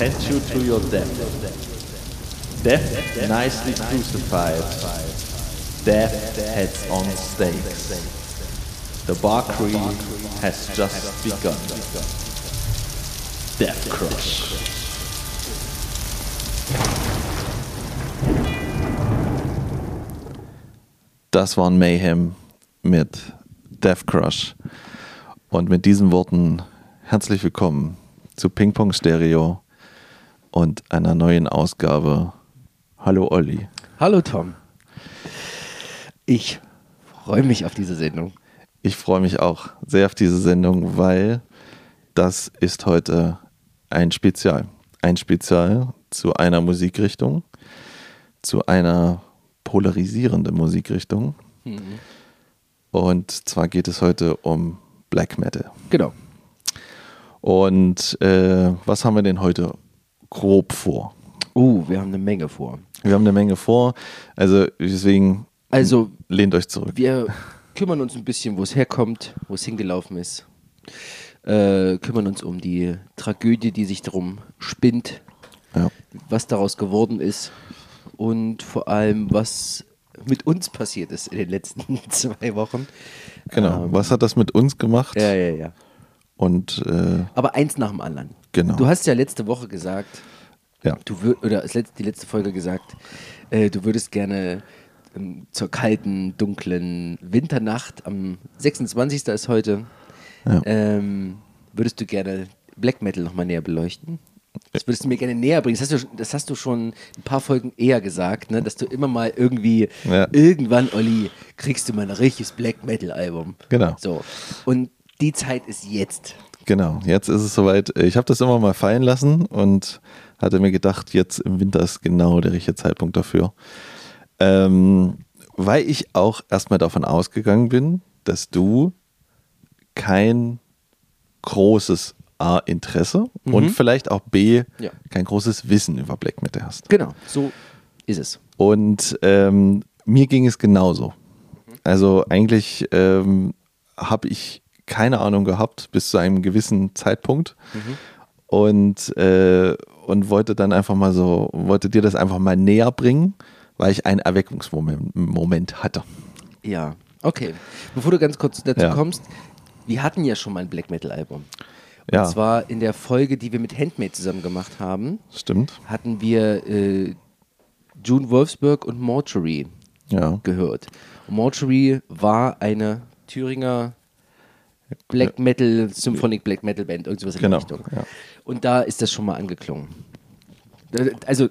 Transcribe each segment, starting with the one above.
send you to your death. Death nicely crucified. Death heads on stakes. The bar crew has just begun. Death Crush. Das waren Mayhem mit Death Crush. Und mit diesen Worten herzlich willkommen zu Ping Pong Stereo und einer neuen Ausgabe. Hallo Olli. Hallo Tom. Ich freue mich auf diese Sendung. Ich freue mich auch sehr auf diese Sendung, weil das ist heute ein Spezial. Ein Spezial zu einer Musikrichtung, zu einer polarisierenden Musikrichtung. Mhm. Und zwar geht es heute um Black Metal. Genau. Und äh, was haben wir denn heute grob vor? Uh, wir haben eine Menge vor. Wir haben eine Menge vor. Also deswegen also, lehnt euch zurück. Wir kümmern uns ein bisschen, wo es herkommt, wo es hingelaufen ist. Äh, kümmern uns um die Tragödie, die sich darum spinnt, ja. was daraus geworden ist und vor allem, was mit uns passiert ist in den letzten zwei Wochen. Genau. Ähm, was hat das mit uns gemacht? Ja, ja, ja. Und, äh, Aber eins nach dem anderen. Genau. Du hast ja letzte Woche gesagt, ja. du würd, oder die letzte Folge gesagt, äh, du würdest gerne ähm, zur kalten, dunklen Winternacht am 26. ist heute, ja. ähm, würdest du gerne Black Metal nochmal näher beleuchten? Das würdest du mir gerne näher bringen. Das hast du, das hast du schon ein paar Folgen eher gesagt, ne? dass du immer mal irgendwie, ja. irgendwann, Olli, kriegst du mal ein richtiges Black Metal-Album. Genau. So. Und die Zeit ist jetzt. Genau, jetzt ist es soweit. Ich habe das immer mal fallen lassen und hatte mir gedacht, jetzt im Winter ist genau der richtige Zeitpunkt dafür. Ähm, weil ich auch erstmal davon ausgegangen bin, dass du kein großes A, Interesse mhm. und vielleicht auch B, ja. kein großes Wissen über Black Metal hast. Genau, so ist es. Und ähm, mir ging es genauso. Also eigentlich ähm, habe ich keine Ahnung gehabt bis zu einem gewissen Zeitpunkt mhm. und, äh, und wollte dann einfach mal so, wollte dir das einfach mal näher bringen, weil ich einen Erweckungsmoment Moment hatte. Ja, okay. Bevor du ganz kurz dazu ja. kommst, wir hatten ja schon mal ein Black Metal Album. Ja. Und zwar in der Folge, die wir mit Handmade zusammen gemacht haben. Stimmt. Hatten wir äh, June Wolfsburg und Mortuary ja. gehört. Und Mortuary war eine Thüringer Black Metal, Symphonic Black Metal Band, irgendwas in genau. der Richtung. Ja. Und da ist das schon mal angeklungen. Also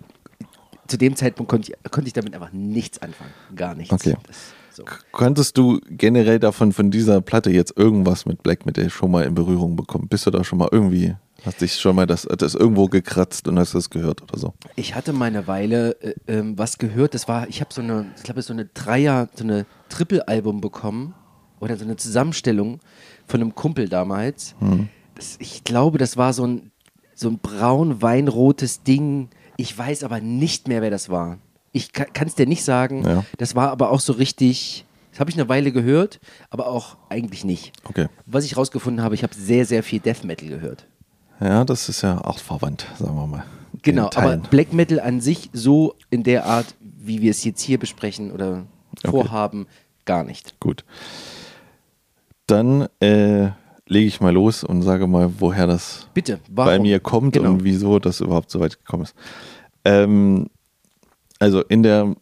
zu dem Zeitpunkt konnte ich, konnte ich damit einfach nichts anfangen. Gar nichts. Okay. Das, so. Konntest du generell davon, von dieser Platte jetzt irgendwas mit Black Metal schon mal in Berührung bekommen? Bist du da schon mal irgendwie, hast dich schon mal das, das irgendwo gekratzt und hast das gehört oder so? Ich hatte mal eine Weile äh, ähm, was gehört, das war, ich habe so eine, ich glaube, so eine Dreier, so eine Triple-Album bekommen oder so eine Zusammenstellung von einem Kumpel damals. Hm. Das, ich glaube, das war so ein, so ein braun-weinrotes Ding. Ich weiß aber nicht mehr, wer das war. Ich kann es dir nicht sagen. Ja. Das war aber auch so richtig. Das habe ich eine Weile gehört, aber auch eigentlich nicht. Okay. Was ich rausgefunden habe, ich habe sehr, sehr viel Death Metal gehört. Ja, das ist ja auch verwandt, sagen wir mal. Genau, aber Black Metal an sich so in der Art, wie wir es jetzt hier besprechen oder vorhaben, okay. gar nicht. Gut. Dann äh, lege ich mal los und sage mal, woher das Bitte, bei mir kommt genau. und wieso das überhaupt so weit gekommen ist. Ähm, also in der,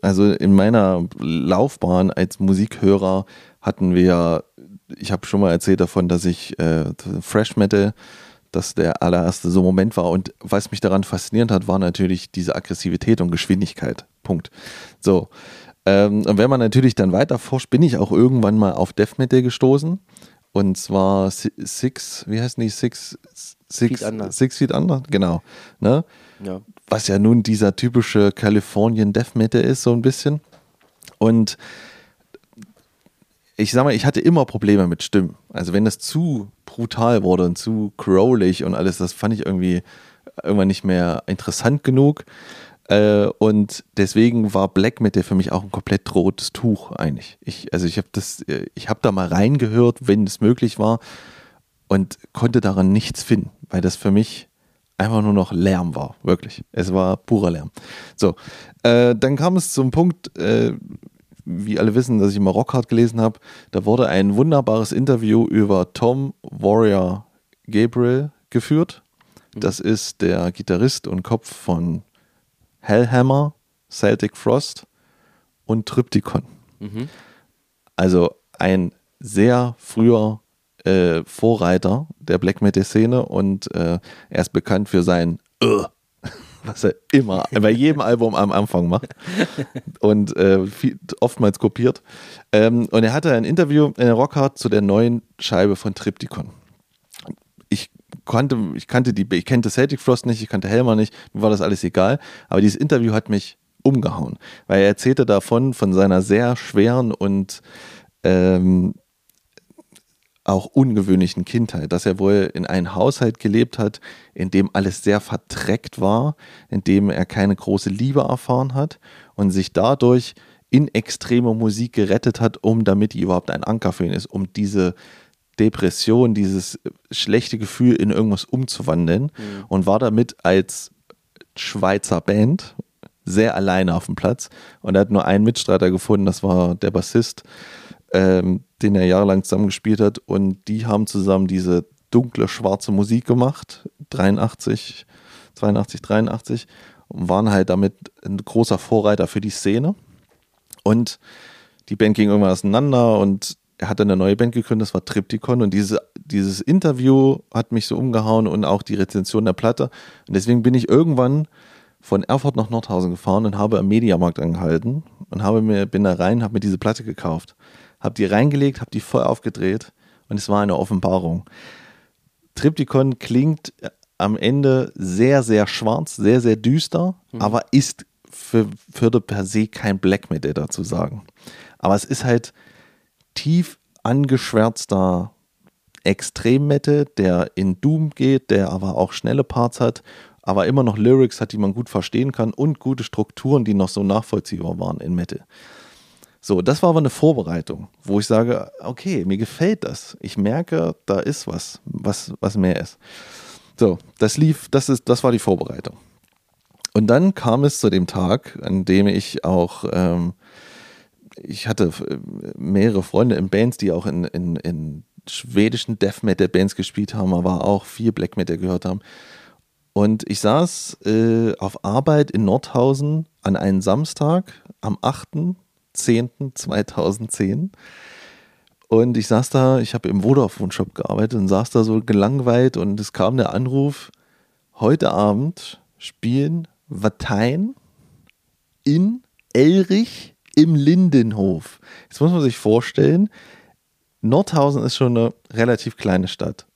also in meiner Laufbahn als Musikhörer hatten wir, ich habe schon mal erzählt davon, dass ich äh, Fresh Metal, dass der allererste so Moment war und was mich daran fasziniert hat, war natürlich diese Aggressivität und Geschwindigkeit. Punkt. So. Ähm, und wenn man natürlich dann weiter forscht, bin ich auch irgendwann mal auf Death Metal gestoßen. Und zwar Six, wie heißt die? Six, Six, Feet Under. Six Feet Under, genau. Ne? Ja. Was ja nun dieser typische Californian Death Metal ist, so ein bisschen. Und ich sag mal, ich hatte immer Probleme mit Stimmen. Also wenn das zu brutal wurde und zu crowlig und alles, das fand ich irgendwie irgendwann nicht mehr interessant genug. Äh, und deswegen war Black Metal für mich auch ein komplett rotes Tuch eigentlich. Ich, also ich habe das, äh, ich habe da mal reingehört, wenn es möglich war und konnte daran nichts finden, weil das für mich einfach nur noch Lärm war, wirklich. Es war purer Lärm. So, äh, dann kam es zum Punkt, äh, wie alle wissen, dass ich mal Rockhard gelesen habe. Da wurde ein wunderbares Interview über Tom Warrior Gabriel geführt. Mhm. Das ist der Gitarrist und Kopf von Hellhammer, Celtic Frost und Triptychon. Mhm. Also ein sehr früher äh, Vorreiter der Black Metal Szene und äh, er ist bekannt für sein uh, was er immer bei jedem Album am Anfang macht und äh, viel, oftmals kopiert. Ähm, und er hatte ein Interview in der Rockhard zu der neuen Scheibe von Triptychon. Ich kannte, ich kannte die, ich kannte Celtic Frost nicht, ich kannte Helmer nicht, mir war das alles egal. Aber dieses Interview hat mich umgehauen, weil er erzählte davon, von seiner sehr schweren und ähm, auch ungewöhnlichen Kindheit, dass er wohl in einem Haushalt gelebt hat, in dem alles sehr verdreckt war, in dem er keine große Liebe erfahren hat und sich dadurch in extreme Musik gerettet hat, um damit die überhaupt ein Anker für ihn ist, um diese Depression, dieses schlechte Gefühl in irgendwas umzuwandeln mhm. und war damit als Schweizer Band sehr alleine auf dem Platz und er hat nur einen Mitstreiter gefunden, das war der Bassist, ähm, den er jahrelang zusammengespielt hat. Und die haben zusammen diese dunkle, schwarze Musik gemacht, 83, 82, 83, und waren halt damit ein großer Vorreiter für die Szene. Und die Band ging irgendwann auseinander und er hat dann eine neue Band gegründet, das war Triptychon. Und diese, dieses Interview hat mich so umgehauen und auch die Rezension der Platte. Und deswegen bin ich irgendwann von Erfurt nach Nordhausen gefahren und habe am Mediamarkt angehalten und habe mir, bin da rein, habe mir diese Platte gekauft habe die reingelegt, habe die voll aufgedreht und es war eine Offenbarung. Triptychon klingt am Ende sehr, sehr schwarz, sehr, sehr düster, mhm. aber ist für, würde per se kein Black Metal dazu sagen. Aber es ist halt tief angeschwärzter Extrem-Metal, der in Doom geht, der aber auch schnelle Parts hat, aber immer noch Lyrics hat, die man gut verstehen kann und gute Strukturen, die noch so nachvollziehbar waren in Metal. So, das war aber eine Vorbereitung, wo ich sage, okay, mir gefällt das. Ich merke, da ist was, was, was mehr ist. So, das lief, das ist, das war die Vorbereitung. Und dann kam es zu dem Tag, an dem ich auch, ähm, ich hatte äh, mehrere Freunde in Bands, die auch in, in, in schwedischen Death Metal Bands gespielt haben, aber auch viel Black Metal gehört haben. Und ich saß äh, auf Arbeit in Nordhausen an einem Samstag am 8. 10.2010. Und ich saß da, ich habe im Vodafone-Shop gearbeitet und saß da so gelangweilt und es kam der Anruf, heute Abend spielen Vatein in Elrich im Lindenhof. Jetzt muss man sich vorstellen, Nordhausen ist schon eine relativ kleine Stadt.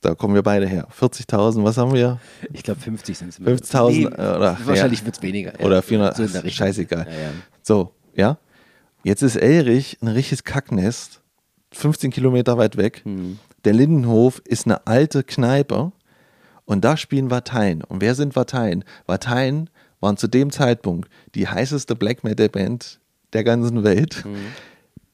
Da kommen wir beide her. 40.000, was haben wir? Ich glaube 50 sind es. 50.000 nee, oder wahrscheinlich ja. wird es weniger. Oder ja. 400, so scheißegal. Ja, so, ja. Jetzt ist Elrich ein richtiges Kacknest, 15 Kilometer weit weg. Mhm. Der Lindenhof ist eine alte Kneipe und da spielen Vatein. Und wer sind Vatein? Vatein waren zu dem Zeitpunkt die heißeste Black Metal Band der ganzen Welt. Mhm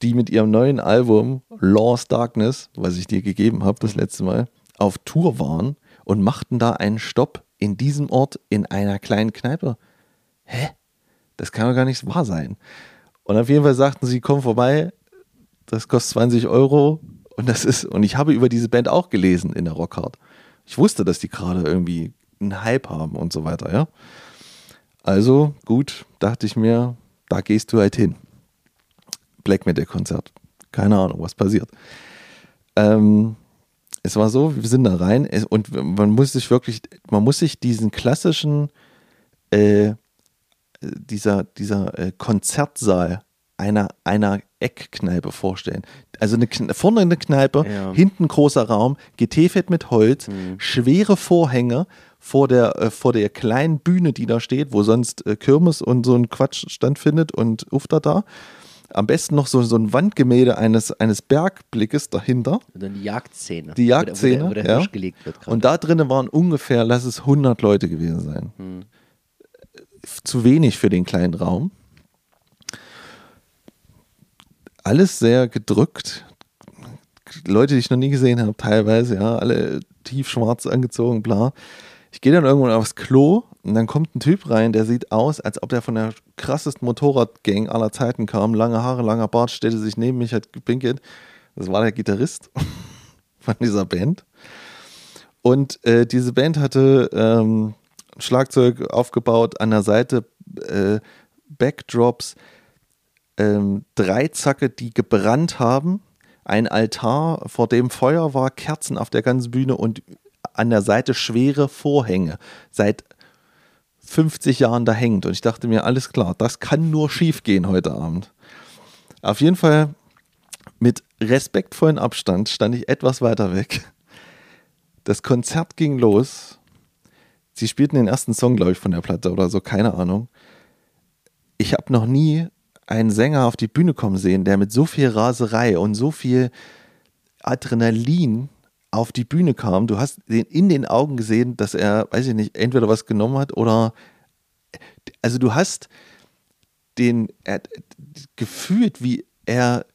die mit ihrem neuen Album Lost Darkness, was ich dir gegeben habe das mhm. letzte Mal, auf Tour waren und machten da einen Stopp in diesem Ort in einer kleinen Kneipe. Hä? Das kann doch gar nicht wahr sein. Und auf jeden Fall sagten sie, komm vorbei, das kostet 20 Euro. Und das ist, und ich habe über diese Band auch gelesen in der Rockhard. Ich wusste, dass die gerade irgendwie einen Hype haben und so weiter, ja. Also, gut, dachte ich mir, da gehst du halt hin. Black Metal Konzert. Keine Ahnung, was passiert. Ähm, es war so, wir sind da rein und man muss sich wirklich, man muss sich diesen klassischen, äh, dieser, dieser äh, Konzertsaal einer, einer Eckkneipe vorstellen. Also eine, vorne eine Kneipe, ja. hinten großer Raum, getäfelt mit Holz, mhm. schwere Vorhänge vor der, äh, vor der kleinen Bühne, die da steht, wo sonst äh, Kirmes und so ein Quatsch stattfindet und Ufter da am besten noch so, so ein Wandgemälde eines, eines Bergblickes dahinter. Und dann die Jagdszene. Die Jagdszene, wo der, wo der, wo der ja. gelegt wird. Grad. Und da drinnen waren ungefähr, lass es 100 Leute gewesen sein. Hm. Zu wenig für den kleinen Raum. Alles sehr gedrückt, Leute, die ich noch nie gesehen habe, teilweise, ja, alle tiefschwarz angezogen, bla. Ich gehe dann irgendwann aufs Klo und dann kommt ein Typ rein, der sieht aus, als ob der von der krassesten Motorradgang aller Zeiten kam. Lange Haare, langer Bart, stellte sich neben mich, hat gepinkelt. Das war der Gitarrist von dieser Band. Und äh, diese Band hatte ähm, Schlagzeug aufgebaut, an der Seite äh, Backdrops, ähm, Dreizacke, die gebrannt haben, ein Altar, vor dem Feuer war, Kerzen auf der ganzen Bühne und an der Seite schwere Vorhänge. Seit 50 Jahren da hängt. Und ich dachte mir, alles klar, das kann nur schief gehen heute Abend. Auf jeden Fall mit respektvollem Abstand stand ich etwas weiter weg. Das Konzert ging los. Sie spielten den ersten Song, glaube ich, von der Platte oder so, keine Ahnung. Ich habe noch nie einen Sänger auf die Bühne kommen sehen, der mit so viel Raserei und so viel Adrenalin auf die Bühne kam. Du hast den in den Augen gesehen, dass er, weiß ich nicht, entweder was genommen hat oder also du hast den er, gefühlt, wie er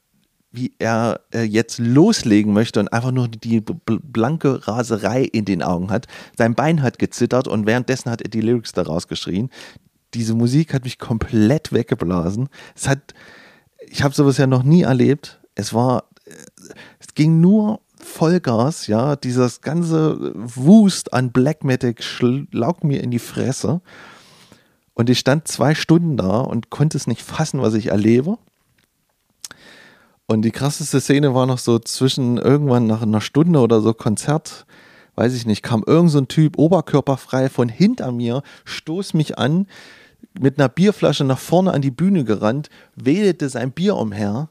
wie er äh, jetzt loslegen möchte und einfach nur die blanke Raserei in den Augen hat. Sein Bein hat gezittert und währenddessen hat er die Lyrics daraus geschrien. Diese Musik hat mich komplett weggeblasen. Es hat, ich habe sowas ja noch nie erlebt. Es war, äh, es ging nur Vollgas, ja, dieses ganze Wust an Black Metal schlaugt mir in die Fresse. Und ich stand zwei Stunden da und konnte es nicht fassen, was ich erlebe. Und die krasseste Szene war noch so zwischen irgendwann nach einer Stunde oder so Konzert, weiß ich nicht, kam irgend so ein Typ oberkörperfrei von hinter mir, stoß mich an, mit einer Bierflasche nach vorne an die Bühne gerannt, wedelte sein Bier umher.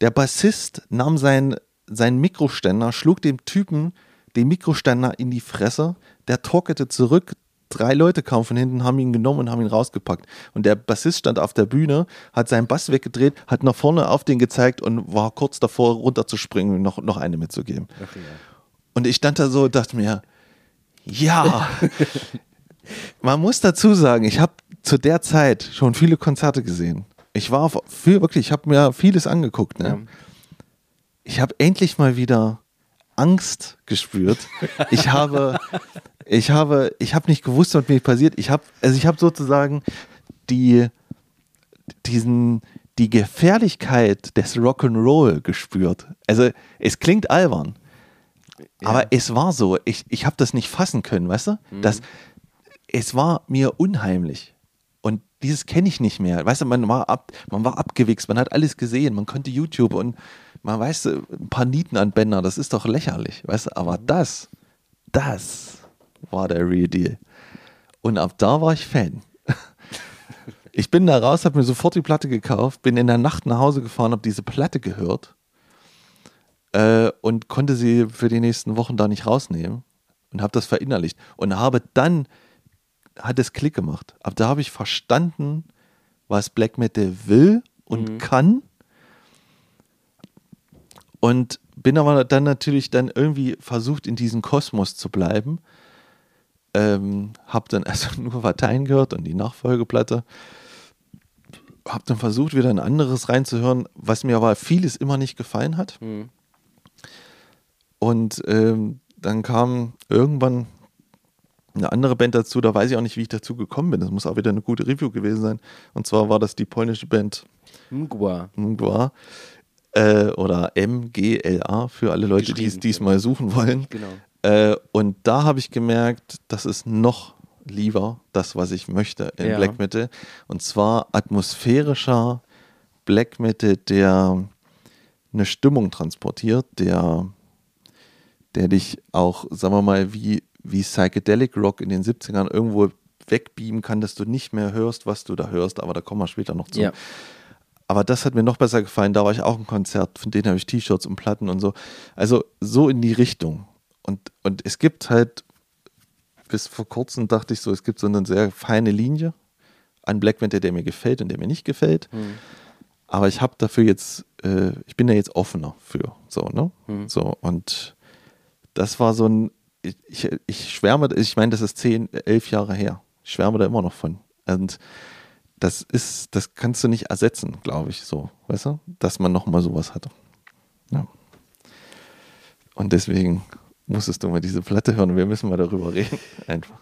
Der Bassist nahm seinen, seinen Mikroständer, schlug dem Typen den Mikroständer in die Fresse, der torkelte zurück, drei Leute kamen von hinten, haben ihn genommen und haben ihn rausgepackt. Und der Bassist stand auf der Bühne, hat seinen Bass weggedreht, hat nach vorne auf den gezeigt und war kurz davor, runterzuspringen und noch, noch eine mitzugeben. Okay, ja. Und ich stand da so und dachte mir, ja, man muss dazu sagen, ich habe zu der Zeit schon viele Konzerte gesehen. Ich war für wirklich, ich habe mir vieles angeguckt. Ne? Ja. Ich habe endlich mal wieder Angst gespürt. Ich habe, ich habe, ich habe nicht gewusst, was mir passiert. Ich habe, also ich habe sozusagen die, diesen, die Gefährlichkeit des Rock'n'Roll gespürt. Also es klingt albern, ja. aber es war so. Ich, ich habe das nicht fassen können, weißt du? Mhm. Das, es war mir unheimlich. Und dieses kenne ich nicht mehr. Weißt du, man war, ab, man war abgewichst, man hat alles gesehen, man konnte YouTube und man weiß, ein paar Nieten an Bänder, das ist doch lächerlich, weißt du? Aber das, das war der Real Deal. Und ab da war ich Fan. Ich bin da raus, habe mir sofort die Platte gekauft, bin in der Nacht nach Hause gefahren, habe diese Platte gehört äh, und konnte sie für die nächsten Wochen da nicht rausnehmen und habe das verinnerlicht und habe dann hat es Klick gemacht. Ab da habe ich verstanden, was Black Metal will und mhm. kann und bin aber dann natürlich dann irgendwie versucht, in diesem Kosmos zu bleiben ähm, hab dann also nur Parteien gehört und die Nachfolgeplatte. Hab dann versucht, wieder ein anderes reinzuhören, was mir aber vieles immer nicht gefallen hat. Mhm. Und ähm, dann kam irgendwann eine andere Band dazu, da weiß ich auch nicht, wie ich dazu gekommen bin. Das muss auch wieder eine gute Review gewesen sein. Und zwar war das die polnische Band Mgła. Mgła. Äh, oder MGLA für alle Leute, die es diesmal suchen wollen. Genau. Äh, und da habe ich gemerkt, das ist noch lieber das, was ich möchte in ja. Black Metal. Und zwar atmosphärischer Black Metal, der eine Stimmung transportiert, der, der dich auch, sagen wir mal, wie, wie Psychedelic Rock in den 70ern irgendwo wegbeamen kann, dass du nicht mehr hörst, was du da hörst, aber da kommen wir später noch zu. Ja. Aber das hat mir noch besser gefallen. Da war ich auch im Konzert, von denen habe ich T-Shirts und Platten und so. Also so in die Richtung. Und, und es gibt halt, bis vor kurzem dachte ich so, es gibt so eine sehr feine Linie an Black Panther, der mir gefällt und der mir nicht gefällt. Mhm. Aber ich habe dafür jetzt, äh, ich bin da jetzt offener für. So, ne? Mhm. So, und das war so ein, ich, ich schwärme, ich meine, das ist zehn, elf Jahre her. Ich schwärme da immer noch von. Und das ist, das kannst du nicht ersetzen, glaube ich, so, weißt du, dass man nochmal sowas hatte. Ja. Und deswegen musstest du mal diese Platte hören wir müssen mal darüber reden. Einfach.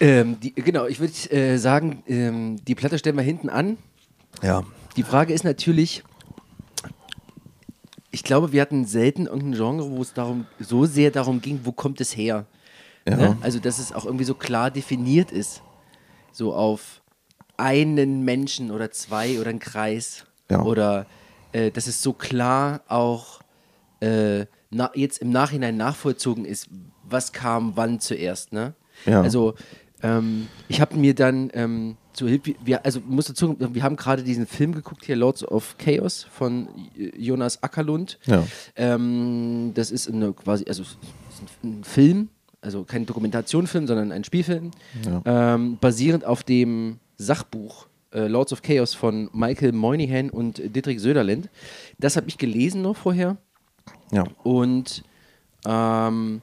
Ähm, die, genau, ich würde äh, sagen, ähm, die Platte stellen wir hinten an. Ja. Die Frage ist natürlich, ich glaube, wir hatten selten irgendein Genre, wo es darum so sehr darum ging, wo kommt es her? Ja. Ne? Also, dass es auch irgendwie so klar definiert ist. So auf einen Menschen oder zwei oder einen Kreis. Ja. Oder äh, dass es so klar auch äh, na, jetzt im Nachhinein nachvollzogen ist, was kam wann zuerst. Ne? Ja. Also, ähm, ich habe mir dann ähm, zu Hilfe, wir, also muss dazu, wir haben gerade diesen Film geguckt hier, Lords of Chaos von Jonas Ackerlund. Ja. Ähm, das ist eine quasi, also ein Film, also kein Dokumentationsfilm, sondern ein Spielfilm, ähm, basierend auf dem Sachbuch äh, Lords of Chaos von Michael Moynihan und Dietrich Söderland. Das habe ich gelesen noch vorher. Ja. Und ähm,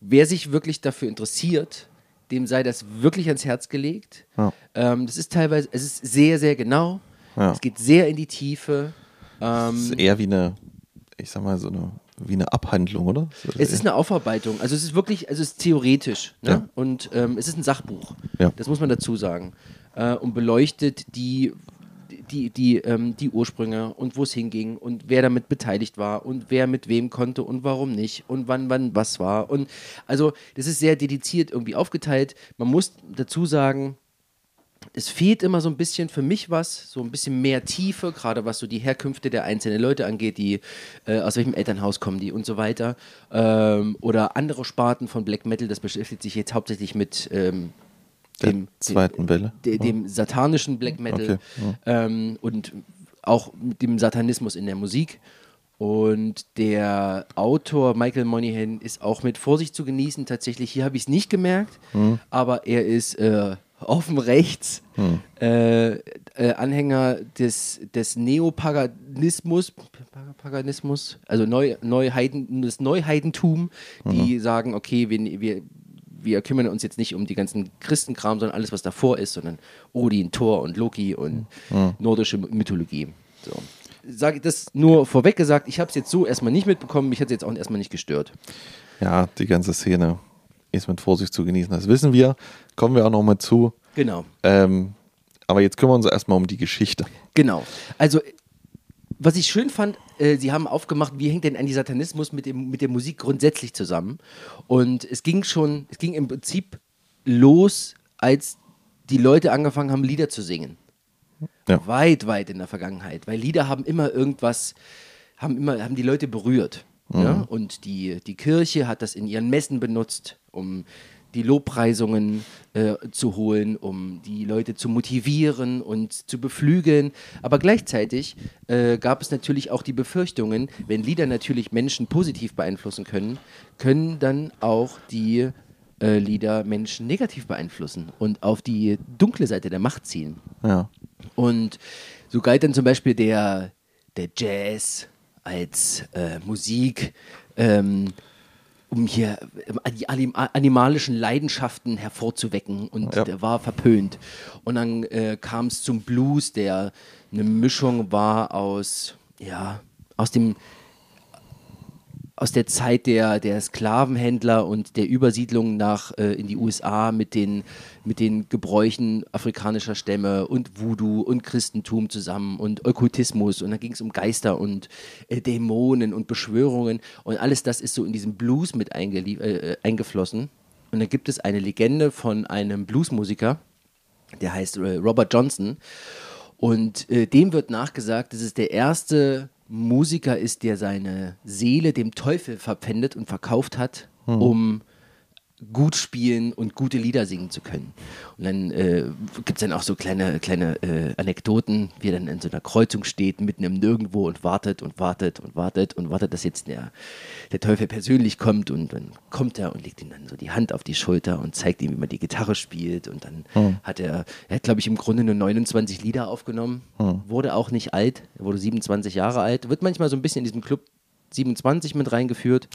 wer sich wirklich dafür interessiert, dem sei das wirklich ans Herz gelegt. Ja. Ähm, das ist teilweise, es ist sehr, sehr genau. Ja. Es geht sehr in die Tiefe. Es Ähm, ist eher wie eine, ich sag mal, so eine, wie eine Abhandlung, oder? es ist eine Aufarbeitung. Also es ist wirklich, also es ist theoretisch. Ne? Ja. Und ähm, es ist ein Sachbuch. Ja. Das muss man dazu sagen. Äh, und beleuchtet die, die, die, ähm, die Ursprünge und wo es hinging und wer damit beteiligt war und wer mit wem konnte und warum nicht und wann, wann was war. Und also das ist sehr dediziert irgendwie aufgeteilt. Man muss dazu sagen, es fehlt immer so ein bisschen für mich was, so ein bisschen mehr Tiefe, gerade was so die Herkünfte der einzelnen Leute angeht, die äh, aus welchem Elternhaus kommen die und so weiter. Ähm, oder andere Sparten von Black Metal, das beschäftigt sich jetzt hauptsächlich mit ähm, dem, zweiten Welle. de, dem satanischen Black Metal Okay, ähm, und auch mit dem Satanismus in der Musik. Und der Autor Michael Moynihan ist auch mit Vorsicht zu genießen. Tatsächlich, hier habe ich es nicht gemerkt, Hm. aber er ist äh, offen rechts äh, äh, Anhänger des, des Neopaganismus, Pag- Paganismus, also Neu, Neuheiden, das Neuheidentum, die sagen, okay, wir, wir, wir kümmern uns jetzt nicht um die ganzen Christenkram, sondern alles, was davor ist, sondern Odin, Thor und Loki und nordische Mythologie. So. Sage das nur vorweg gesagt, ich habe es jetzt so erstmal nicht mitbekommen, mich hat es jetzt auch erstmal nicht gestört. Ja, die ganze Szene ist mit Vorsicht zu genießen. Das wissen wir. Kommen wir auch noch mal zu. Genau. Ähm, aber jetzt kümmern wir uns erstmal um die Geschichte. Genau. Also, was ich schön fand, äh, sie haben aufgemacht, wie hängt denn Antisatanismus mit, dem, mit der Musik grundsätzlich zusammen? Und es ging schon, es ging im Prinzip los, als die Leute angefangen haben, Lieder zu singen. Ja. Weit, weit in der Vergangenheit. Weil Lieder haben immer irgendwas, haben immer, haben die Leute berührt. Ja? Und die, die Kirche hat das in ihren Messen benutzt, um die Lobpreisungen äh, zu holen, um die Leute zu motivieren und zu beflügeln. Aber gleichzeitig äh, gab es natürlich auch die Befürchtungen, wenn Lieder natürlich Menschen positiv beeinflussen können, können dann auch die äh, Lieder Menschen negativ beeinflussen und auf die dunkle Seite der Macht ziehen. Ja. Und so galt dann zum Beispiel der, der Jazz als äh, Musik, ähm, um hier ähm, die anim animalischen Leidenschaften hervorzuwecken und Ja. der war verpönt. Und dann äh, kam es zum Blues, der eine Mischung war aus, ja, aus dem aus der Zeit der, der Sklavenhändler und der Übersiedlung nach äh, in die USA mit den, mit den Gebräuchen afrikanischer Stämme und Voodoo und Christentum zusammen und Okkultismus und dann ging es um Geister und äh, Dämonen und Beschwörungen und alles das ist so in diesen Blues mit äh, äh, eingeflossen. Und dann gibt es eine Legende von einem Bluesmusiker, der heißt äh, Robert Johnson. Und äh, dem wird nachgesagt, dass es der erste Musiker ist, der seine Seele dem Teufel verpfändet und verkauft hat, um gut spielen und gute Lieder singen zu können. Und dann äh, gibt es dann auch so kleine, kleine äh, Anekdoten, wie er dann in so einer Kreuzung steht, mitten im Nirgendwo und wartet und wartet und wartet und wartet, dass jetzt der, der Teufel persönlich kommt und dann kommt er und legt ihm dann so die Hand auf die Schulter und zeigt ihm, wie man die Gitarre spielt. Und dann hat er, er hat glaube ich im Grunde nur 29 Lieder aufgenommen, wurde auch nicht alt, er wurde 27 Jahre alt, wird manchmal so ein bisschen in diesem Club 27 mit reingeführt.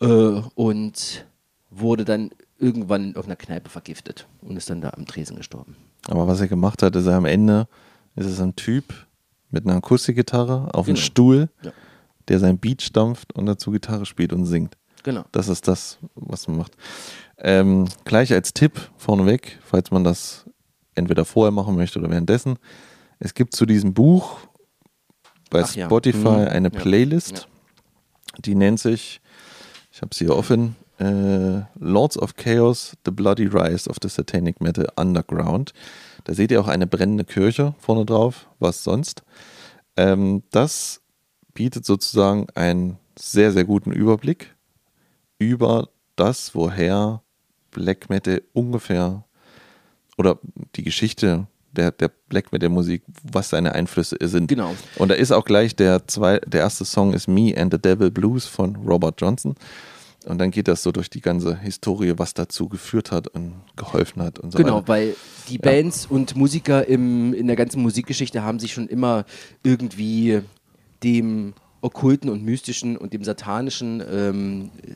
Äh, und wurde dann irgendwann in irgendeiner Kneipe vergiftet und ist dann da am Tresen gestorben. Aber was er gemacht hat, ist er am Ende, ist es ein Typ mit einer Akustikgitarre auf einem Genau. Stuhl Ja. der sein Beat stampft und dazu Gitarre spielt und singt. Genau. Das ist das, was man macht. Ähm, gleich als Tipp vorneweg, falls man das entweder vorher machen möchte oder währenddessen. Es gibt zu diesem Buch bei Ach ja. Spotify Mhm. eine Ja. Playlist, die nennt sich, ich habe sie hier offen, äh, Lords of Chaos, The Bloody Rise of the Satanic Metal Underground. Da seht ihr auch eine brennende Kirche vorne drauf, was sonst. Ähm, das bietet sozusagen einen sehr, sehr guten Überblick über das, woher Black Metal ungefähr oder die Geschichte der, der Black Metal Musik, was seine Einflüsse sind. Genau. Und da ist auch gleich der, zwei, der erste Song ist Me and the Devil Blues von Robert Johnson. Und dann geht das so durch die ganze Historie, was dazu geführt hat und geholfen hat und so Genau, weiter. weil die Bands und Musiker im, in der ganzen Musikgeschichte haben sich schon immer irgendwie dem Okkulten und Mystischen und dem Satanischen ähm, äh,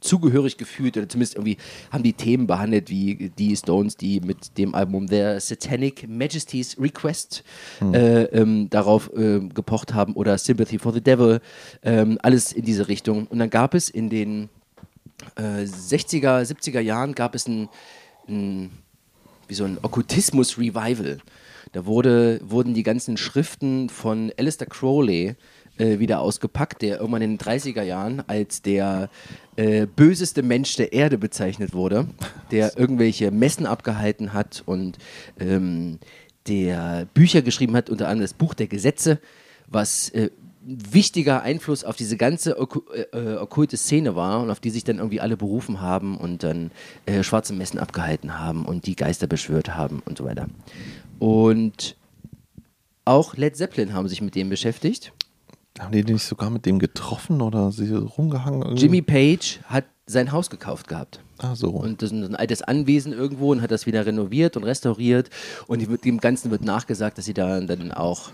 zugehörig gefühlt oder zumindest irgendwie haben die Themen behandelt, wie die Stones, die mit dem Album Their Satanic Majesty's Request äh, ähm, darauf äh, gepocht haben oder Sympathy for the Devil, ähm, alles in diese Richtung. Und dann gab es in den äh, 60er, 70er Jahren gab es ein, ein wie so ein Okkultismus-Revival. Da wurde, wurden die ganzen Schriften von Alistair Crowley äh, wieder ausgepackt, der irgendwann in den 30er Jahren als der äh, böseste Mensch der Erde bezeichnet wurde, der irgendwelche Messen abgehalten hat und ähm, der Bücher geschrieben hat, unter anderem das Buch der Gesetze, was äh, wichtiger Einfluss auf diese ganze okku äh, äh, okkulte Szene war und auf die sich dann irgendwie alle berufen haben und dann äh, schwarze Messen abgehalten haben und die Geister beschwört haben und so weiter. Und auch Led Zeppelin haben sich mit dem beschäftigt. Haben die nicht sogar mit dem getroffen oder sie rumgehangen? irgendwie? Jimmy Page hat sein Haus gekauft gehabt. Ah, so. Und das ist ein altes Anwesen irgendwo und hat das wieder renoviert und restauriert. Und dem Ganzen wird nachgesagt, dass sie da dann auch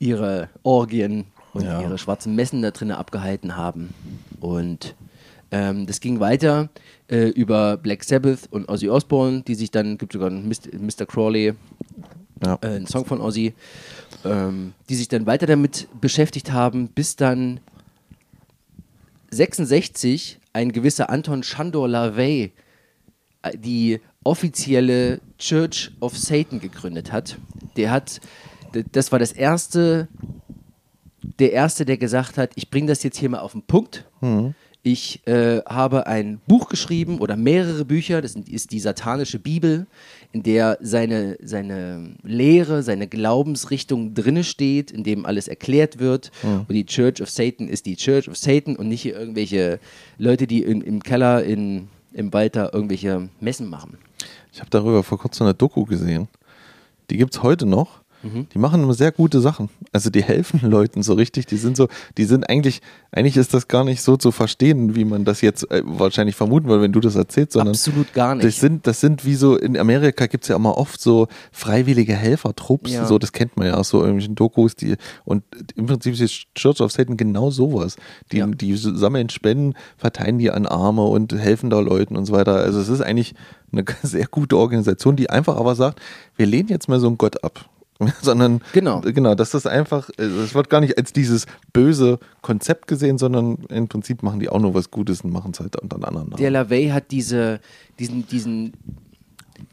ihre Orgien und Ja. ihre schwarzen Messen da drinnen abgehalten haben. Und ähm, das ging weiter äh, über Black Sabbath und Ozzy Osbourne, die sich dann, gibt sogar einen Mr. Mr. Crawley, ja. äh, einen Song von Ozzy, ähm, die sich dann weiter damit beschäftigt haben, bis dann 66 ein gewisser Anton Chandor LaVey äh, die offizielle Church of Satan gegründet hat. Der hat, das war das erste, der erste, der gesagt hat, ich bringe das jetzt hier mal auf den Punkt. Ich äh, habe ein Buch geschrieben oder mehrere Bücher, das ist die satanische Bibel, in der seine, seine Lehre, seine Glaubensrichtung drinne steht, in dem alles erklärt wird. Und die Church of Satan ist die Church of Satan und nicht hier irgendwelche Leute, die in, im Keller in, im Wald da irgendwelche Messen machen. Ich habe darüber vor kurzem eine Doku gesehen. Die gibt es heute noch. Mhm. Die machen immer sehr gute Sachen. Also die helfen Leuten so richtig. Die sind so, die sind eigentlich, eigentlich ist das gar nicht so zu verstehen, wie man das jetzt äh, wahrscheinlich vermuten würde, wenn du das erzählst, sondern Absolut gar nicht. das sind, das sind wie so, in Amerika gibt es ja immer oft so freiwillige Helfertrupps, Ja. so, das kennt man ja aus so irgendwelchen Dokus, die, und im Prinzip ist Church of Satan genau sowas. Die, Ja. die sammeln Spenden, verteilen die an Arme und helfen da Leuten und so weiter. Also es ist eigentlich eine sehr gute Organisation, die einfach aber sagt, wir lehnen jetzt mal so einen Gott ab. sondern Genau. genau, das ist einfach, äh, es wird gar nicht als dieses böse Konzept gesehen, sondern im Prinzip machen die auch nur was Gutes und machen es halt unter anderen Namen. Der LaVey hat diese, diesen, diesen,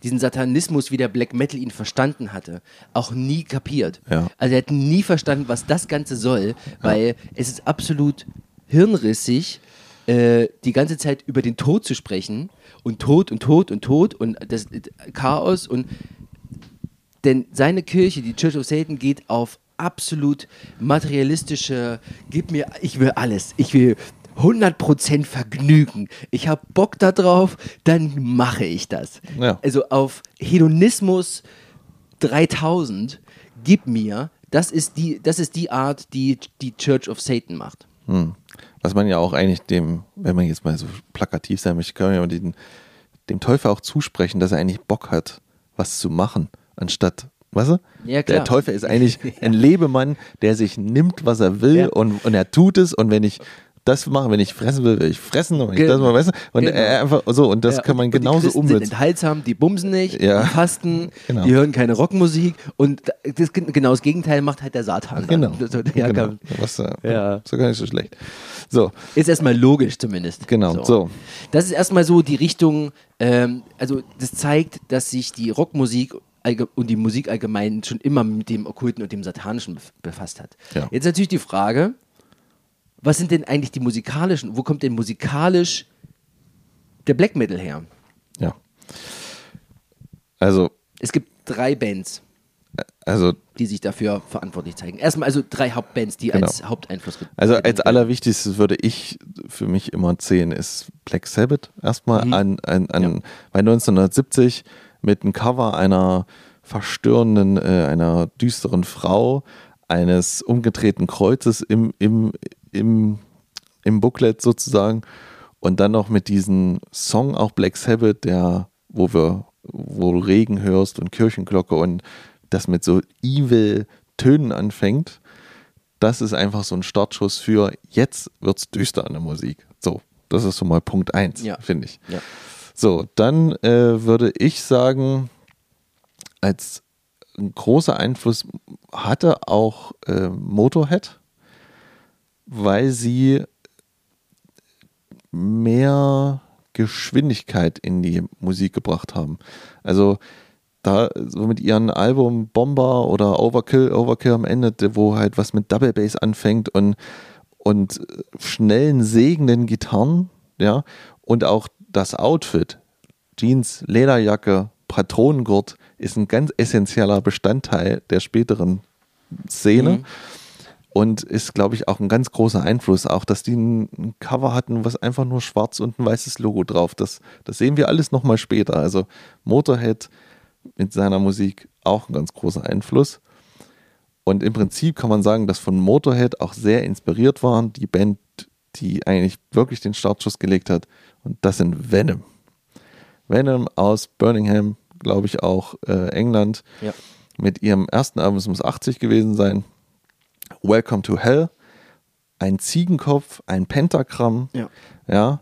diesen Satanismus, wie der Black Metal ihn verstanden hatte, auch nie kapiert. Ja. Also er hat nie verstanden, was das Ganze soll, weil es ist absolut hirnrissig, äh, die ganze Zeit über den Tod zu sprechen und Tod und Tod und Tod und das äh, Chaos und denn seine Kirche, die Church of Satan, geht auf absolut materialistische, gib mir, ich will alles, ich will 100% Vergnügen. Ich habe Bock da drauf, dann mache ich das. Ja. Also auf Hedonismus 3000, gib mir, das ist die, das ist die Art, die die Church of Satan macht. Hm. Was man ja auch eigentlich dem, wenn man jetzt mal so plakativ sein möchte, kann man ja den, dem Teufel auch zusprechen, dass er eigentlich Bock hat, was zu machen, anstatt, weißt du? Ja. Der Teufel ist eigentlich ein Lebemann, der sich nimmt, was er will Ja. und, und er tut es und wenn ich das machen, wenn ich fressen will, will ich fressen und wenn ich das mal essen. Und Genau. äh, einfach so, und das Ja, kann man und genauso die Christen umsetzen. sind enthaltsam, die bumsen nicht, die fasten, Genau. die hören keine Rockmusik und das, genau das Gegenteil macht halt der Satan. dann. Genau. So, ja, genau. Was, äh, Ja. So gar nicht so schlecht. So, Ist erstmal logisch zumindest. genau. So. Das ist erstmal so die Richtung, ähm, also das zeigt, dass sich die Rockmusik und die Musik allgemein schon immer mit dem Okkulten und dem Satanischen bef- befasst hat. Ja. Jetzt natürlich die Frage, was sind denn eigentlich die musikalischen, wo kommt denn musikalisch der Black Metal her? Ja. Also, Es gibt drei Bands, also, die sich dafür verantwortlich zeigen. Erstmal also drei Hauptbands, die Genau. als Haupteinfluss also als allerwichtigstes würde ich für mich immer zählen, ist Black Sabbath erstmal Mhm. an, an, an bei 1970 mit einem Cover einer verstörenden, äh, einer düsteren Frau, eines umgedrehten Kreuzes im, im, im, im Booklet sozusagen und dann noch mit diesem Song auch Black Sabbath, der, wo wir, wo du Regen hörst und Kirchenglocke und das mit so evil Tönen anfängt das ist einfach so ein Startschuss für jetzt wird's düster an der Musik. So, das ist so mal Punkt eins, Ja. finde ich. Ja. So, dann äh, würde ich sagen, als großer Einfluss hatte auch äh, Motorhead, weil sie mehr Geschwindigkeit in die Musik gebracht haben. Also da so mit ihren Album Bomber oder Overkill, Overkill am Ende, wo halt was mit Double Bass anfängt und, und schnellen, segenden Gitarren, ja, und auch das Outfit, Jeans, Lederjacke, Patronengurt, ist ein ganz essentieller Bestandteil der späteren Szene. Mhm. Und ist, glaube ich, auch ein ganz großer Einfluss. Auch, dass die ein Cover hatten, was einfach nur schwarz und ein weißes Logo drauf. Das, das sehen wir alles nochmal später. Also Motorhead mit seiner Musik auch ein ganz großer Einfluss. Und im Prinzip kann man sagen, dass von Motorhead auch sehr inspiriert waren, die Band, die eigentlich wirklich den Startschuss gelegt hat. Und das sind Venom. Venom aus Birmingham, glaube ich auch, äh, England. Ja. Mit ihrem ersten Album, es muss 80 gewesen sein. Welcome to Hell. Ein Ziegenkopf, ein Pentagramm. Ja. Ja.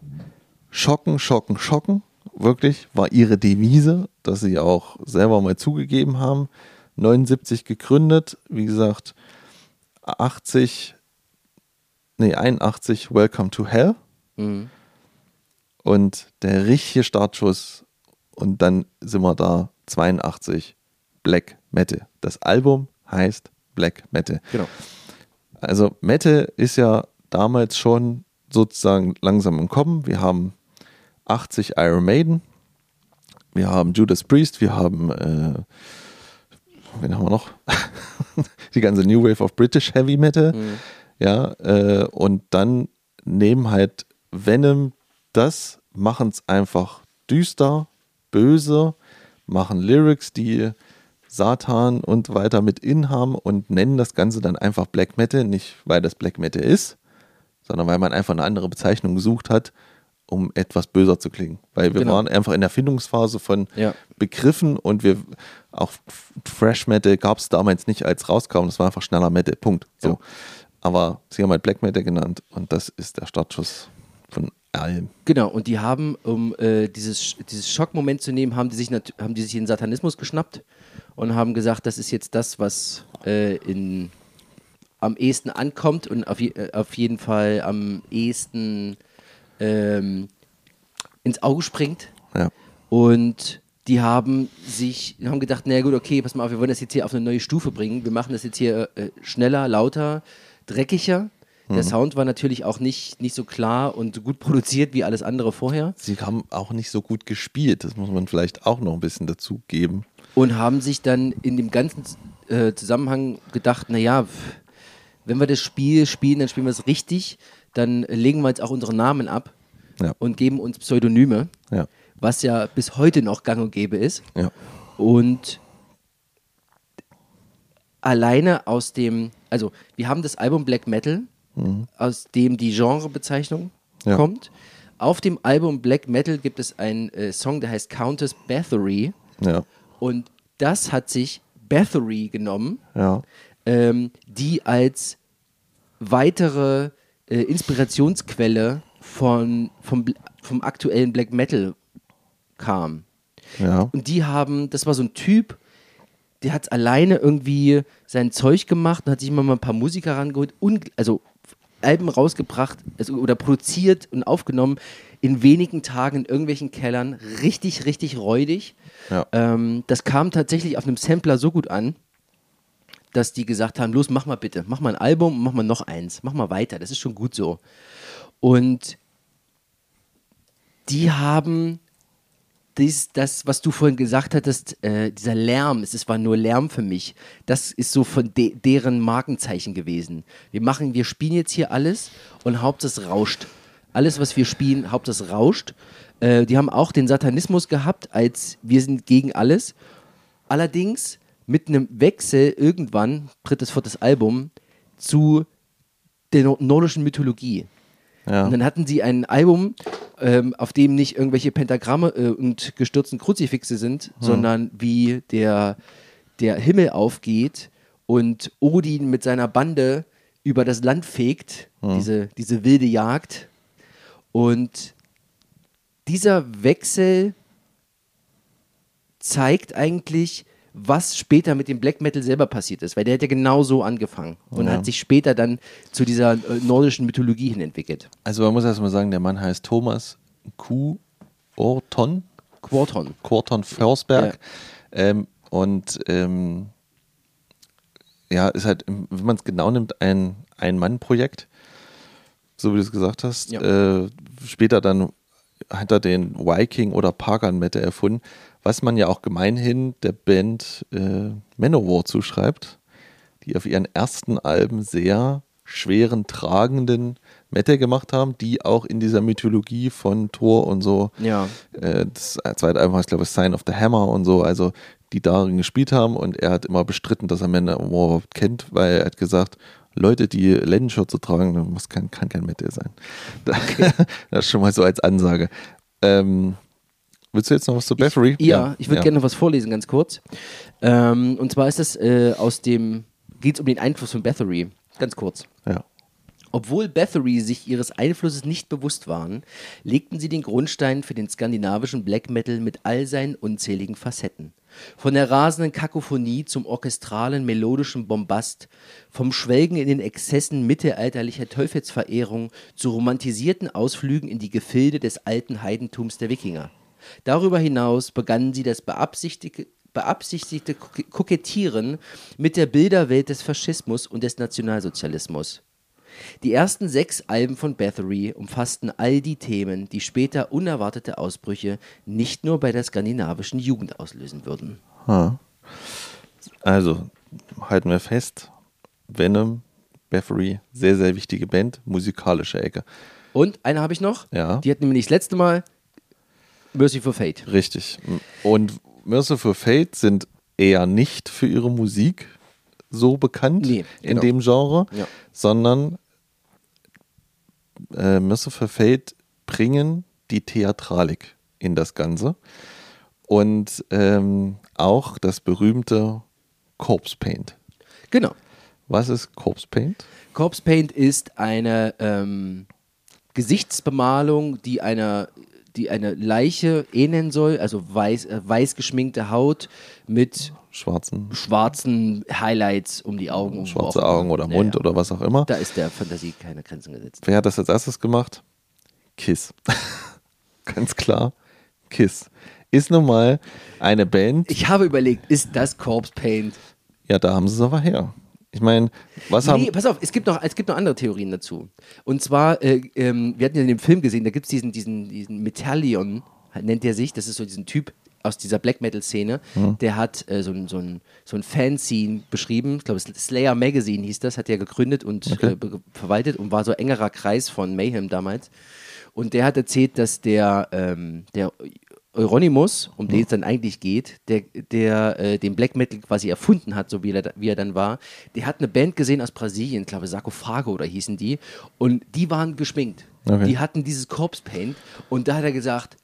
Schocken, schocken, schocken. Wirklich war ihre Devise, dass sie auch selber mal zugegeben haben. 79 gegründet, wie gesagt, 80, nee, 81 Welcome to Hell. Mhm. Und der richtige Startschuss und dann sind wir da 82 Black Metal. Das Album heißt Black Metal. Genau. Also Metal ist ja damals schon sozusagen langsam im Kommen. Wir haben 80 Iron Maiden, wir haben Judas Priest, wir haben, äh, wen haben wir noch? Die ganze New Wave of British Heavy Metal. Ja, äh, und dann nehmen halt Venom das, machen es einfach düster, böse, machen Lyrics, die Satan und weiter mit in haben und nennen das Ganze dann einfach Black Metal, nicht weil das Black Metal ist, sondern weil man einfach eine andere Bezeichnung gesucht hat, um etwas böser zu klingen. Weil wir Genau. waren einfach in der Findungsphase von Ja. Begriffen und wir auch Fresh Metal gab es damals nicht als rauskam, das war einfach schneller Metal, Punkt. So. Ja. Aber sie haben halt Black Metal genannt und das ist der Startschuss von allem. Genau, und die haben, um äh, dieses, dieses Schockmoment zu nehmen, haben die, sich haben die sich den Satanismus geschnappt und haben gesagt, das ist jetzt das, was äh, in, am ehesten ankommt und auf, je, äh, auf jeden Fall am ehesten ähm, ins Auge springt. Ja. Und die haben sich, haben gedacht, na gut, okay, pass mal auf, wir wollen das jetzt hier auf eine neue Stufe bringen. Wir machen das jetzt hier äh, schneller, lauter, dreckiger. Der Sound war natürlich auch nicht, nicht so klar und gut produziert wie alles andere vorher. Sie haben auch nicht so gut gespielt, das muss man vielleicht auch noch ein bisschen dazu geben. Und haben sich dann in dem ganzen äh, Zusammenhang gedacht, naja, wenn wir das Spiel spielen, dann spielen wir es richtig, dann legen wir jetzt auch unsere Namen ab Ja. und geben uns Pseudonyme, Ja. was ja bis heute noch gang und gäbe ist. Ja. Und alleine aus dem, also wir haben das Album Black Metal, aus dem die Genrebezeichnung Ja. kommt. Auf dem Album Black Metal gibt es einen äh, Song, der heißt Countess Bathory. Ja. Und das hat sich Bathory genommen, Ja. ähm, die als weitere äh, Inspirationsquelle von, vom, vom aktuellen Black Metal kam. Ja. Und die haben, das war so ein Typ, der hat alleine irgendwie sein Zeug gemacht und hat sich immer mal ein paar Musiker rangeholt, also Alben rausgebracht also, oder produziert und aufgenommen in wenigen Tagen in irgendwelchen Kellern, richtig, richtig räudig. Ja. Ähm, das kam tatsächlich auf einem Sampler so gut an, dass die gesagt haben, los, mach mal bitte, mach mal ein Album und mach mal noch eins, mach mal weiter, das ist schon gut so. Und die haben dies, das, was du vorhin gesagt hattest, äh, dieser Lärm, es war nur Lärm für mich, das ist so von de deren Markenzeichen gewesen. Wir machen, wir spielen jetzt hier alles und Hauptsache es rauscht. Alles, was wir spielen, Hauptsache es rauscht. Äh, die haben auch den Satanismus gehabt, als wir sind gegen alles. Allerdings mit einem Wechsel irgendwann, drittes, viertes Album, zu der nordischen Mythologie. Ja. Und dann hatten sie ein Album, ähm, auf dem nicht irgendwelche Pentagramme äh, und gestürzten Kruzifixe sind, hm. sondern wie der, der Himmel aufgeht und Odin mit seiner Bande über das Land fegt, hm. diese, diese wilde Jagd. Und dieser Wechsel zeigt eigentlich, was später mit dem Black Metal selber passiert ist, weil der hat ja genau so angefangen und ja. hat sich später dann zu dieser äh, nordischen Mythologie hin entwickelt. Also man muss erstmal sagen, der Mann heißt Thomas Q. Orton. Quarton. Quarton Forsberg. Ja. Ähm, und ähm, ja, ist halt, wenn man es genau nimmt, ein Ein-Mann-Projekt, so wie du es gesagt hast. Ja. Äh, später dann hat er den Viking oder Pagan Metal erfunden was man ja auch gemeinhin der Band äh, Manowar zuschreibt, die auf ihren ersten Alben sehr schweren, tragenden Metal gemacht haben, die auch in dieser Mythologie von Thor und so, ja. äh, das zweite Album heißt, glaube ich, Sign of the Hammer und so, also die darin gespielt haben und er hat immer bestritten, dass er Manowar überhaupt kennt, weil er hat gesagt, Leute, die Lendenschürze tragen, das kann, kann kein Metal sein. Okay. das ist schon mal so als Ansage. Ähm, Willst du jetzt noch was zu Bathory? Ich, ja, ja, ich würde ja. gerne noch was vorlesen, ganz kurz. Ähm, und zwar ist es äh, aus dem, geht es um den Einfluss von Bathory. Ganz kurz. Ja. Obwohl Bathory sich ihres Einflusses nicht bewusst waren, legten sie den Grundstein für den skandinavischen Black Metal mit all seinen unzähligen Facetten. Von der rasenden Kakophonie zum orchestralen melodischen Bombast, vom Schwelgen in den Exzessen mittelalterlicher Teufelsverehrung zu romantisierten Ausflügen in die Gefilde des alten Heidentums der Wikinger. Darüber hinaus begannen sie das beabsichtigte, beabsichtigte Kokettieren mit der Bilderwelt des Faschismus und des Nationalsozialismus. Die ersten sechs Alben von Bathory umfassten all die Themen, die später unerwartete Ausbrüche nicht nur bei der skandinavischen Jugend auslösen würden. Also halten wir fest, Venom, Bathory, sehr, sehr wichtige Band, musikalische Ecke. Und eine habe ich noch, ja. die hat nämlich das letzte Mal Merciful Fate. Richtig. Und Merciful Fate sind eher nicht für ihre Musik so bekannt nee, in genau. dem Genre, ja. sondern äh, Merciful Fate bringen die Theatralik in das Ganze und ähm, auch das berühmte Corpse Paint. Genau. Was ist Corpse Paint? Corpse Paint ist eine ähm, Gesichtsbemalung, die einer die eine Leiche ähneln soll, also weiß, äh, weiß geschminkte Haut mit schwarzen, schwarzen Highlights um die Augen. Schwarze Augen oder Mund ja, oder was auch immer. Da ist der Fantasie keine Grenzen gesetzt. Wer hat das als erstes gemacht? Kiss. Ganz klar, Kiss. Ist nun mal eine Band. Ich habe überlegt, ist das Corpse Paint? Ja, da haben sie es aber her. Ich meine, was nee, haben. pass auf, es gibt, noch, es gibt noch andere Theorien dazu. Und zwar, äh, ähm, wir hatten ja in dem Film gesehen, da gibt es diesen, diesen, diesen Metallion, nennt er sich, das ist so diesen Typ aus dieser Black Metal-Szene, mhm. der hat äh, so, so ein, so ein Fanscene beschrieben. Ich glaube, Slayer Magazine hieß das, hat er gegründet und okay. äh, verwaltet und war so engerer Kreis von Mayhem damals. Und der hat erzählt, dass der, ähm, der Euronymous, um den es dann eigentlich geht, der, der äh, den Black Metal quasi erfunden hat, so wie er, wie er dann war, der hat eine Band gesehen aus Brasilien, glaube ich, Sarkophago oder hießen die, und die waren geschminkt. Okay. Die hatten dieses Corpse Paint und da hat er gesagt,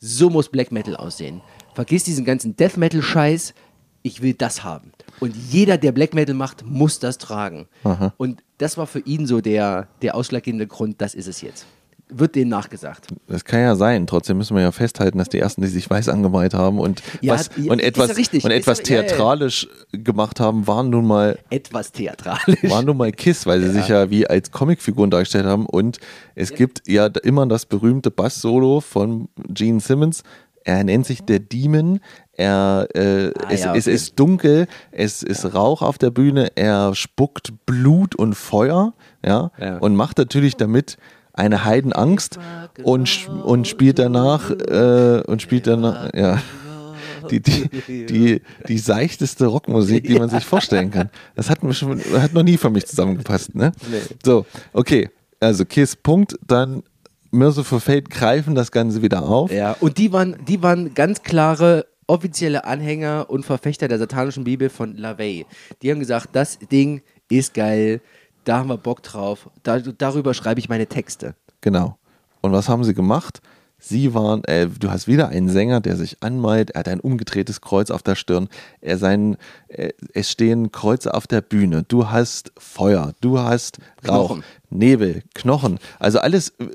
so muss Black Metal aussehen. Vergiss diesen ganzen Death Metal Scheiß, ich will das haben. Und jeder, der Black Metal macht, muss das tragen. Aha. Und das war für ihn so der, der ausschlaggebende Grund, das ist es jetzt. Wird denen nachgesagt. Das kann ja sein. Trotzdem müssen wir ja festhalten, dass die ersten, die sich weiß angemalt haben und, Ja, was, ja, und etwas, richtig. und etwas ja- ja, ja. theatralisch gemacht haben, waren nun mal Etwas theatralisch. waren nun mal Kiss, weil sie sich ja wie als Comicfiguren dargestellt haben. Und es gibt ja immer das berühmte Bass-Solo von Gene Simmons. Er nennt sich der Demon. Er, äh, es, ja, es okay. ist dunkel, es ist Rauch auf der Bühne, er spuckt Blut und Feuer, Ja. und macht natürlich damit eine Heidenangst und, und spielt danach äh, und spielt danach, ja, die, die, die, die seichteste Rockmusik, die man sich vorstellen kann. Das hat, mir schon, hat noch nie für mich zusammengepasst. Ne? Nee. So, okay. Also Kiss, Punkt. Dann Merciful Fate greifen das Ganze wieder auf. Ja, und die waren, die waren ganz klare offizielle Anhänger und Verfechter der satanischen Bibel von LaVey. Die haben gesagt, das Ding ist geil, da haben wir Bock drauf, da, darüber schreibe ich meine Texte. Genau. Und was haben sie gemacht? Sie waren, äh, du hast wieder einen Sänger, der sich anmalt, er hat ein umgedrehtes Kreuz auf der Stirn, er sein, äh, es stehen Kreuze auf der Bühne, du hast Feuer, du hast Rauch, Knochen. Nebel, Knochen, also alles äh,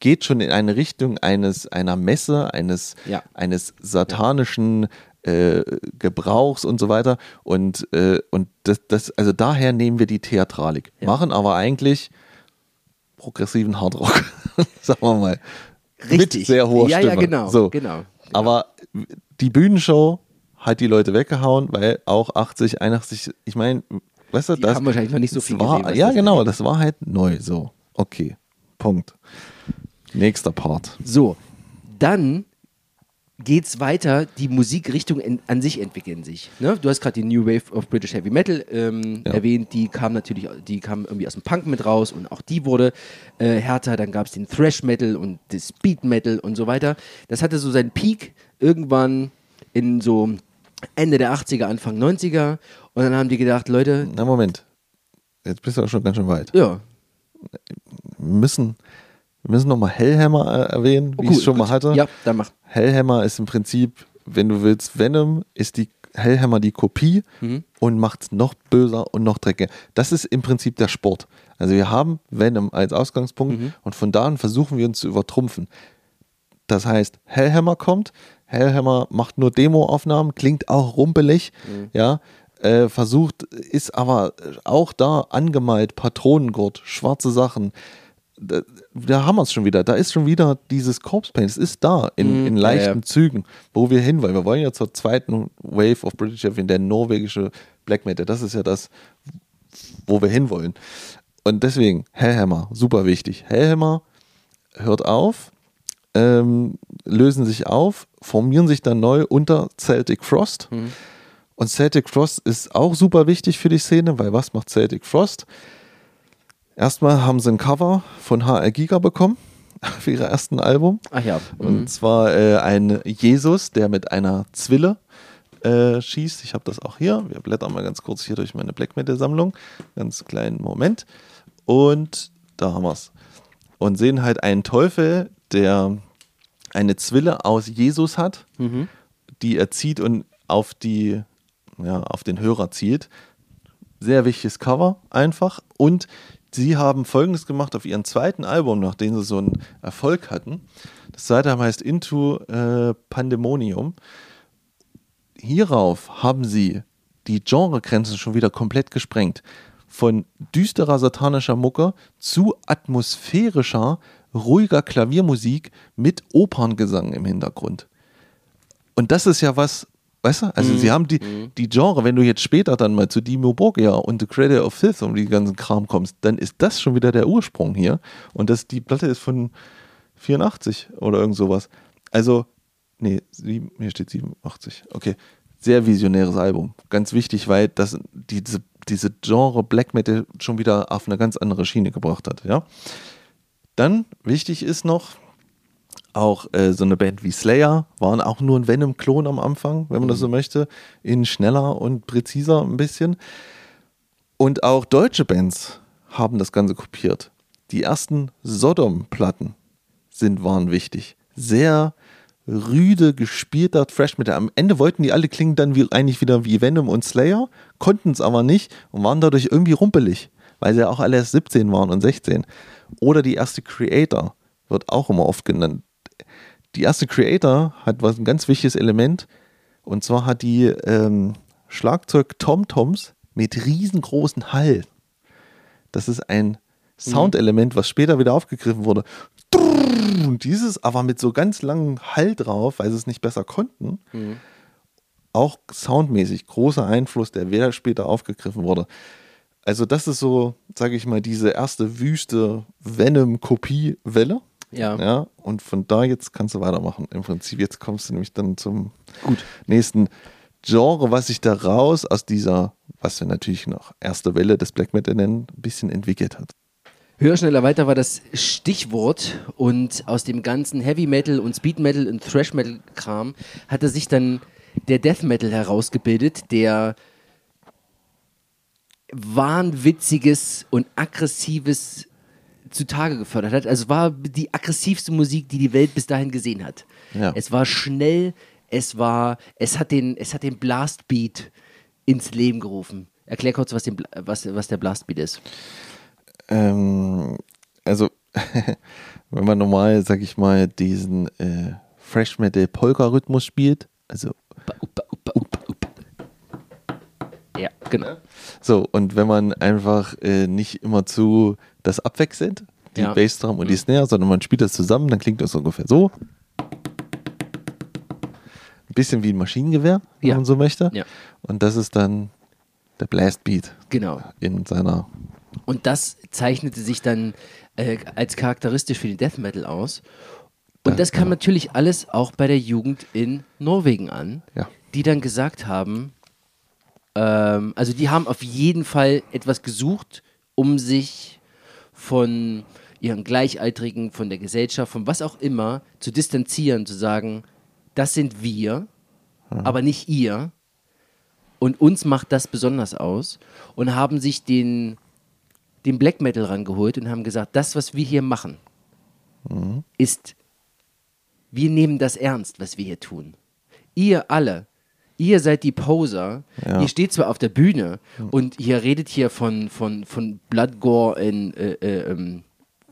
geht schon in eine Richtung eines, einer Messe, eines, Ja. eines satanischen äh, Gebrauchs und so weiter. Und, äh, und das, das, also daher nehmen wir die Theatralik. Ja. Machen aber eigentlich progressiven Hardrock, sagen wir mal. Mit Richtig. sehr hoher Ja, Stimme. ja, genau, So. genau. Aber die Bühnenshow hat die Leute weggehauen, weil auch 80, 81, ich meine, weißt du, Die das haben wahrscheinlich noch nicht so viel war, gesehen, Ja, das genau, das war halt neu so. Okay, Punkt. Nächster Part. So, dann geht's weiter, die Musikrichtung in, an sich entwickeln sich. Ne? Du hast gerade die New Wave of British Heavy Metal ähm, Ja. erwähnt, die kam natürlich, die kam irgendwie aus dem Punk mit raus und auch die wurde äh, härter. Dann gab es den Thrash Metal und das Speed Metal und so weiter. Das hatte so seinen Peak irgendwann in so Ende der 80er, Anfang 90er und dann haben die gedacht, Leute, Na, Moment. Jetzt bist du auch schon ganz schön weit. ja, Wir müssen, wir müssen nochmal Hellhammer äh, erwähnen, wie ich es schon mal hatte. Ja, dann mach. Hellhammer ist im Prinzip, wenn du willst, Venom ist die Hellhammer die Kopie Mhm. und macht es noch böser und noch dreckiger. Das ist im Prinzip der Sport. Also wir haben Venom als Ausgangspunkt Mhm. und von da an versuchen wir uns zu übertrumpfen. Das heißt, Hellhammer kommt, Hellhammer macht nur Demoaufnahmen, klingt auch rumpelig, Mhm. ja, äh, versucht, ist aber auch da angemalt, Patronengurt, schwarze Sachen. Da, da haben wir es schon wieder. Da ist schon wieder dieses Corpse Paint. Es ist da in, Mhm, in ja, leichten ja. Zügen, wo wir hin wollen. Wir wollen ja zur zweiten Wave of British Heavy, der norwegische Black Metal. Das ist ja das, wo wir hinwollen. Und deswegen, Hellhammer, super wichtig. Hellhammer hört auf, ähm, lösen sich auf, formieren sich dann neu unter Celtic Frost. Und Celtic Frost ist auch super wichtig für die Szene, weil was macht Celtic Frost? Erstmal haben sie ein Cover von HR Giga bekommen für ihr ersten Album. Ach ja. Und zwar äh, ein Jesus, der mit einer Zwille äh, schießt. Ich habe das auch hier. Wir blättern mal ganz kurz hier durch meine Black Metal Sammlung. Ganz kleinen Moment. Und da haben wir es. Und sehen halt einen Teufel, der eine Zwille aus Jesus hat, die er zieht und auf die, ja, auf den Hörer zielt. Sehr wichtiges Cover einfach. Und sie haben folgendes gemacht auf ihrem zweiten Album, nachdem sie so einen Erfolg hatten. Das zweite Album heißt Into äh, Pandemonium. Hierauf haben sie die Genregrenzen schon wieder komplett gesprengt. Von düsterer satanischer Mucke zu atmosphärischer, ruhiger Klaviermusik mit Operngesang im Hintergrund. Und das ist ja was, weißt du? Also, sie haben die, die Genre, wenn du jetzt später dann mal zu Dimo Borgia und The Cradle of Filth und die ganzen Kram kommst, dann ist das schon wieder der Ursprung hier. Und das, die Platte ist von 84 oder irgend sowas. Also, nee, sieben, hier steht 87. Okay. Sehr visionäres Album. Ganz wichtig, weil das diese, diese Genre Black Metal schon wieder auf eine ganz andere Schiene gebracht hat, ja. Dann wichtig ist noch, auch äh, so eine Band wie Slayer waren auch nur ein Venom-Klon am Anfang, wenn man das so möchte, in schneller und präziser ein bisschen. Und auch deutsche Bands haben das Ganze kopiert. Die ersten Sodom-Platten sind, waren wichtig. Sehr rüde, gespielter Thrash Metal. Am Ende wollten die alle klingen dann wie, eigentlich wieder wie Venom und Slayer, konnten es aber nicht und waren dadurch irgendwie rumpelig. weil sie auch alle erst 17 waren und 16. Oder die erste Creator wird auch immer oft genannt. Die erste Creator hat was ein ganz wichtiges Element und zwar hat die ähm, Schlagzeug Tom-Toms mit riesengroßen Hall. Das ist ein Soundelement, was später wieder aufgegriffen wurde. Und dieses aber mit so ganz langem Hall drauf, weil sie es nicht besser konnten. Mhm. Auch soundmäßig großer Einfluss, der wieder später aufgegriffen wurde. Also das ist so, sage ich mal, diese erste wüste Venom-Kopie-Welle. Ja. ja. Und von da jetzt kannst du weitermachen. Im Prinzip, jetzt kommst du nämlich dann zum Gut. nächsten Genre, was sich daraus aus dieser, was wir natürlich noch erste Welle des Black Metal nennen, ein bisschen entwickelt hat. Höher, schneller, weiter war das Stichwort und aus dem ganzen Heavy Metal und Speed Metal und Thrash Metal Kram hatte sich dann der Death Metal herausgebildet, der wahnwitziges und aggressives zutage gefördert hat. Also war die aggressivste Musik, die die Welt bis dahin gesehen hat. Ja. Es war schnell, es war, es hat den, es hat den Blastbeat ins Leben gerufen. Erklär kurz, was, den, was, was der Blastbeat ist. Ähm, also, wenn man normal, sag ich mal, diesen äh, Fresh Metal Polka-Rhythmus spielt, also ja, genau. So, und wenn man einfach äh, nicht immer zu das abwechselt, die ja. Bassdrum und die Snare, sondern man spielt das zusammen, dann klingt das ungefähr so. Ein bisschen wie ein Maschinengewehr, wenn ja. man so möchte. Ja. Und das ist dann der Blast Beat. Genau. In seiner. Und das zeichnete sich dann äh, als charakteristisch für den Death Metal aus. Und das kam natürlich alles auch bei der Jugend in Norwegen an, ja. die dann gesagt haben, ähm, also die haben auf jeden Fall etwas gesucht, um sich von ihren Gleichaltrigen, von der Gesellschaft, von was auch immer zu distanzieren, zu sagen, das sind wir, mhm. aber nicht ihr. Und uns macht das besonders aus. Und haben sich den, den Black Metal rangeholt und haben gesagt, das, was wir hier machen, mhm. ist, wir nehmen das ernst, was wir hier tun. Ihr alle ihr seid die Poser. Ja. Ihr steht zwar auf der Bühne mhm. und ihr redet hier von, von, von Blood, Gore und äh, äh, ähm,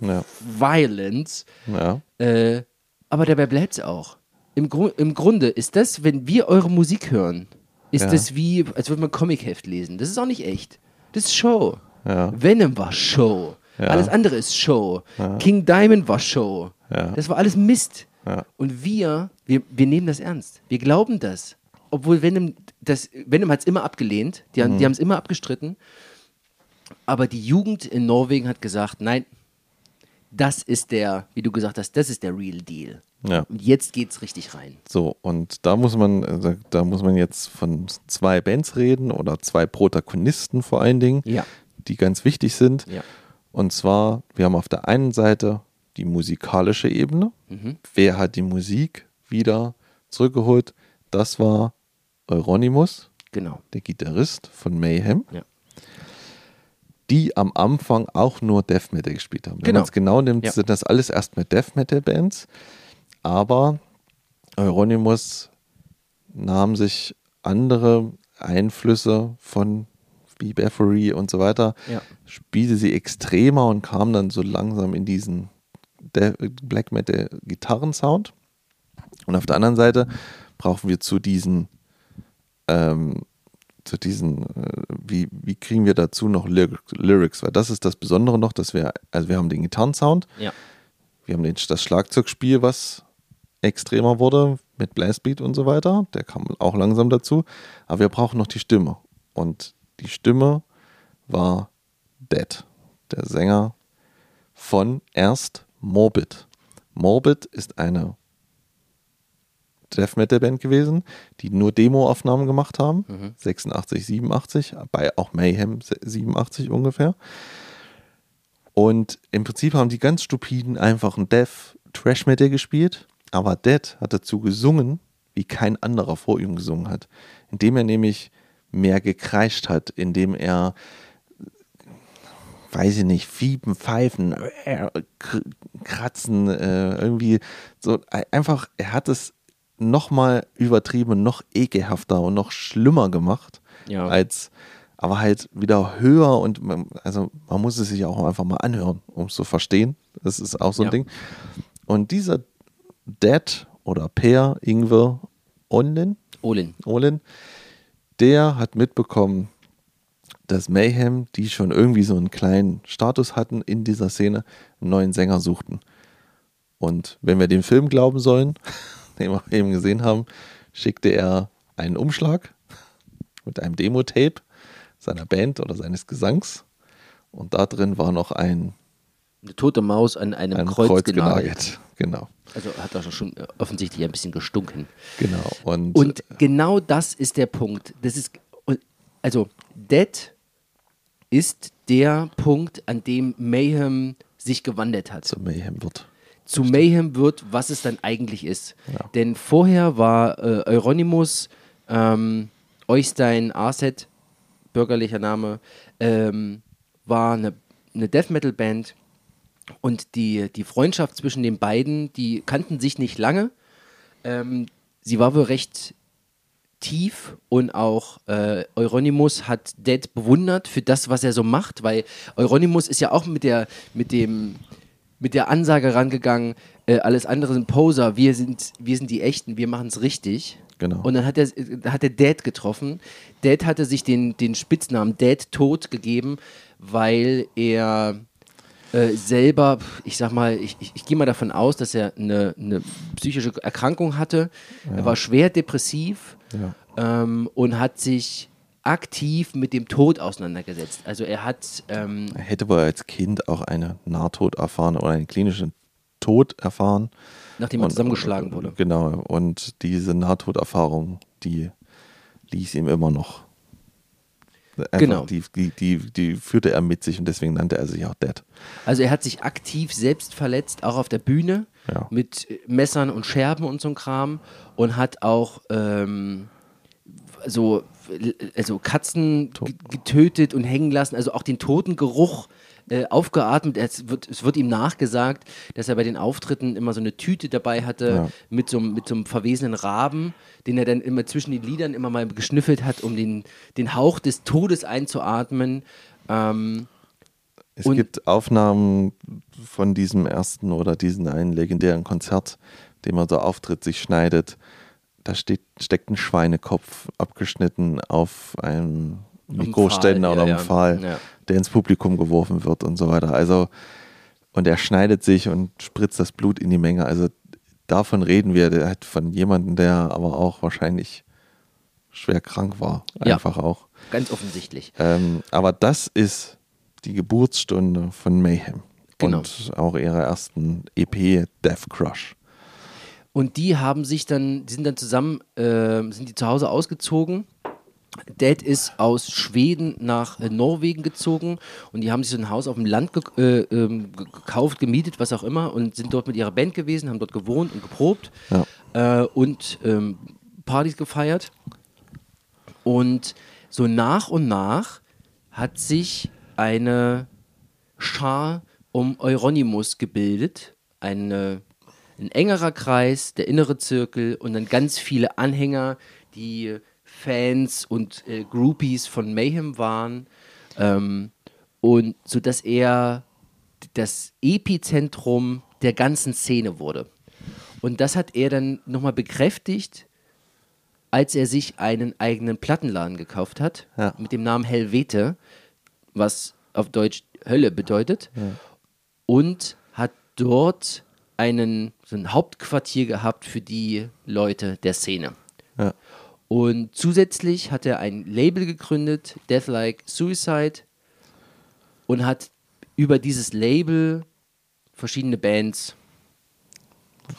ja. Violence, ja. Äh, aber dabei bleibt es auch. Im, Gru Im Grunde ist das, wenn wir eure Musik hören, ist das wie, als würde man Comicheft lesen. Das ist auch nicht echt. Das ist Show. Venom war Show. Alles andere ist Show. King Diamond war Show. Das war alles Mist. Und wir, wir, wir nehmen das ernst. Wir glauben das obwohl Venom, das, Venom hat es immer abgelehnt, die, mhm. die haben es immer abgestritten, aber die Jugend in Norwegen hat gesagt, nein, das ist der, wie du gesagt hast, das ist der Real Deal. Ja. Und jetzt geht's richtig rein. So, und da muss man, da muss man jetzt von zwei Bands reden oder zwei Protagonisten vor allen Dingen, ja. die ganz wichtig sind. Ja. Und zwar, wir haben auf der einen Seite die musikalische Ebene. Mhm. Wer hat die Musik wieder zurückgeholt? Das war Euronymous, genau. der Gitarrist von Mayhem, ja. die am Anfang auch nur Death Metal gespielt haben. Wenn genau. man es genau nimmt, ja. sind das alles erstmal Death Metal Bands, aber Euronymous nahm sich andere Einflüsse von wie Bathory und so weiter, ja. spielte sie extremer und kam dann so langsam in diesen Black Metal Gitarrensound. Und auf der anderen Seite brauchen wir zu diesen ähm, zu diesen, äh, wie, wie kriegen wir dazu noch Lyrics? Weil das ist das Besondere noch, dass wir, also wir haben den Gitarrensound, ja. wir haben den, das Schlagzeugspiel, was extremer wurde mit Blastbeat und so weiter, der kam auch langsam dazu, aber wir brauchen noch die Stimme. Und die Stimme war Dead, der Sänger von erst Morbid. Morbid ist eine Death Metal Band gewesen, die nur Demo-Aufnahmen gemacht haben. Mhm. 86, 87, bei auch Mayhem 87 ungefähr. Und im Prinzip haben die ganz stupiden einfachen Death Trash Metal gespielt, aber Dead hat dazu gesungen, wie kein anderer vor ihm gesungen hat. Indem er nämlich mehr gekreischt hat, indem er weiß ich nicht, Fiepen, Pfeifen, äh, Kratzen, äh, irgendwie so einfach, er hat es nochmal übertrieben, noch ekelhafter und noch schlimmer gemacht ja. als, aber halt wieder höher und man, also man muss es sich auch einfach mal anhören, um es zu verstehen. Das ist auch so ein ja. Ding. Und dieser Dad oder Per Ingwer Onlin, Olin. Olin, der hat mitbekommen, dass Mayhem, die schon irgendwie so einen kleinen Status hatten in dieser Szene, einen neuen Sänger suchten. Und wenn wir dem Film glauben sollen, wir eben gesehen haben, schickte er einen Umschlag mit einem Demo-Tape seiner Band oder seines Gesangs. Und da drin war noch ein eine tote Maus an einem, einem Kreuz, Kreuz genagelt. genagelt. Genau. Also hat er schon offensichtlich ein bisschen gestunken. Genau. Und, und genau das ist der Punkt. Das ist also Dead ist der Punkt, an dem Mayhem sich gewandelt hat. Zu Mayhem wird. Zu Mayhem wird, was es dann eigentlich ist. Ja. Denn vorher war äh, Euronymous, ähm, Oystein Arset, bürgerlicher Name, ähm, war eine, eine Death Metal Band und die, die Freundschaft zwischen den beiden, die kannten sich nicht lange. Ähm, sie war wohl recht tief und auch äh, Euronymous hat Dead bewundert für das, was er so macht, weil Euronymous ist ja auch mit der, mit dem, mit der Ansage rangegangen, äh, alles andere sind Poser, wir sind, wir sind die Echten, wir machen es richtig. Genau. Und dann hat er, hat er Dad getroffen. Dad hatte sich den, den Spitznamen Dad Tod gegeben, weil er äh, selber, ich sag mal, ich, ich, ich gehe mal davon aus, dass er eine, eine psychische Erkrankung hatte. Ja. Er war schwer depressiv ja. ähm, und hat sich aktiv mit dem Tod auseinandergesetzt. Also er hat. Ähm, er hätte wohl als Kind auch eine Nahtod erfahren oder einen klinischen Tod erfahren. Nachdem er zusammengeschlagen wurde. Genau, und diese Nahtoderfahrung, die ließ ihm immer noch. Einfach genau. Die, die, die, die führte er mit sich und deswegen nannte er sich auch Dead. Also er hat sich aktiv selbst verletzt, auch auf der Bühne, ja. mit Messern und Scherben und so ein Kram und hat auch ähm, so also Katzen getötet und hängen lassen, also auch den Totengeruch äh, aufgeatmet. Es wird, es wird ihm nachgesagt, dass er bei den Auftritten immer so eine Tüte dabei hatte ja. mit, so, mit so einem verwesenen Raben, den er dann immer zwischen den Liedern immer mal geschnüffelt hat, um den, den Hauch des Todes einzuatmen. Ähm, es gibt Aufnahmen von diesem ersten oder diesen einen legendären Konzert, dem er so auftritt, sich schneidet. Da steht, steckt ein Schweinekopf abgeschnitten auf einem Mikroständer oder einem Pfahl, ja. der ins Publikum geworfen wird und so weiter. Also, und er schneidet sich und spritzt das Blut in die Menge. Also davon reden wir, der hat von jemandem, der aber auch wahrscheinlich schwer krank war. Einfach auch. Ganz offensichtlich. Ähm, aber das ist die Geburtsstunde von Mayhem. Genau. Und auch ihrer ersten EP Death Crush. Und die haben sich dann, die sind dann zusammen, äh, sind die zu Hause ausgezogen Dad ist aus Schweden nach äh, Norwegen gezogen und die haben sich so ein Haus auf dem Land ge äh, ähm, gekauft, gemietet, was auch immer und sind dort mit ihrer Band gewesen, haben dort gewohnt und geprobt ja. äh, und ähm, Partys gefeiert. Und so nach und nach hat sich eine Schar um Euronymous gebildet, eine, ein engerer Kreis, der innere Zirkel und dann ganz viele Anhänger, die Fans und äh, Groupies von Mayhem waren. Ähm, und so dass er das Epizentrum der ganzen Szene wurde. Und das hat er dann nochmal bekräftigt, als er sich einen eigenen Plattenladen gekauft hat, ja. mit dem Namen Helvete, was auf Deutsch Hölle bedeutet. Ja. Und hat dort einen, so ein Hauptquartier gehabt für die Leute der Szene. Ja. Und zusätzlich hat er ein Label gegründet, Death Like Suicide, und hat über dieses Label verschiedene Bands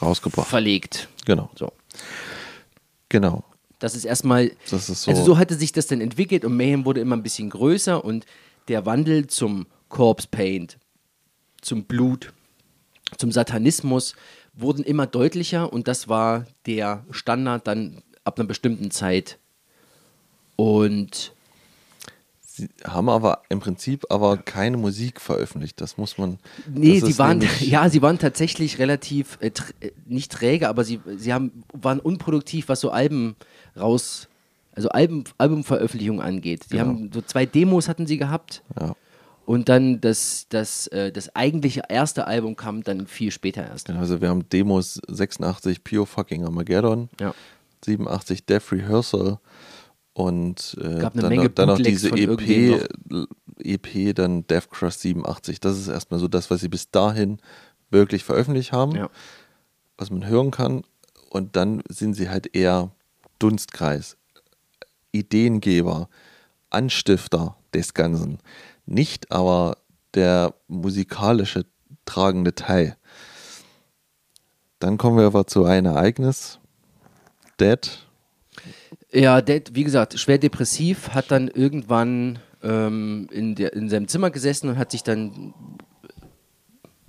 rausgebracht. Verlegt. Genau. So. Genau. Das ist erstmal. Das ist so. Also so hatte sich das dann entwickelt und Mayhem wurde immer ein bisschen größer und der Wandel zum Corpse Paint, zum Blut, zum Satanismus wurden immer deutlicher und das war der Standard dann ab einer bestimmten Zeit. Und Sie haben aber im Prinzip aber keine Musik veröffentlicht. Das muss man. Nee, sie waren ja, sie waren tatsächlich relativ äh, nicht träge, aber sie, sie haben, waren unproduktiv, was so Alben raus also Album, Albumveröffentlichung angeht. Die Genau. haben so zwei Demos hatten sie gehabt Ja. Und dann das, das, äh, das eigentliche erste Album kam dann viel später erst. Genau, Also wir haben Demos 86 Pure Fucking Armageddon, Ja. 87 Death Rehearsal und äh, Gab eine dann, Menge noch, dann noch diese EP, EP, dann Death Crush 87. Das ist erstmal so das, was sie bis dahin wirklich veröffentlicht haben, Ja. was man hören kann. Und dann sind sie halt eher Dunstkreis, Ideengeber, Anstifter des Ganzen. Nicht aber der musikalische tragende Teil. Dann kommen wir aber zu einem Ereignis. Dead. Ja, der, wie gesagt, schwer depressiv, hat dann irgendwann ähm, in, der, in seinem Zimmer gesessen und hat sich dann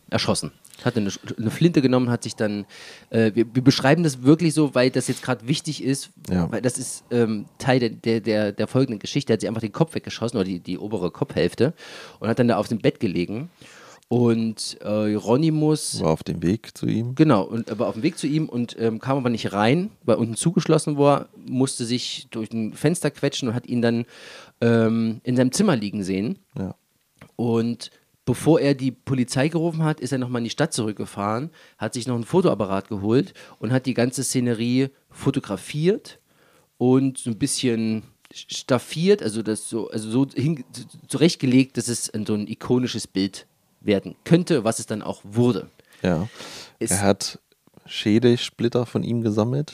erschossen. Hat eine, eine Flinte genommen, hat sich dann. Äh, wir, wir beschreiben das wirklich so, weil das jetzt gerade wichtig ist, Ja. weil das ist ähm, Teil der, der, der, der folgenden Geschichte. Er hat sich einfach den Kopf weggeschossen oder die, die obere Kopfhälfte und hat dann da auf dem Bett gelegen. Und äh, Ronimus War auf dem Weg zu ihm. Genau, und er war auf dem Weg zu ihm und ähm, kam aber nicht rein, weil unten zugeschlossen war, musste sich durch ein Fenster quetschen und hat ihn dann ähm, in seinem Zimmer liegen sehen. Ja. Und bevor er die Polizei gerufen hat, ist er nochmal in die Stadt zurückgefahren, hat sich noch ein Fotoapparat geholt und hat die ganze Szenerie fotografiert und so ein bisschen staffiert, also das so, also so hin, zurechtgelegt, dass es so ein ikonisches Bild werden könnte, was es dann auch wurde. ja. Es- Er hat Schädelsplitter von ihm gesammelt.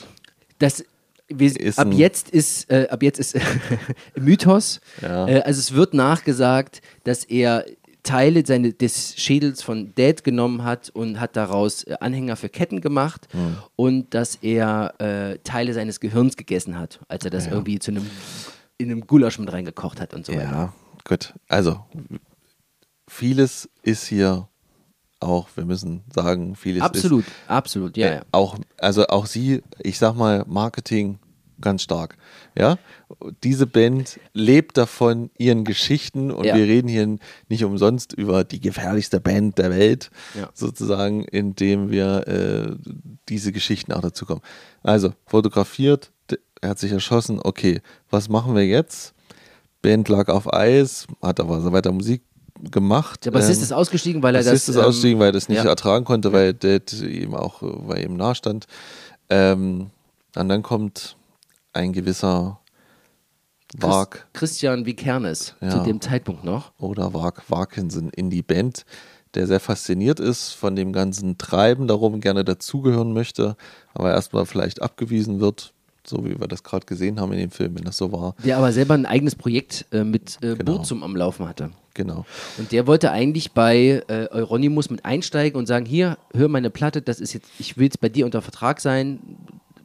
das wir, ab jetzt ist äh, ab jetzt ist Mythos. Ja. Äh, also es wird nachgesagt, dass er Teile seine, des Schädels von Dad genommen hat und hat daraus äh, Anhänger für Ketten gemacht Hm. und dass er äh, Teile seines Gehirns gegessen hat, als er das irgendwie zu einem in einem Gulasch mit reingekocht hat und so weiter. Ja, gut. Also, vieles ist hier auch, wir müssen sagen, vieles Absolut, ist absolut, ja, äh, ja. auch, also auch sie, ich sag mal, Marketing ganz stark. Ja, diese Band lebt davon ihren Geschichten und Ja. wir reden hier nicht umsonst über die gefährlichste Band der Welt, Ja. sozusagen, indem wir äh, diese Geschichten auch dazu kommen. Also, fotografiert, er hat sich erschossen, okay, was machen wir jetzt? Band lag auf Eis, hat aber so weiter Musik gemacht. Der Bassist ähm, ist ausgestiegen, weil er Bassist das. ist ausgestiegen, weil er das nicht ja. ertragen konnte, weil Dad ihm auch, äh, weil ihm nahe stand. Ähm, und dann kommt ein gewisser Wag Christian Vikernes Ja. zu dem Zeitpunkt noch. oder Wag Wakinson in die Band, der sehr fasziniert ist von dem ganzen Treiben darum, gerne dazugehören möchte, aber erstmal vielleicht abgewiesen wird, so wie wir das gerade gesehen haben in dem Film, wenn das so war. Der aber selber ein eigenes Projekt äh, mit äh, Genau. Burzum am Laufen hatte. Genau. Und der wollte eigentlich bei äh, Euronymous mit einsteigen und sagen, hier, hör meine Platte, das ist jetzt, ich will jetzt bei dir unter Vertrag sein,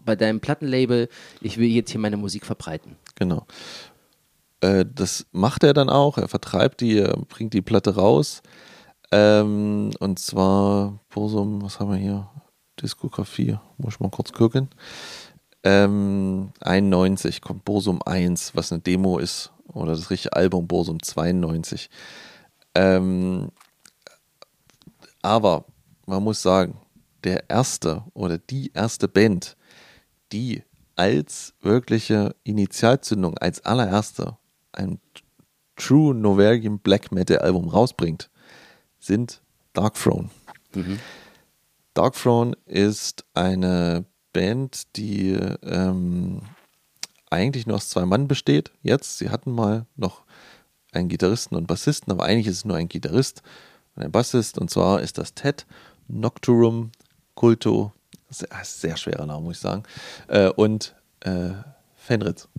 bei deinem Plattenlabel, ich will jetzt hier meine Musik verbreiten. Genau. Äh, das macht er dann auch. Er vertreibt die, er bringt die Platte raus. Ähm, und zwar Bursum, was haben wir hier? Diskografie, muss ich mal kurz gucken. Ähm, 91 kommt Bursum 1, was eine Demo ist. Oder das richtige Album Bursum 92. Ähm, aber man muss sagen, der erste oder die erste Band, die als wirkliche Initialzündung, als allererste ein True Novarian Black Metal Album rausbringt, sind Dark Throne. Dark Throne ist eine Band, die ähm, eigentlich nur aus zwei Mann besteht. Jetzt, sie hatten mal noch einen Gitarristen und Bassisten, aber eigentlich ist es nur ein Gitarrist und ein Bassist. Und zwar ist das Ted Nocturum Culto, sehr, sehr schwerer Name, muss ich sagen, äh, und äh, Fenritz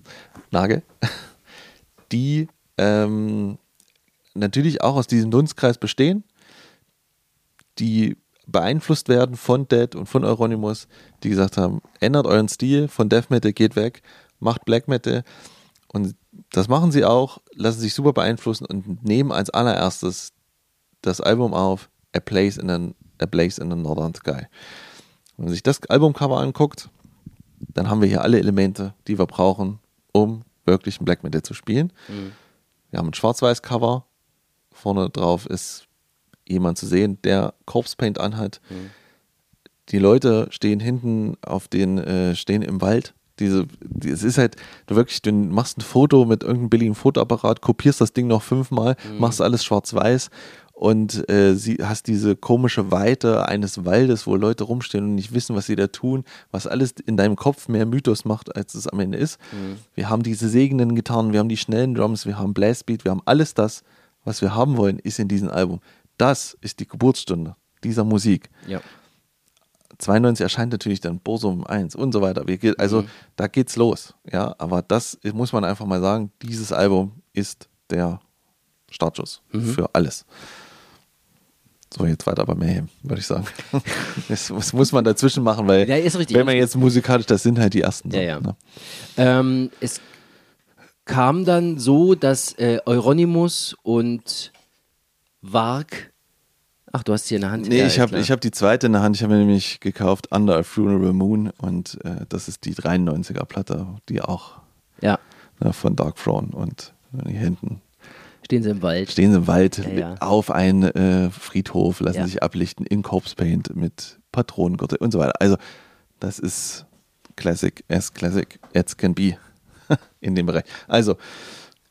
Nagel, die ähm, natürlich auch aus diesem Dunstkreis bestehen, die beeinflusst werden von Dead und von Euronymous, die gesagt haben, ändert euren Stil von Death Metal, geht weg, macht Black Metal. Und das machen sie auch, lassen sich super beeinflussen und nehmen als allererstes das Album auf, A Place in, an, A Place in the Northern Sky. Wenn man sich das Albumcover anguckt, dann haben wir hier alle Elemente, die wir brauchen, um wirklich ein Black Metal zu spielen. Wir haben ein Schwarz-Weiß-Cover. Vorne drauf ist jemand zu sehen, der Corpse Paint anhat. Die Leute stehen hinten auf den, äh, stehen im Wald Diese, die, es ist halt, du wirklich, du machst ein Foto mit irgendeinem billigen Fotoapparat, kopierst das Ding noch fünfmal, mhm. machst alles schwarz-weiß und äh, sie, hast diese komische Weite eines Waldes, wo Leute rumstehen und nicht wissen, was sie da tun, was alles in deinem Kopf mehr Mythos macht, als es am Ende ist. Mhm. Wir haben diese segenden Gitarren, wir haben die schnellen Drums, wir haben Blastbeat, wir haben alles das, was wir haben wollen, ist in diesem Album. Das ist die Geburtsstunde dieser Musik. Ja. 92 erscheint natürlich dann Bosum 1 und so weiter. Also mhm. da geht's los. Ja, aber das muss man einfach mal sagen, dieses Album ist der Startschuss mhm. für alles. So, jetzt weiter bei Mayhem, würde ich sagen. das, das, muss man dazwischen machen, weil ja, richtig, wenn man jetzt musikalisch, das sind halt die ersten. Ja, ja. Ne? Ähm, es kam dann so, dass äh, Euronymous und Varg Ach, du hast sie in der Hand. Nee, ja, ich habe hab die zweite in der Hand. Ich habe nämlich gekauft Under a Funeral Moon und äh, das ist die 93er Platte, die auch ja. Ne, von Dark Throne und hier hinten. Stehen sie im Wald. Stehen sie im Wald ja, ja. auf einen äh, Friedhof, lassen sich ablichten in Corpse Paint mit Patronengürtel und so weiter. Also, das ist Classic as Classic as can be in dem Bereich. Also,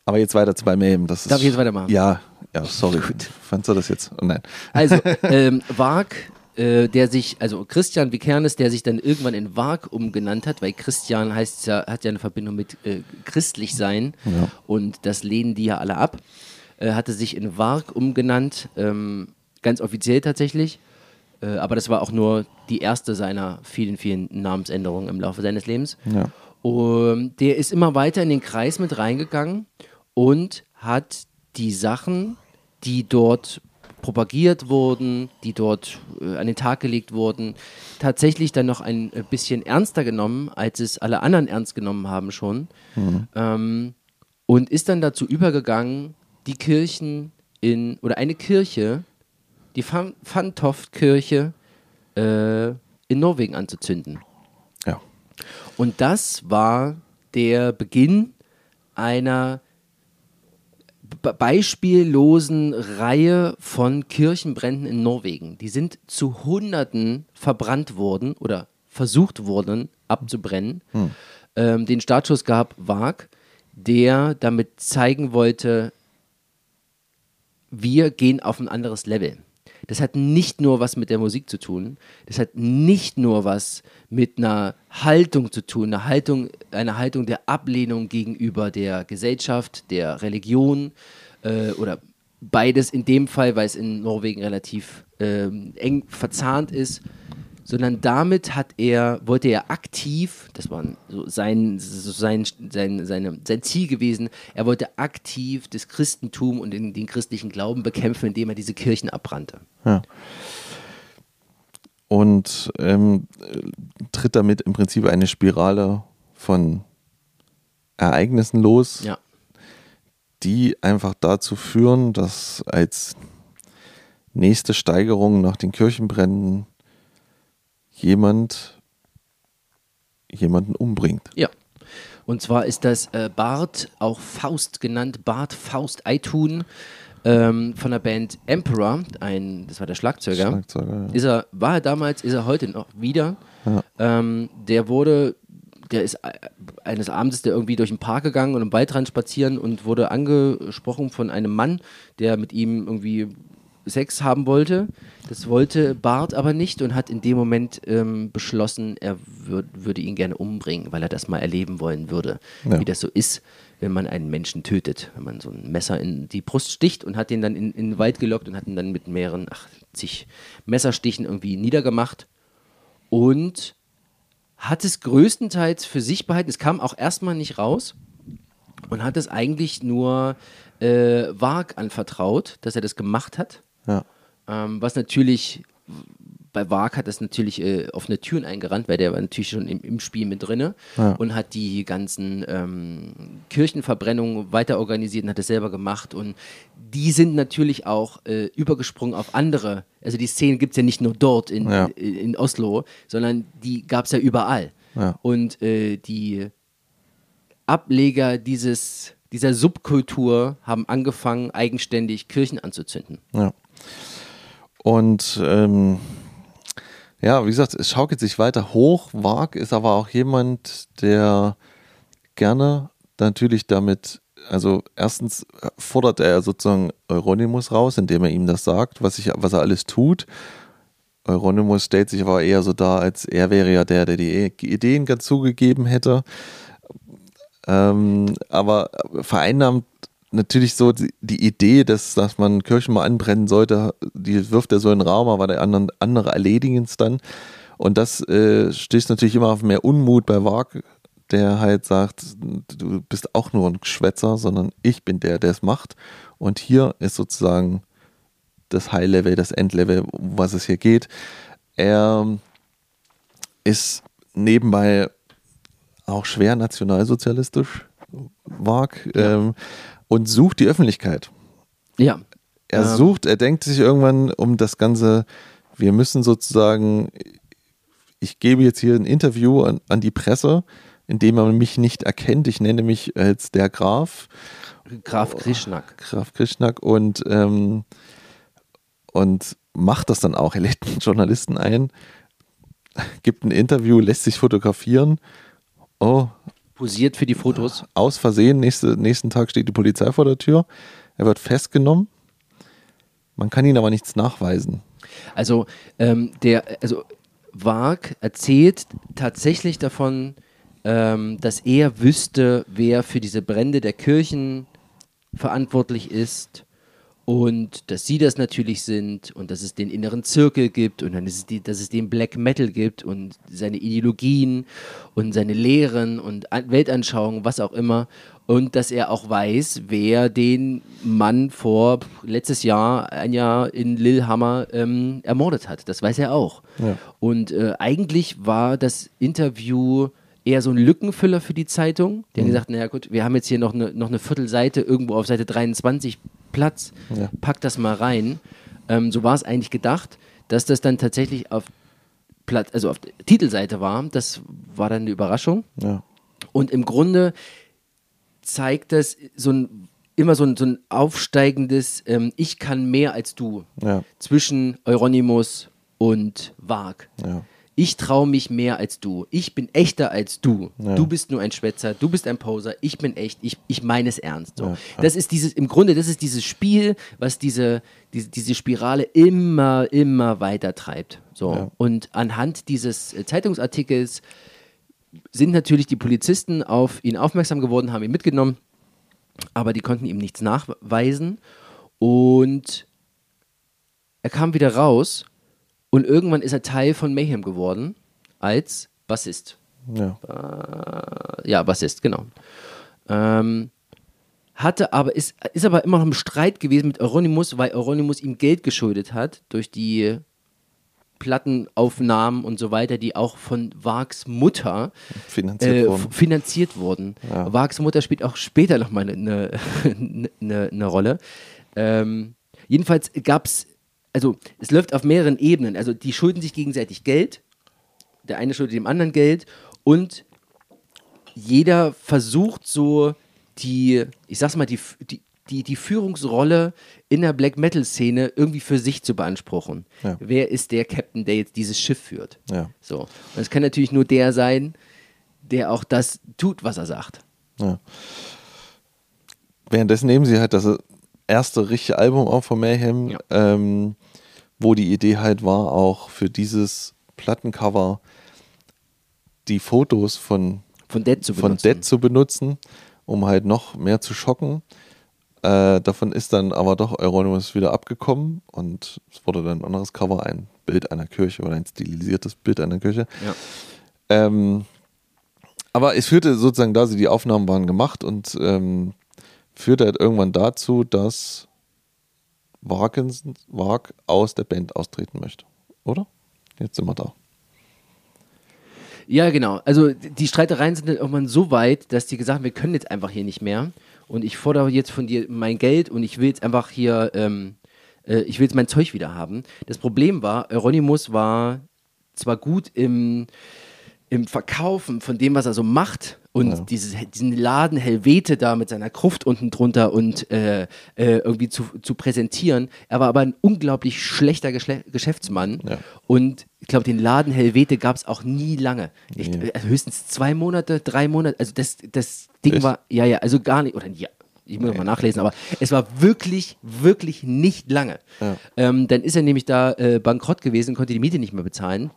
aber jetzt weiter zu. Das Darf ich jetzt weitermachen? Ja, ja, sorry. Gut. Fandst du das jetzt? Oh, nein. Also, ähm, Varg, äh, der sich, also Christian Vikernes, der sich dann irgendwann in Varg umgenannt hat, weil Christian heißt ja, hat ja eine Verbindung mit äh, christlich sein ja. und das lehnen die ja alle ab, äh, hatte sich in Varg umgenannt, ähm, ganz offiziell tatsächlich. Äh, aber das war auch nur die erste seiner vielen, vielen Namensänderungen im Laufe seines Lebens. Ja. Und der ist immer weiter in den Kreis mit reingegangen und hat die Sachen, die dort propagiert wurden, die dort äh, an den Tag gelegt wurden, tatsächlich dann noch ein äh, bisschen ernster genommen, als es alle anderen ernst genommen haben schon. Mhm. Ähm, und ist dann dazu übergegangen, die Kirchen in, oder eine Kirche, die Fantoft-Kirche äh, in Norwegen anzuzünden. Ja. Und das war der Beginn einer beispiellosen Reihe von Kirchenbränden in Norwegen. Die sind zu Hunderten verbrannt worden oder versucht worden abzubrennen. Hm. Ähm, den Startschuss gab Wag, der damit zeigen wollte, wir gehen auf ein anderes Level. Das hat nicht nur was mit der Musik zu tun, das hat nicht nur was mit einer Haltung zu tun, eine Haltung, eine Haltung der Ablehnung gegenüber der Gesellschaft, der Religion äh, oder beides in dem Fall, weil es in Norwegen relativ äh, eng verzahnt ist, sondern damit hat er, wollte er aktiv, das war so sein, so sein, sein, seine, sein Ziel gewesen, er wollte aktiv das Christentum und den, den christlichen Glauben bekämpfen, indem er diese Kirchen abbrannte. Ja. Und ähm, tritt damit im Prinzip eine Spirale von Ereignissen los, ja. die einfach dazu führen, dass als nächste Steigerung nach den Kirchenbränden jemand jemanden umbringt. Ja. Und zwar ist das äh, Bart, auch Faust genannt, Bart Faust Eitun ähm, von der Band Emperor, ein, das war der Schlagzeuger. Schlagzeuger ja. Ist er, war er damals, ist er heute noch wieder. Ja. Ähm, der wurde, der ist äh, eines Abends der irgendwie durch den Park gegangen und im Waldrand spazieren und wurde angesprochen von einem Mann, der mit ihm irgendwie Sex haben wollte. Das wollte Bart aber nicht und hat in dem Moment ähm, beschlossen, er würd, würde ihn gerne umbringen, weil er das mal erleben wollen würde, ja. wie das so ist, wenn man einen Menschen tötet, wenn man so ein Messer in die Brust sticht und hat den dann in, in den Wald gelockt und hat ihn dann mit mehreren, ach, zig Messerstichen irgendwie niedergemacht und hat es größtenteils für sich behalten. Es kam auch erstmal nicht raus und hat es eigentlich nur äh, Varg anvertraut, dass er das gemacht hat. Ja. Ähm, was natürlich, bei Wag hat das natürlich äh, offene Türen eingerannt, weil der war natürlich schon im, im Spiel mit drin ja. und hat die ganzen ähm, Kirchenverbrennungen weiter organisiert und hat das selber gemacht. Und die sind natürlich auch äh, übergesprungen auf andere. Also die Szenen gibt es ja nicht nur dort in, ja. in, in, Oslo, sondern die gab es ja überall. Ja. Und äh, die Ableger dieses dieser Subkultur haben angefangen, eigenständig Kirchen anzuzünden. Ja. Und ähm, ja, wie gesagt, es schaukelt sich weiter hoch. Wag ist aber auch jemand, der gerne natürlich damit, also erstens fordert er sozusagen Euronymous raus, indem er ihm das sagt, was, ich, was er alles tut. Euronymous stellt sich aber eher so dar, als er wäre ja der, der die Ideen ganz zugegeben hätte. Ähm, aber vereinnahmt natürlich so die, Idee, dass, dass man Kirchen mal anbrennen sollte, die wirft er so in den Raum, aber der anderen, andere erledigen es dann. Und das äh, stößt natürlich immer auf mehr Unmut bei Wag, der halt sagt, du bist auch nur ein Schwätzer, sondern ich bin der, der es macht. Und hier ist sozusagen das High-Level, das Endlevel, um was es hier geht. Er ist nebenbei auch schwer nationalsozialistisch, Wag. Ja. Ähm, und sucht die Öffentlichkeit. Ja. Er ähm. sucht, er denkt sich irgendwann um das Ganze, wir müssen sozusagen, ich gebe jetzt hier ein Interview an, an die Presse, in dem man mich nicht erkennt. Ich nenne mich als der Graf. Graf Krishnak. Graf Krishnak und, ähm, und macht das dann auch. Er lädt einen Journalisten ein, gibt ein Interview, lässt sich fotografieren. Oh, Posiert für die Fotos. Aus Versehen, nächste, nächsten Tag steht die Polizei vor der Tür. Er wird festgenommen. Man kann ihn aber nichts nachweisen. Also, ähm, der, also Wag erzählt tatsächlich davon, ähm, dass er wüsste, wer für diese Brände der Kirchen verantwortlich ist und dass sie das natürlich sind und dass es den inneren Zirkel gibt und dann ist es die, dass es den Black Metal gibt und seine Ideologien und seine Lehren und Weltanschauungen, was auch immer und dass er auch weiß, wer den Mann vor letztes Jahr, ein Jahr in Lillehammer ähm, ermordet hat. Das weiß er auch. Ja. Und äh, eigentlich war das Interview eher so ein Lückenfüller für die Zeitung. Die mhm. haben gesagt, naja gut, wir haben jetzt hier noch eine, noch eine Viertelseite irgendwo auf Seite 23 Platz, ja. pack das mal rein. Ähm, so war es eigentlich gedacht, dass das dann tatsächlich auf Platz, also auf der Titelseite war. Das war dann eine Überraschung. Ja. Und im Grunde zeigt das so ein immer so ein, so ein aufsteigendes ähm, Ich kann mehr als du ja. zwischen Euronymous und Wag. Ja ich traue mich mehr als du. Ich bin echter als du. Ja. Du bist nur ein Schwätzer, du bist ein Poser, ich bin echt, ich, ich meine es ernst. So. Ja, das ist dieses, im Grunde, das ist dieses Spiel, was diese, diese, diese Spirale immer, immer weiter treibt. So. Und anhand dieses äh, Zeitungsartikels sind natürlich die Polizisten auf ihn aufmerksam geworden, haben ihn mitgenommen, aber die konnten ihm nichts nachweisen. Und er kam wieder raus und irgendwann ist er Teil von Mayhem geworden als Bassist. Ja. Äh, ja, Bassist, genau. Ähm, hatte aber, ist, ist aber immer noch im Streit gewesen mit Euronymous, weil Euronymous ihm Geld geschuldet hat durch die Plattenaufnahmen und so weiter, die auch von Wags Mutter finanziert, äh, wurden. finanziert wurden. Ja. Wags Mutter spielt auch später nochmal eine, eine, eine, eine Rolle. Ähm, jedenfalls gab es also es läuft auf mehreren Ebenen. Also die schulden sich gegenseitig Geld, der eine schuldet dem anderen Geld und jeder versucht so die, ich sag's mal, die, die, die, die Führungsrolle in der Black Metal-Szene irgendwie für sich zu beanspruchen. Ja. Wer ist der Captain, der jetzt dieses Schiff führt? Ja. So. Und es kann natürlich nur der sein, der auch das tut, was er sagt. Ja. Währenddessen nehmen sie halt das erste richtige Album auf von Mayhem. Ja. Ähm, wo die Idee halt war, auch für dieses Plattencover die Fotos von, von, Dead, zu von Dead zu benutzen, um halt noch mehr zu schocken. Äh, davon ist dann aber doch Euronymous wieder abgekommen und es wurde dann ein anderes Cover, ein Bild einer Kirche oder ein stilisiertes Bild einer Kirche. Ja. Ähm, aber es führte sozusagen da, die Aufnahmen waren gemacht und ähm, führte halt irgendwann dazu, dass Wagen, Wag aus der Band austreten möchte. Oder? Jetzt sind wir da. Ja, genau. Also die Streitereien sind dann irgendwann so weit, dass die gesagt haben, wir können jetzt einfach hier nicht mehr. Und ich fordere jetzt von dir mein Geld und ich will jetzt einfach hier, ähm, äh, ich will jetzt mein Zeug wieder haben. Das Problem war, Euronymous war zwar gut im im Verkaufen von dem, was er so macht und ja. dieses, diesen Laden Helvete da mit seiner Gruft unten drunter und äh, äh, irgendwie zu, zu präsentieren. Er war aber ein unglaublich schlechter Geschle Geschäftsmann ja. und ich glaube, den Laden Helvete gab es auch nie lange. Ich, nee. also höchstens zwei Monate, drei Monate. Also das, das Ding Echt? war, ja, ja, also gar nicht, oder ja, ich muss nee. mal nachlesen, aber es war wirklich, wirklich nicht lange. Ja. Ähm, dann ist er nämlich da äh, bankrott gewesen, konnte die Miete nicht mehr bezahlen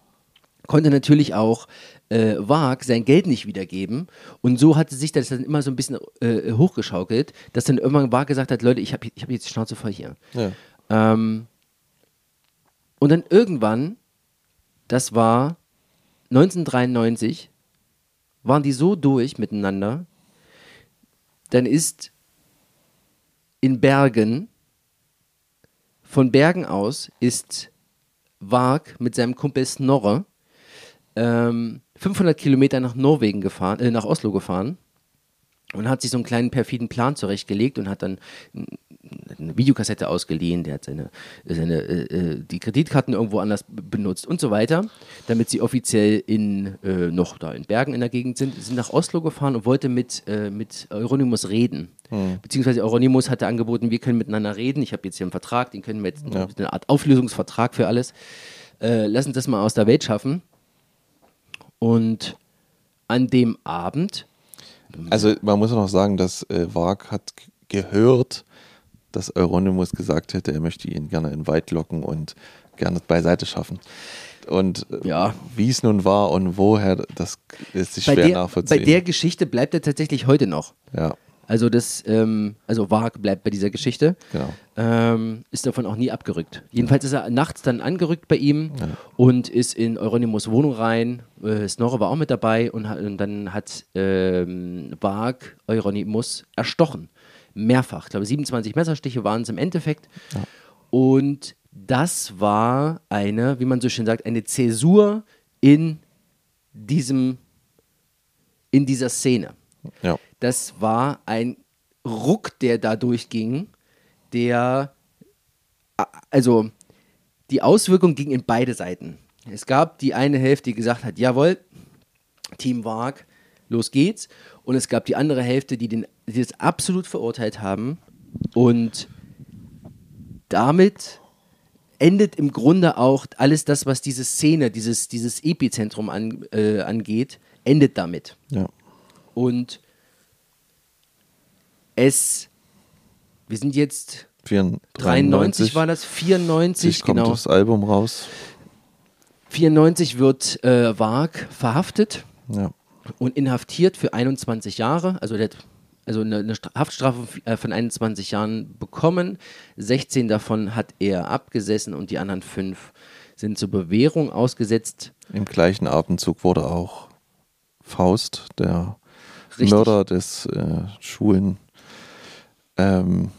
konnte natürlich auch äh, Wag sein Geld nicht wiedergeben. Und so hatte sich das dann immer so ein bisschen äh, hochgeschaukelt, dass dann irgendwann Wag gesagt hat, Leute, ich habe ich hab jetzt Schnauze voll hier. Ja. Ähm, und dann irgendwann, das war 1993, waren die so durch miteinander, dann ist in Bergen, von Bergen aus ist Wag mit seinem Kumpel Snorre ähm, 500 Kilometer nach Norwegen gefahren, äh, nach Oslo gefahren und hat sich so einen kleinen perfiden Plan zurechtgelegt und hat dann eine Videokassette ausgeliehen, der hat seine, seine äh, äh, die Kreditkarten irgendwo anders benutzt und so weiter, damit sie offiziell in äh, noch da in Bergen in der Gegend sind, sind nach Oslo gefahren und wollte mit, äh, mit Euronymous reden. Hm. Beziehungsweise Euronymous hatte angeboten, wir können miteinander reden. Ich habe jetzt hier einen Vertrag, den können wir jetzt ja. eine Art Auflösungsvertrag für alles. Äh, lass uns das mal aus der Welt schaffen. Und an dem Abend. Also man muss noch sagen, dass äh, Wag hat gehört, dass Euronymous gesagt hätte, er möchte ihn gerne in Weit locken und gerne beiseite schaffen. Und äh, ja. wie es nun war und woher, das ist sich schwer der, nachvollziehen. Bei der Geschichte bleibt er tatsächlich heute noch. Ja. Also das, ähm, also Wag bleibt bei dieser Geschichte. Genau. Ähm, ist davon auch nie abgerückt. Jedenfalls ist er nachts dann angerückt bei ihm ja. und ist in Euronymous Wohnung rein. Äh, Snorre war auch mit dabei und, und dann hat ähm, Wag Euronymous erstochen. Mehrfach. Ich glaube, 27 Messerstiche waren es im Endeffekt. Ja. Und das war eine, wie man so schön sagt, eine Zäsur in diesem, in dieser Szene. Ja das war ein Ruck, der da durchging, der, also die Auswirkung ging in beide Seiten. Es gab die eine Hälfte, die gesagt hat, jawohl, Team Wag, los geht's. Und es gab die andere Hälfte, die, den, die das absolut verurteilt haben. Und damit endet im Grunde auch alles das, was diese Szene, dieses, dieses Epizentrum an, äh, angeht, endet damit. Ja. Und es, wir sind jetzt 93, 93 war das, 94, kommt genau. das Album raus. 94 wird äh, Wag verhaftet ja. und inhaftiert für 21 Jahre. Also der also eine, eine Haftstrafe äh, von 21 Jahren bekommen. 16 davon hat er abgesessen und die anderen fünf sind zur Bewährung ausgesetzt. Im gleichen Atemzug wurde auch Faust, der Richtig. Mörder des äh, Schulen ähm,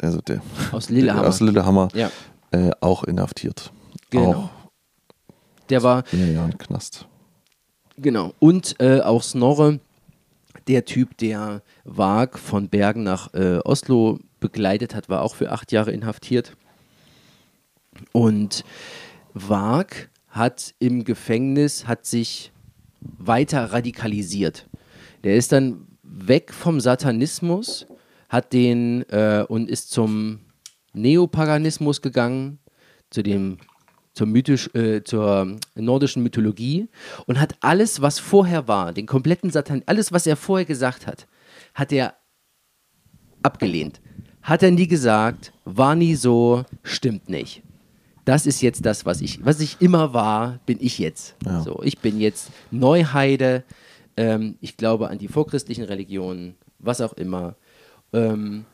also der aus Lillehammer, aus Lillehammer ja. äh, auch inhaftiert. Genau. Auch der war vier Jahre Knast. Genau. Und äh, auch Snorre, der Typ, der Wag von Bergen nach äh, Oslo begleitet hat, war auch für acht Jahre inhaftiert. Und Wag hat im Gefängnis, hat sich weiter radikalisiert. Der ist dann weg vom Satanismus hat den äh, und ist zum Neopaganismus gegangen, zu dem zur, mythisch, äh, zur nordischen Mythologie und hat alles, was vorher war, den kompletten Satan, alles, was er vorher gesagt hat, hat er abgelehnt. Hat er nie gesagt, war nie so, stimmt nicht. Das ist jetzt das, was ich, was ich immer war, bin ich jetzt. Ja. So, ich bin jetzt Neuheide. Ähm, ich glaube an die vorchristlichen Religionen, was auch immer. Ähm,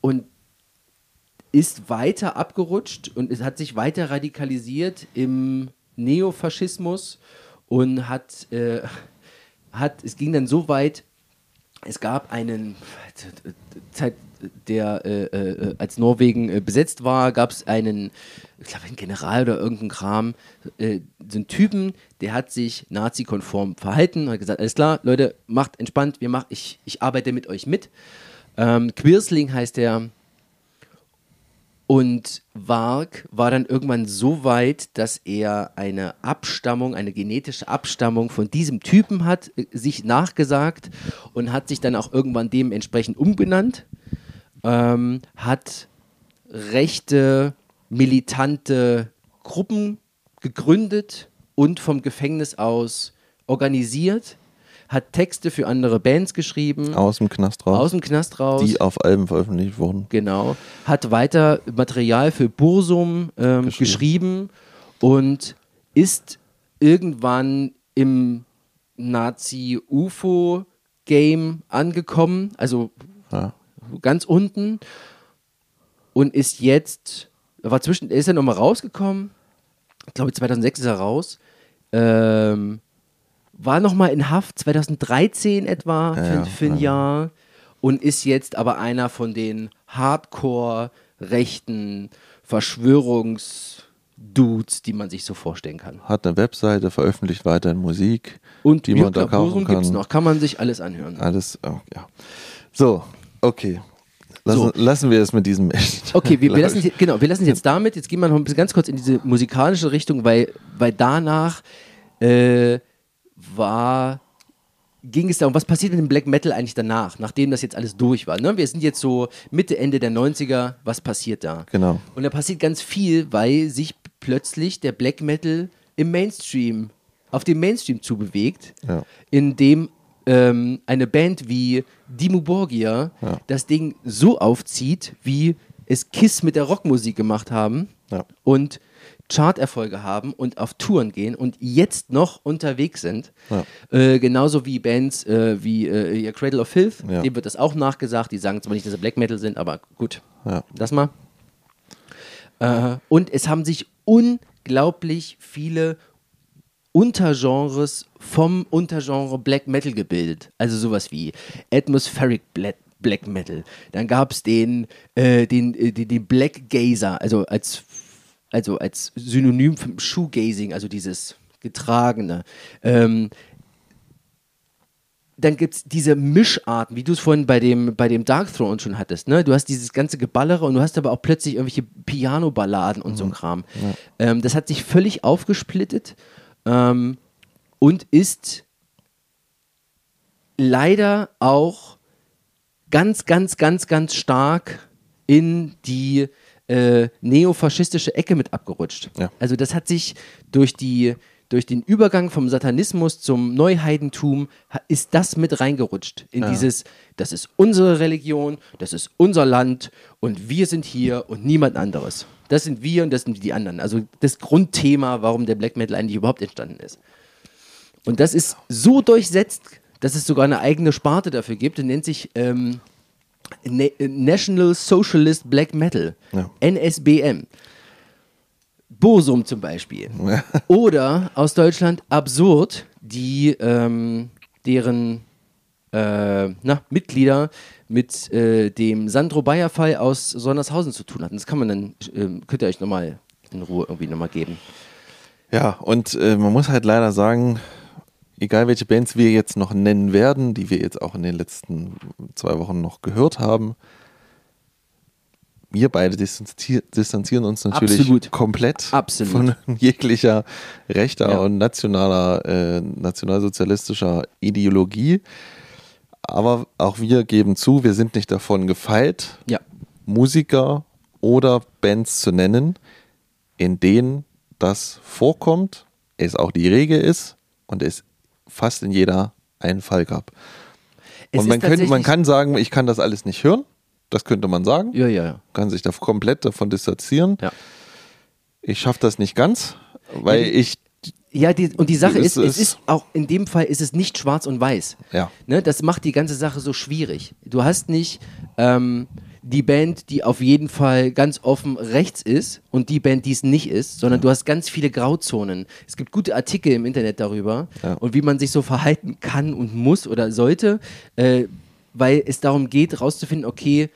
und ist weiter abgerutscht und es hat sich weiter radikalisiert im Neofaschismus und hat, äh, hat, es ging dann so weit, es gab einen, der äh, äh, als Norwegen äh, besetzt war, gab es einen, ich glaube, einen General oder irgendeinen Kram, äh, so einen Typen, der hat sich nazi-konform verhalten und hat gesagt, alles klar, Leute, macht entspannt, wir mach, ich, ich arbeite mit euch mit. Ähm, Quirsling heißt der. Und Varg war dann irgendwann so weit, dass er eine Abstammung, eine genetische Abstammung von diesem Typen hat, äh, sich nachgesagt und hat sich dann auch irgendwann dementsprechend umbenannt, ähm, hat rechte, militante Gruppen gegründet und vom Gefängnis aus organisiert hat Texte für andere Bands geschrieben. Aus dem Knast raus. Aus dem Knast raus. Die auf Alben veröffentlicht wurden. Genau. Hat weiter Material für Bursum ähm, geschrieben. geschrieben und ist irgendwann im Nazi-UFO-Game angekommen, also ja. Ganz unten und ist jetzt, war zwischen, ist er nochmal rausgekommen, ich glaube 2006 ist er raus, ähm, war nochmal in Haft 2013 etwa für, ja, für ein Jahr und ist jetzt aber einer von den Hardcore-rechten Verschwörungsdudes, die man sich so vorstellen kann. Hat eine Webseite, veröffentlicht weiterhin Musik, und die man da kaufen kann. gibt's noch, kann man sich alles anhören. Alles, oh, ja. So, okay. Lassen, so. lassen wir es mit diesem echt. Okay, wir, wir lassen, genau, wir lassen es jetzt damit. Jetzt gehen wir noch ein bisschen ganz kurz in diese musikalische Richtung, weil, weil danach äh, war, ging es darum, was passiert in dem Black Metal eigentlich danach, nachdem das jetzt alles durch war. Ne? Wir sind jetzt so Mitte, Ende der 90er, was passiert da? Genau. Und da passiert ganz viel, weil sich plötzlich der Black Metal im Mainstream, auf dem Mainstream zubewegt, ja. in dem ähm, eine Band wie Dimmu Borgia ja. das Ding so aufzieht, wie es Kiss mit der Rockmusik gemacht haben. Ja. Und Charterfolge haben und auf Touren gehen und jetzt noch unterwegs sind. Ja. Äh, genauso wie Bands äh, wie äh, Cradle of Filth, ja. dem wird das auch nachgesagt. Die sagen zwar nicht, dass sie Black Metal sind, aber gut, ja. das mal. Äh, und es haben sich unglaublich viele Untergenres vom Untergenre Black Metal gebildet. Also sowas wie Atmospheric Black, Black Metal. Dann gab es den, äh, den, äh, den, den Black Gazer, also als also als Synonym für Shoegazing, also dieses Getragene. Ähm, dann gibt es diese Mischarten, wie du es vorhin bei dem, bei dem Dark Throne schon hattest. Ne? Du hast dieses ganze Geballere und du hast aber auch plötzlich irgendwelche Piano-Balladen und mhm. so ein. Kram. Ja. Ähm, das hat sich völlig aufgesplittet ähm, und ist leider auch ganz, ganz, ganz, ganz stark in die äh, neofaschistische Ecke mit abgerutscht. Ja. Also das hat sich durch die durch den Übergang vom Satanismus zum Neuheidentum ist das mit reingerutscht in ja. dieses, das ist unsere Religion, das ist unser Land und wir sind hier und niemand anderes. Das sind wir und das sind die anderen. Also das Grundthema, warum der Black Metal eigentlich überhaupt entstanden ist. Und das ist so durchsetzt, dass es sogar eine eigene Sparte dafür gibt, die nennt sich ähm, National Socialist Black Metal, ja. NSBM. Bosum zum Beispiel. Ja. Oder aus Deutschland Absurd, die ähm, deren äh, na, Mitglieder mit äh, dem Sandro Bayer-Fall aus Sondershausen zu tun hatten. Das kann man dann, äh, könnt ihr euch nochmal in Ruhe irgendwie nochmal geben. Ja, und äh, man muss halt leider sagen, egal welche Bands wir jetzt noch nennen werden, die wir jetzt auch in den letzten zwei Wochen noch gehört haben, wir beide distanzieren uns natürlich Absolut. komplett Absolut. von jeglicher rechter ja. und nationaler, äh, nationalsozialistischer Ideologie. Aber auch wir geben zu, wir sind nicht davon gefeilt, ja. Musiker oder Bands zu nennen, in denen das vorkommt, es auch die Regel ist und es fast in jeder einen Fall gab. Es und man, könnte, man kann sagen, ich kann das alles nicht hören. Das könnte man sagen. Ja, ja, ja. Kann sich da komplett davon distanzieren. Ja. Ich schaffe das nicht ganz, weil ja, ich. Ja, die, und die Sache ist, es ist auch in dem Fall ist es nicht schwarz und weiß. Ja. Ne, das macht die ganze Sache so schwierig. Du hast nicht. Ähm, die Band, die auf jeden Fall ganz offen rechts ist und die Band, die es nicht ist, sondern ja. du hast ganz viele Grauzonen. Es gibt gute Artikel im Internet darüber ja. und wie man sich so verhalten kann und muss oder sollte, äh, weil es darum geht, rauszufinden, okay,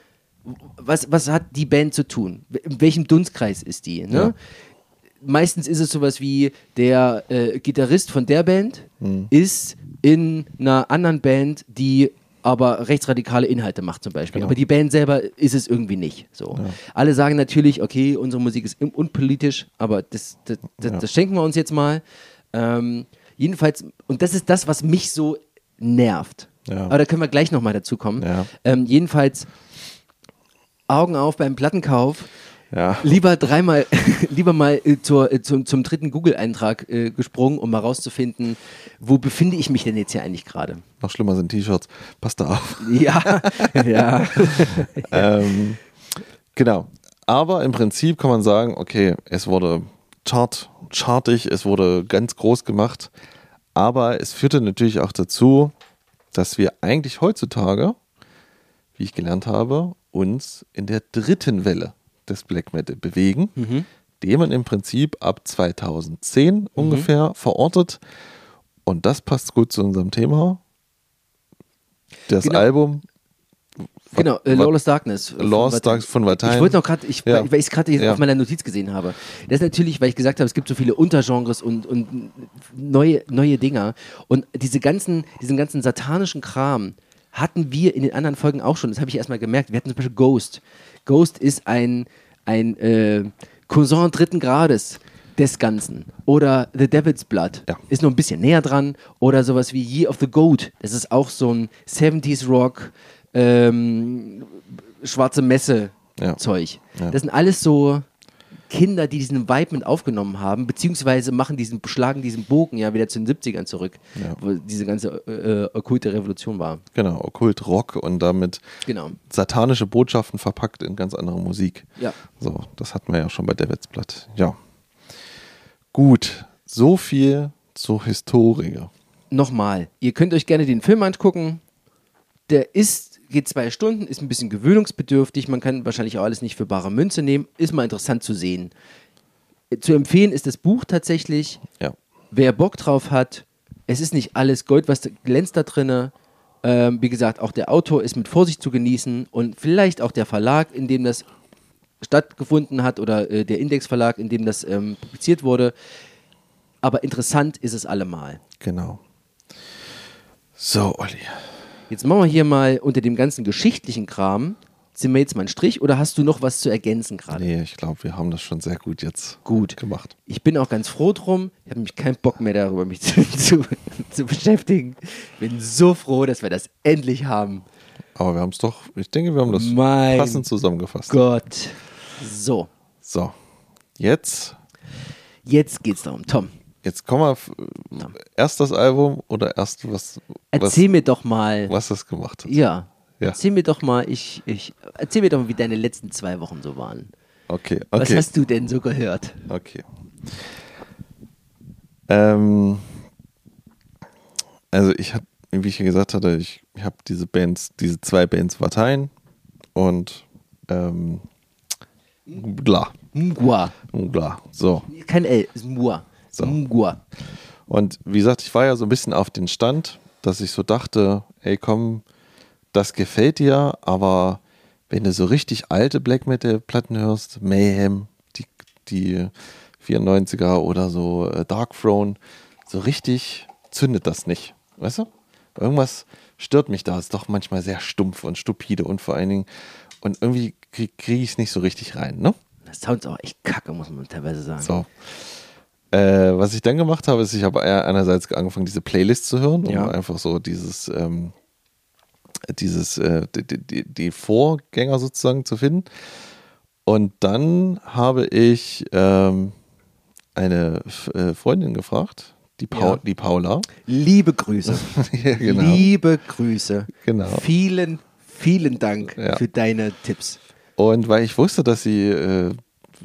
was, was hat die Band zu tun? In welchem Dunstkreis ist die? Ne? Ja. Meistens ist es sowas wie der äh, Gitarrist von der Band mhm. ist in einer anderen Band, die aber rechtsradikale Inhalte macht zum Beispiel. Genau. Aber die Band selber ist es irgendwie nicht. So. Ja. Alle sagen natürlich, okay, unsere Musik ist unpolitisch, aber das, das, das, ja. das schenken wir uns jetzt mal. Ähm, jedenfalls, und das ist das, was mich so nervt. Ja. Aber da können wir gleich nochmal dazu kommen. Ähm, jedenfalls Augen auf beim Plattenkauf ja. Lieber dreimal, lieber mal äh, zur, äh, zum, zum dritten Google-Eintrag äh, gesprungen, um mal rauszufinden, wo befinde ich mich denn jetzt hier eigentlich gerade? Noch schlimmer sind T-Shirts. Passt da auf. Ja, ja. ähm, genau. Aber im Prinzip kann man sagen, okay, es wurde chart, chartig, es wurde ganz groß gemacht. Aber es führte natürlich auch dazu, dass wir eigentlich heutzutage, wie ich gelernt habe, uns in der dritten Welle des Black Metal bewegen, mhm. den man im Prinzip ab 2010 mhm. ungefähr verortet. Und das passt gut zu unserem Thema. Das genau. Album Genau, äh, Lawless Darkness. Lawless Darkness von Vatain. Ich wollte noch gerade, ich, ja. weil ich es gerade ja. auf meiner Notiz gesehen habe. Das ist natürlich, weil ich gesagt habe, es gibt so viele Untergenres und, und neue, neue Dinger. Und diese ganzen, diesen ganzen satanischen Kram hatten wir in den anderen Folgen auch schon. Das habe ich erstmal gemerkt. Wir hatten zum Beispiel Ghost. Ghost ist ein, ein äh, Cousin dritten Grades des Ganzen. Oder The Devil's Blood ja. ist noch ein bisschen näher dran. Oder sowas wie Year of the Goat. Das ist auch so ein 70s Rock, ähm, schwarze Messe-Zeug. Ja. Ja. Das sind alles so Kinder, die diesen Vibe mit aufgenommen haben, beziehungsweise machen diesen, schlagen diesen Bogen ja wieder zu den 70ern zurück, ja. wo diese ganze äh, äh, okkulte Revolution war. Genau, okkult Rock und damit genau. satanische Botschaften verpackt in ganz andere Musik. Ja. So, das hatten wir ja schon bei Davids Blatt. Ja. Gut, so viel zur Historie. Nochmal, ihr könnt euch gerne den Film angucken. Der ist geht zwei Stunden, ist ein bisschen gewöhnungsbedürftig. Man kann wahrscheinlich auch alles nicht für bare Münze nehmen. Ist mal interessant zu sehen. Zu empfehlen ist das Buch tatsächlich. Ja. Wer Bock drauf hat, es ist nicht alles Gold, was glänzt da drin. Ähm, wie gesagt, auch der Autor ist mit Vorsicht zu genießen und vielleicht auch der Verlag, in dem das stattgefunden hat oder äh, der Indexverlag, in dem das ähm, publiziert wurde. Aber interessant ist es allemal. Genau. So, Olli. Jetzt machen wir hier mal unter dem ganzen geschichtlichen Kram, sind wir jetzt mal einen Strich oder hast du noch was zu ergänzen gerade? Nee, ich glaube, wir haben das schon sehr gut jetzt gut. gemacht. Ich bin auch ganz froh drum. Ich habe nämlich keinen Bock mehr darüber, mich zu, zu, zu beschäftigen. Bin so froh, dass wir das endlich haben. Aber wir haben es doch, ich denke, wir haben das mein passend zusammengefasst. Gott. So. So. Jetzt. Jetzt geht's darum. Tom, Jetzt wir ja. erst das Album oder erst was. Erzähl was, mir doch mal. Was das gemacht hat. Ja. ja. Erzähl mir doch mal, ich, ich, erzähl mir doch mal, wie deine letzten zwei Wochen so waren. Okay, okay. Was hast du denn so gehört? Okay. Ähm, also ich habe, wie ich ja gesagt hatte, ich, habe diese Bands, diese zwei Bands Parteien und ähm, bla. Mgwa. Mgwa. So. Kein L, ist Mua. So. Und wie gesagt, ich war ja so ein bisschen auf den Stand, dass ich so dachte, ey komm, das gefällt dir, aber wenn du so richtig alte Black Metal Platten hörst, Mayhem, die, die 94er oder so äh, Dark Throne, so richtig zündet das nicht. Weißt du? Irgendwas stört mich da. Ist doch manchmal sehr stumpf und stupide und vor allen Dingen, und irgendwie kriege krieg ich es nicht so richtig rein, ne? Das Sounds auch echt kacke, muss man teilweise sagen. So. Äh, was ich dann gemacht habe, ist, ich habe einerseits angefangen, diese Playlist zu hören, um ja. einfach so dieses, ähm, dieses, äh, die, die, die, Vorgänger sozusagen zu finden. Und dann habe ich ähm, eine äh, Freundin gefragt, die, Paul, ja. die Paula. Liebe Grüße. ja, genau. Liebe Grüße. Genau. Vielen, vielen Dank ja. für deine Tipps. Und weil ich wusste, dass sie äh,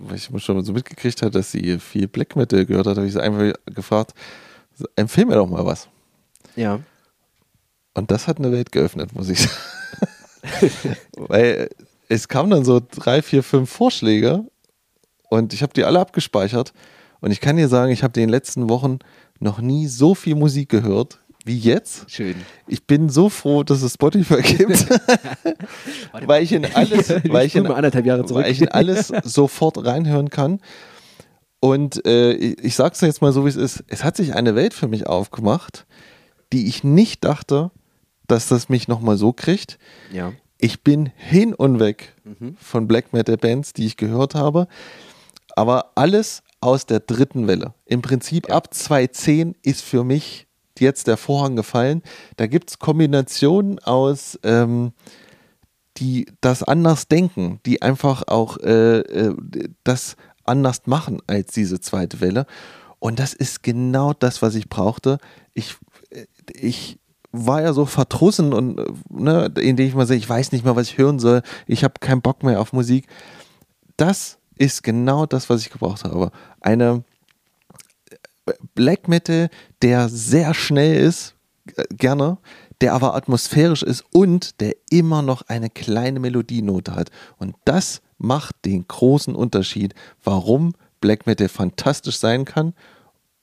weil ich schon so mitgekriegt habe, dass sie viel Black Metal gehört hat, habe ich sie einfach gefragt, empfehl mir doch mal was. Ja. Und das hat eine Welt geöffnet, muss ich sagen. weil es kamen dann so drei, vier, fünf Vorschläge und ich habe die alle abgespeichert. Und ich kann dir sagen, ich habe in den letzten Wochen noch nie so viel Musik gehört wie jetzt. Schön. Ich bin so froh, dass es Spotify gibt, weil ich in alles, weil ich in, weil ich in alles sofort reinhören kann. Und äh, ich sage es jetzt mal so, wie es ist. Es hat sich eine Welt für mich aufgemacht, die ich nicht dachte, dass das mich nochmal so kriegt. Ja. Ich bin hin und weg Mhm. von Black Metal Bands, die ich gehört habe. Aber alles aus der dritten Welle. Im Prinzip ab 2010 ist für mich jetzt der Vorhang gefallen. Da gibt es Kombinationen aus, ähm, die das anders denken, die einfach auch äh, äh, das anders machen als diese zweite Welle. Und das ist genau das, was ich brauchte. Ich, äh, ich war ja so verdrussen und äh, ne, indem ich mal sage, ich weiß nicht mehr, was ich hören soll. Ich habe keinen Bock mehr auf Musik. Das ist genau das, was ich gebraucht habe. Eine Black Metal, der sehr schnell ist, äh, gerne, der aber atmosphärisch ist und der immer noch eine kleine Melodienote hat. Und das macht den großen Unterschied, warum Black Metal fantastisch sein kann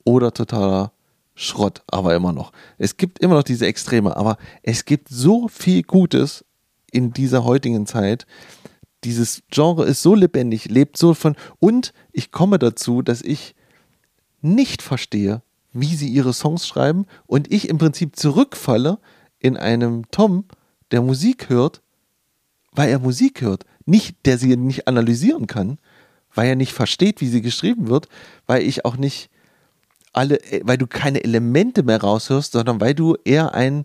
oder totaler Schrott, aber immer noch. Es gibt immer noch diese Extreme, aber es gibt so viel Gutes in dieser heutigen Zeit. Dieses Genre ist so lebendig, lebt so von. Und ich komme dazu, dass ich nicht verstehe, wie sie ihre Songs schreiben und ich im Prinzip zurückfalle in einem Tom, der Musik hört, weil er Musik hört. Nicht, der sie nicht analysieren kann, weil er nicht versteht, wie sie geschrieben wird, weil ich auch nicht alle, weil du keine Elemente mehr raushörst, sondern weil du eher ein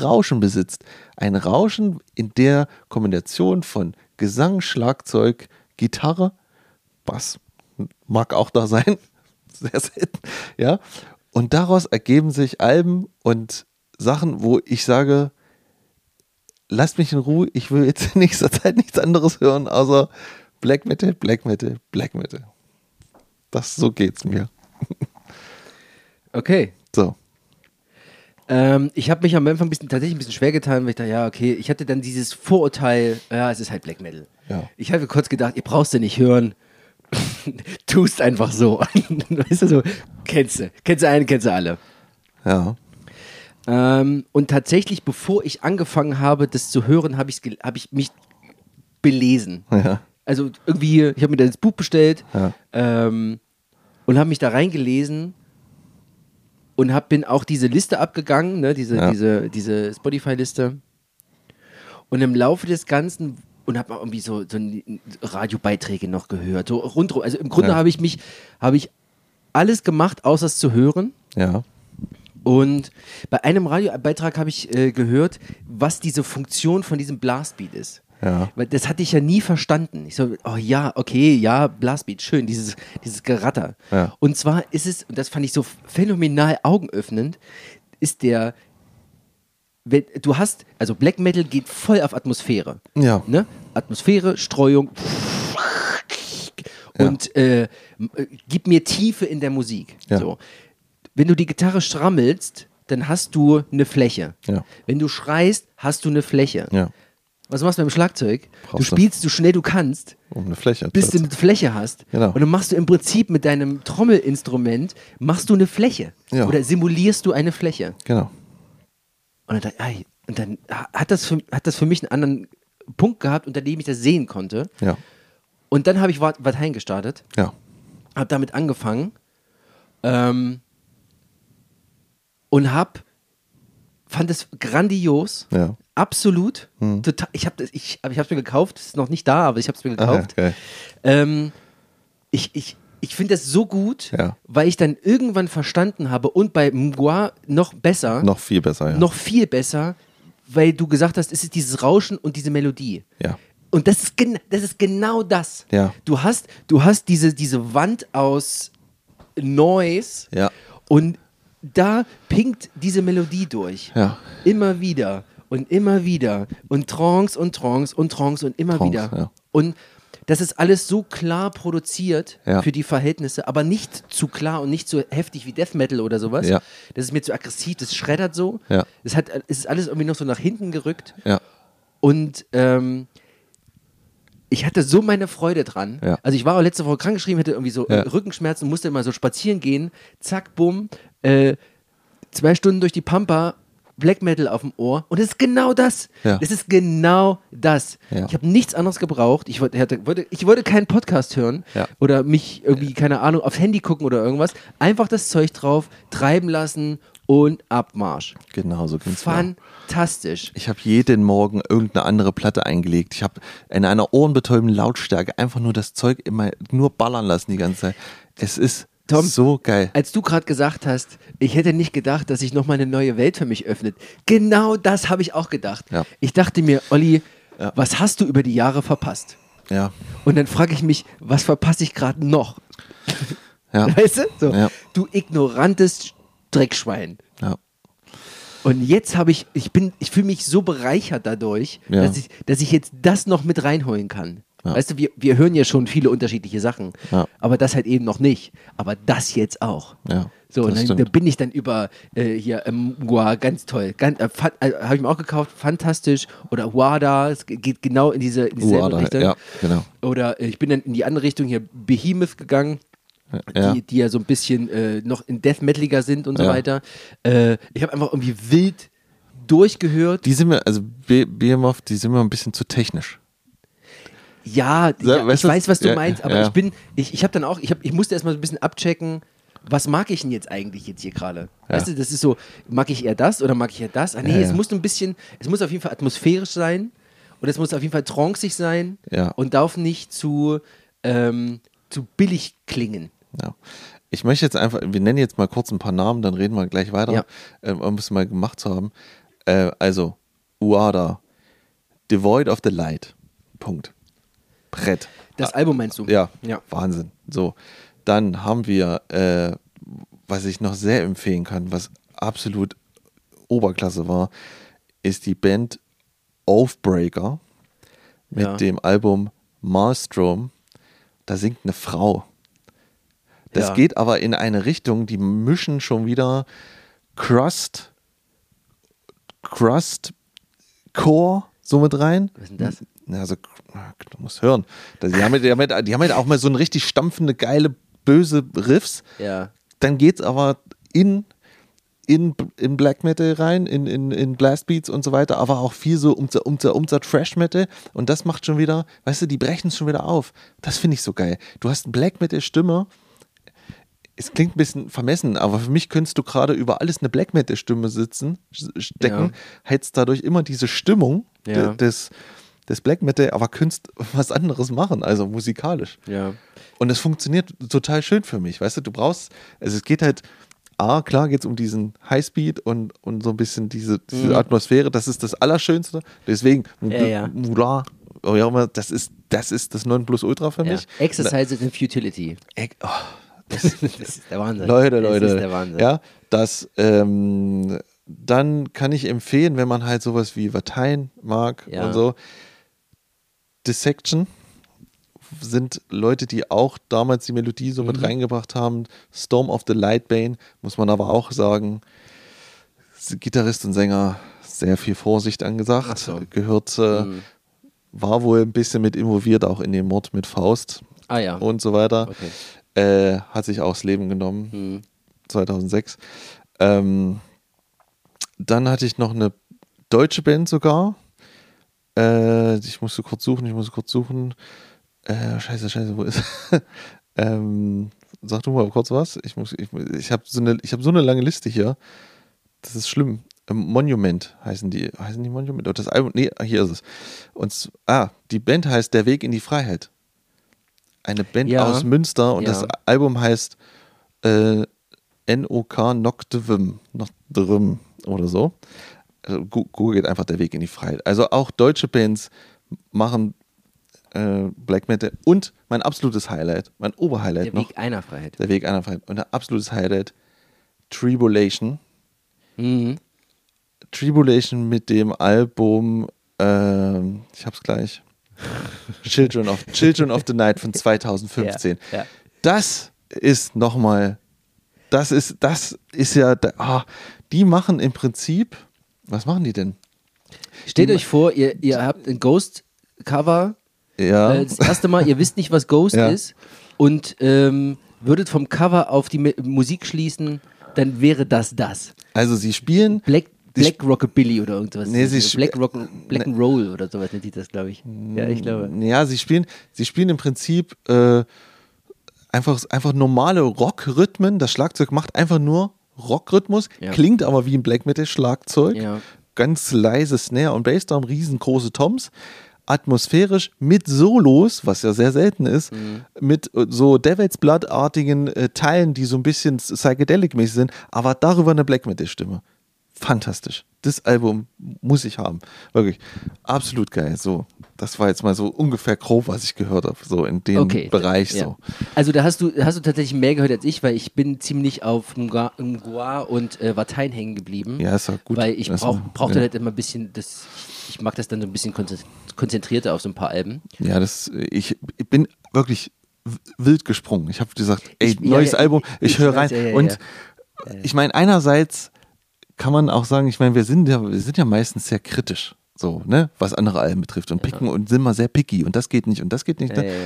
Rauschen besitzt. Ein Rauschen in der Kombination von Gesang, Schlagzeug, Gitarre, Bass, mag auch da sein, sehr selten, ja. Und daraus ergeben sich Alben und Sachen, wo ich sage, lasst mich in Ruhe, ich will jetzt in nächster Zeit nichts anderes hören, außer Black Metal, Black Metal, Black Metal. Das, so geht's mir. Okay. So. Ähm, ich habe mich am Anfang ein bisschen, tatsächlich ein bisschen schwer getan, weil ich dachte, ja, okay, ich hatte dann dieses Vorurteil, ja, es ist halt Black Metal. Ja. Ich habe kurz gedacht, ihr brauchst du nicht hören. Tust einfach so. weißt du so, kennst du. Kennst du einen, kennst du alle. Ja. Ähm, und tatsächlich, bevor ich angefangen habe, das zu hören, habe hab ich mich belesen. Ja. Also irgendwie, ich habe mir das Buch bestellt Ja. ähm, und habe mich da reingelesen und hab, bin auch diese Liste abgegangen, ne, diese, Ja. diese, diese Spotify-Liste. Und im Laufe des Ganzen und habe irgendwie so, so Radiobeiträge noch gehört. So rundrum. Also im Grunde Ja. habe ich mich, habe ich alles gemacht, außer es zu hören. Ja. Und bei einem Radiobeitrag habe ich äh, gehört, was diese Funktion von diesem Blastbeat ist. Ja. Weil das hatte ich ja nie verstanden. Ich so, oh ja, okay, ja, Blastbeat, schön, dieses, dieses Geratter. Ja. Und zwar ist es, und das fand ich so phänomenal augenöffnend, ist der, du hast, also Black Metal geht voll auf Atmosphäre. Ja. Ne? Atmosphäre, Streuung. Und äh, m- äh, gib mir Tiefe in der Musik. Ja. So. Wenn du die Gitarre strammelst, dann hast du eine Fläche. Ja. Wenn du schreist, hast du eine Fläche. Ja. Was machst du beim Schlagzeug? Brauchst du du- spielst so schnell du kannst, Um eine Fläche. bis du eine Fläche hast. Genau. Und dann machst du im Prinzip mit deinem Trommelinstrument, machst du eine Fläche. Ja. Oder simulierst du eine Fläche. Genau. Und dann, ei, und dann hat, das für, hat das für mich einen anderen Punkt gehabt, unter dem ich das sehen konnte. Ja. Und dann habe ich Wat- Watein gestartet, Ja. habe damit angefangen ähm, und hab, fand es grandios. Ja. Absolut. Hm. Total, ich habe ich, ich es mir gekauft. Es ist noch nicht da, aber ich habe es mir ja, gekauft. geil. ähm, ich ich, ich finde das so gut, Ja. weil ich dann irgendwann verstanden habe und bei Mgwa noch besser, Noch viel besser, ja. noch viel besser, weil du gesagt hast, es ist dieses Rauschen und diese Melodie. Ja. Und das ist, das ist genau das. Ja. Du hast, du hast diese, diese Wand aus Noise Ja. und da pinkt diese Melodie durch. Ja. Immer wieder und immer wieder und Trance und Trance und Trance und immer Trance, wieder. ja. Und das ist alles so klar produziert Ja. für die Verhältnisse, aber nicht zu klar und nicht so heftig wie Death Metal oder sowas. Ja. Das ist mir zu aggressiv, das schreddert so. Ja. Es, hat, es ist alles irgendwie noch so nach hinten gerückt. Ja. Und ähm, ich hatte so meine Freude dran. Ja. Also ich war auch letzte Woche krankgeschrieben, hatte irgendwie so äh, Ja. Rückenschmerzen, musste immer so spazieren gehen. Zack, bumm. Äh, zwei Stunden durch die Pampa, Black Metal auf dem Ohr. Und es ist genau das. Ja. Es ist genau das. Ja. Ich habe nichts anderes gebraucht. Ich wollte, hatte, wollte, ich wollte keinen Podcast hören Ja. oder mich irgendwie, keine Ahnung, aufs Handy gucken oder irgendwas. Einfach das Zeug drauf, treiben lassen und Abmarsch. Genau, so ging's mir. Fantastisch. Ich habe jeden Morgen irgendeine andere Platte eingelegt. Ich habe in einer ohrenbetäubenden Lautstärke einfach nur das Zeug immer nur ballern lassen die ganze Zeit. Es ist Tom, so geil. Als du gerade gesagt hast, ich hätte nicht gedacht, dass sich nochmal eine neue Welt für mich öffnet. Genau das habe ich auch gedacht. Ja. Ich dachte mir, Olli, was hast du über die Jahre verpasst? Ja, Und dann frage ich mich, was verpasse ich gerade noch? ja, Weißt du? So, Ja. Du ignorantes Dreckschwein. ja. Und jetzt habe ich, ich bin, ich fühle mich so bereichert dadurch, Ja. dass, ich, dass ich jetzt das noch mit reinholen kann. Ja. Weißt du, wir, wir hören ja schon viele unterschiedliche Sachen, Ja. aber das halt eben noch nicht. Aber das jetzt auch. Ja, So, und dann, da bin ich dann über äh, hier, ähm, wow, ganz toll. Ganz, äh, äh, Habe ich mir auch gekauft, fantastisch. Oder Wada, es ge- geht genau in diese in dieselbe Uada, Richtung. ja, genau. Oder äh, ich bin dann in die andere Richtung hier, Behemoth gegangen. Ja. Die, die ja so ein bisschen äh, noch in Death Metaliger sind und so weiter. Äh, ich habe einfach irgendwie wild durchgehört. Die sind mir, also B- BMF, die sind mir ein bisschen zu technisch. Ja, ja weißt ich weiß, was du ja, meinst, aber ja. ich bin, ich, ich habe dann auch, ich, hab, ich musste erstmal so ein bisschen abchecken, was mag ich denn jetzt eigentlich jetzt hier gerade? Weißt du, das ist so, mag ich eher das oder mag ich eher das? Ah nee, es muss ein bisschen, es muss auf jeden Fall atmosphärisch sein und es muss auf jeden Fall tranceig sein und darf nicht zu, ähm, zu billig klingen. Ja. Ich möchte jetzt einfach, wir nennen jetzt mal kurz ein paar Namen, dann reden wir gleich weiter, ähm, um es mal gemacht zu haben. Äh, also, Uada, Devoid of the Light. Punkt. Brett. Das Album meinst du? Ja, Ja. Wahnsinn. So, dann haben wir, äh, was ich noch sehr empfehlen kann, was absolut Oberklasse war, ist die Band Oathbreaker mit Ja. dem Album Maelstrom. Da singt eine Frau. Das Ja. geht aber in eine Richtung, die mischen schon wieder Crust, Crust, Core so mit rein. Was ist denn das? Ja, also, du musst hören. Die haben, ja- die, haben, ja- die haben ja auch mal so eine richtig stampfende, geile, böse Riffs. Ja. Dann geht's aber in, in, in Black Metal rein, in, in, in Blast Beats und so weiter, aber auch viel so um, um, um Trash Metal. Und das macht schon wieder, weißt du, die brechen es schon wieder auf. Das finde ich so geil. Du hast eine Black Metal Stimme. Es klingt ein bisschen vermessen, aber für mich könntest du gerade über alles eine Black Metal Stimme sitzen, stecken, Ja. hättest dadurch immer diese Stimmung Ja. de- des, des Black Metal, aber könntest was anderes machen, also musikalisch. Ja. Und es funktioniert total schön für mich, weißt du, du brauchst, also es geht halt, A, klar geht es um diesen Highspeed und, und so ein bisschen diese, diese Atmosphäre, das ist das Allerschönste, deswegen, Mhm. Ja, ja. Mula, oh ja, das ist, das ist das Nonplusultra für ja. mich. Exercises in Futility. Oh, Das ist der Wahnsinn. Leute, Leute. Das ist der Wahnsinn. Ja, das, ähm, dann kann ich empfehlen, wenn man halt sowas wie Vatein mag Ja. und so, Dissection sind Leute, die auch damals die Melodie so Mhm. mit reingebracht haben. Storm of the Lightbane, muss man aber auch sagen, Gitarrist und Sänger, sehr viel Vorsicht angesagt. So. Gehört, äh, Mhm. war wohl ein bisschen mit involviert, auch in den Mord mit Faust Ah ja. und so weiter. Okay. Äh, hat sich auch das Leben genommen, Hm. 2006. Ähm, dann hatte ich noch eine deutsche Band sogar. Äh, ich musste kurz suchen, ich musste kurz suchen. Äh, scheiße, scheiße, wo ist. ähm, sag du mal kurz was. Ich, muss- ich, ich habe so, eine- ich hab so eine lange Liste hier. Das ist schlimm. Ähm, Monument heißen die. Heißen die Monument? Oder das Album? Nee, hier ist es. Und, ah, die Band heißt Der Weg in die Freiheit. Eine Band Ja. aus Münster und Ja. das Album heißt äh, NOK Noctevim, Noctevim oder so. Also, gu- googelt einfach der Weg in die Freiheit. Also auch deutsche Bands machen äh, Black Metal und mein absolutes Highlight, mein Oberhighlight Der noch, Weg einer Freiheit. der Weg einer Freiheit und ein absolutes Highlight, Tribulation. Mhm. Tribulation mit dem Album, ähm, ich hab's gleich, Children of, Children of the Night von 2015. Ja, ja. Das ist nochmal, das ist, das ist ja, ah, die machen im Prinzip, was machen die denn? Stellt euch vor, ihr, ihr habt ein Ghost-Cover. Ja, Äh, das erste Mal, ihr wisst nicht, was Ghost Ja. ist und ähm, würdet vom Cover auf die Musik schließen, dann wäre das das. also sie spielen, Black, Black Rockabilly oder irgendwas. Nee, sie sp- Black, Rock, Black and Roll oder sowas nennt die das, glaube ich. Ja, ich glaube. ja, sie spielen, sie spielen im Prinzip äh, einfach, einfach normale Rockrhythmen. Das Schlagzeug macht einfach nur Rockrhythmus, Ja. klingt aber wie ein Black Metal Schlagzeug. Ja. Ganz leise Snare und Bassdrum, riesengroße Toms. Atmosphärisch mit Solos, was ja sehr selten ist, Mhm. mit äh, so Devil's Blood-artigen äh, Teilen, die so ein bisschen psychedelic-mäßig sind, aber darüber eine Black Metal-Stimme. Fantastisch. Das Album muss ich haben. Wirklich. Absolut geil. So, das war jetzt mal so ungefähr grob, was ich gehört habe, so in dem Okay. Bereich ja. so. Also da hast du, hast du tatsächlich mehr gehört als ich, weil ich bin ziemlich auf Mgwa und äh, Watein hängen geblieben. Ja, ist ja gut. Weil ich Das- brauch, brauchte ja. halt immer ein bisschen, das, ich mag das dann so ein bisschen konzent- konzentrierter auf so ein paar Alben. Ja, das, ich, ich bin wirklich wild gesprungen. Ich habe gesagt, ey, Ich- neues ja, Album, ich, ich höre rein. und ich meine, einerseits kann man auch sagen, ich meine, wir sind ja, wir sind ja meistens sehr kritisch, so, ne, was andere Alben betrifft und picken und sind mal sehr picky und das geht nicht und das geht nicht. Ja, ja, ja.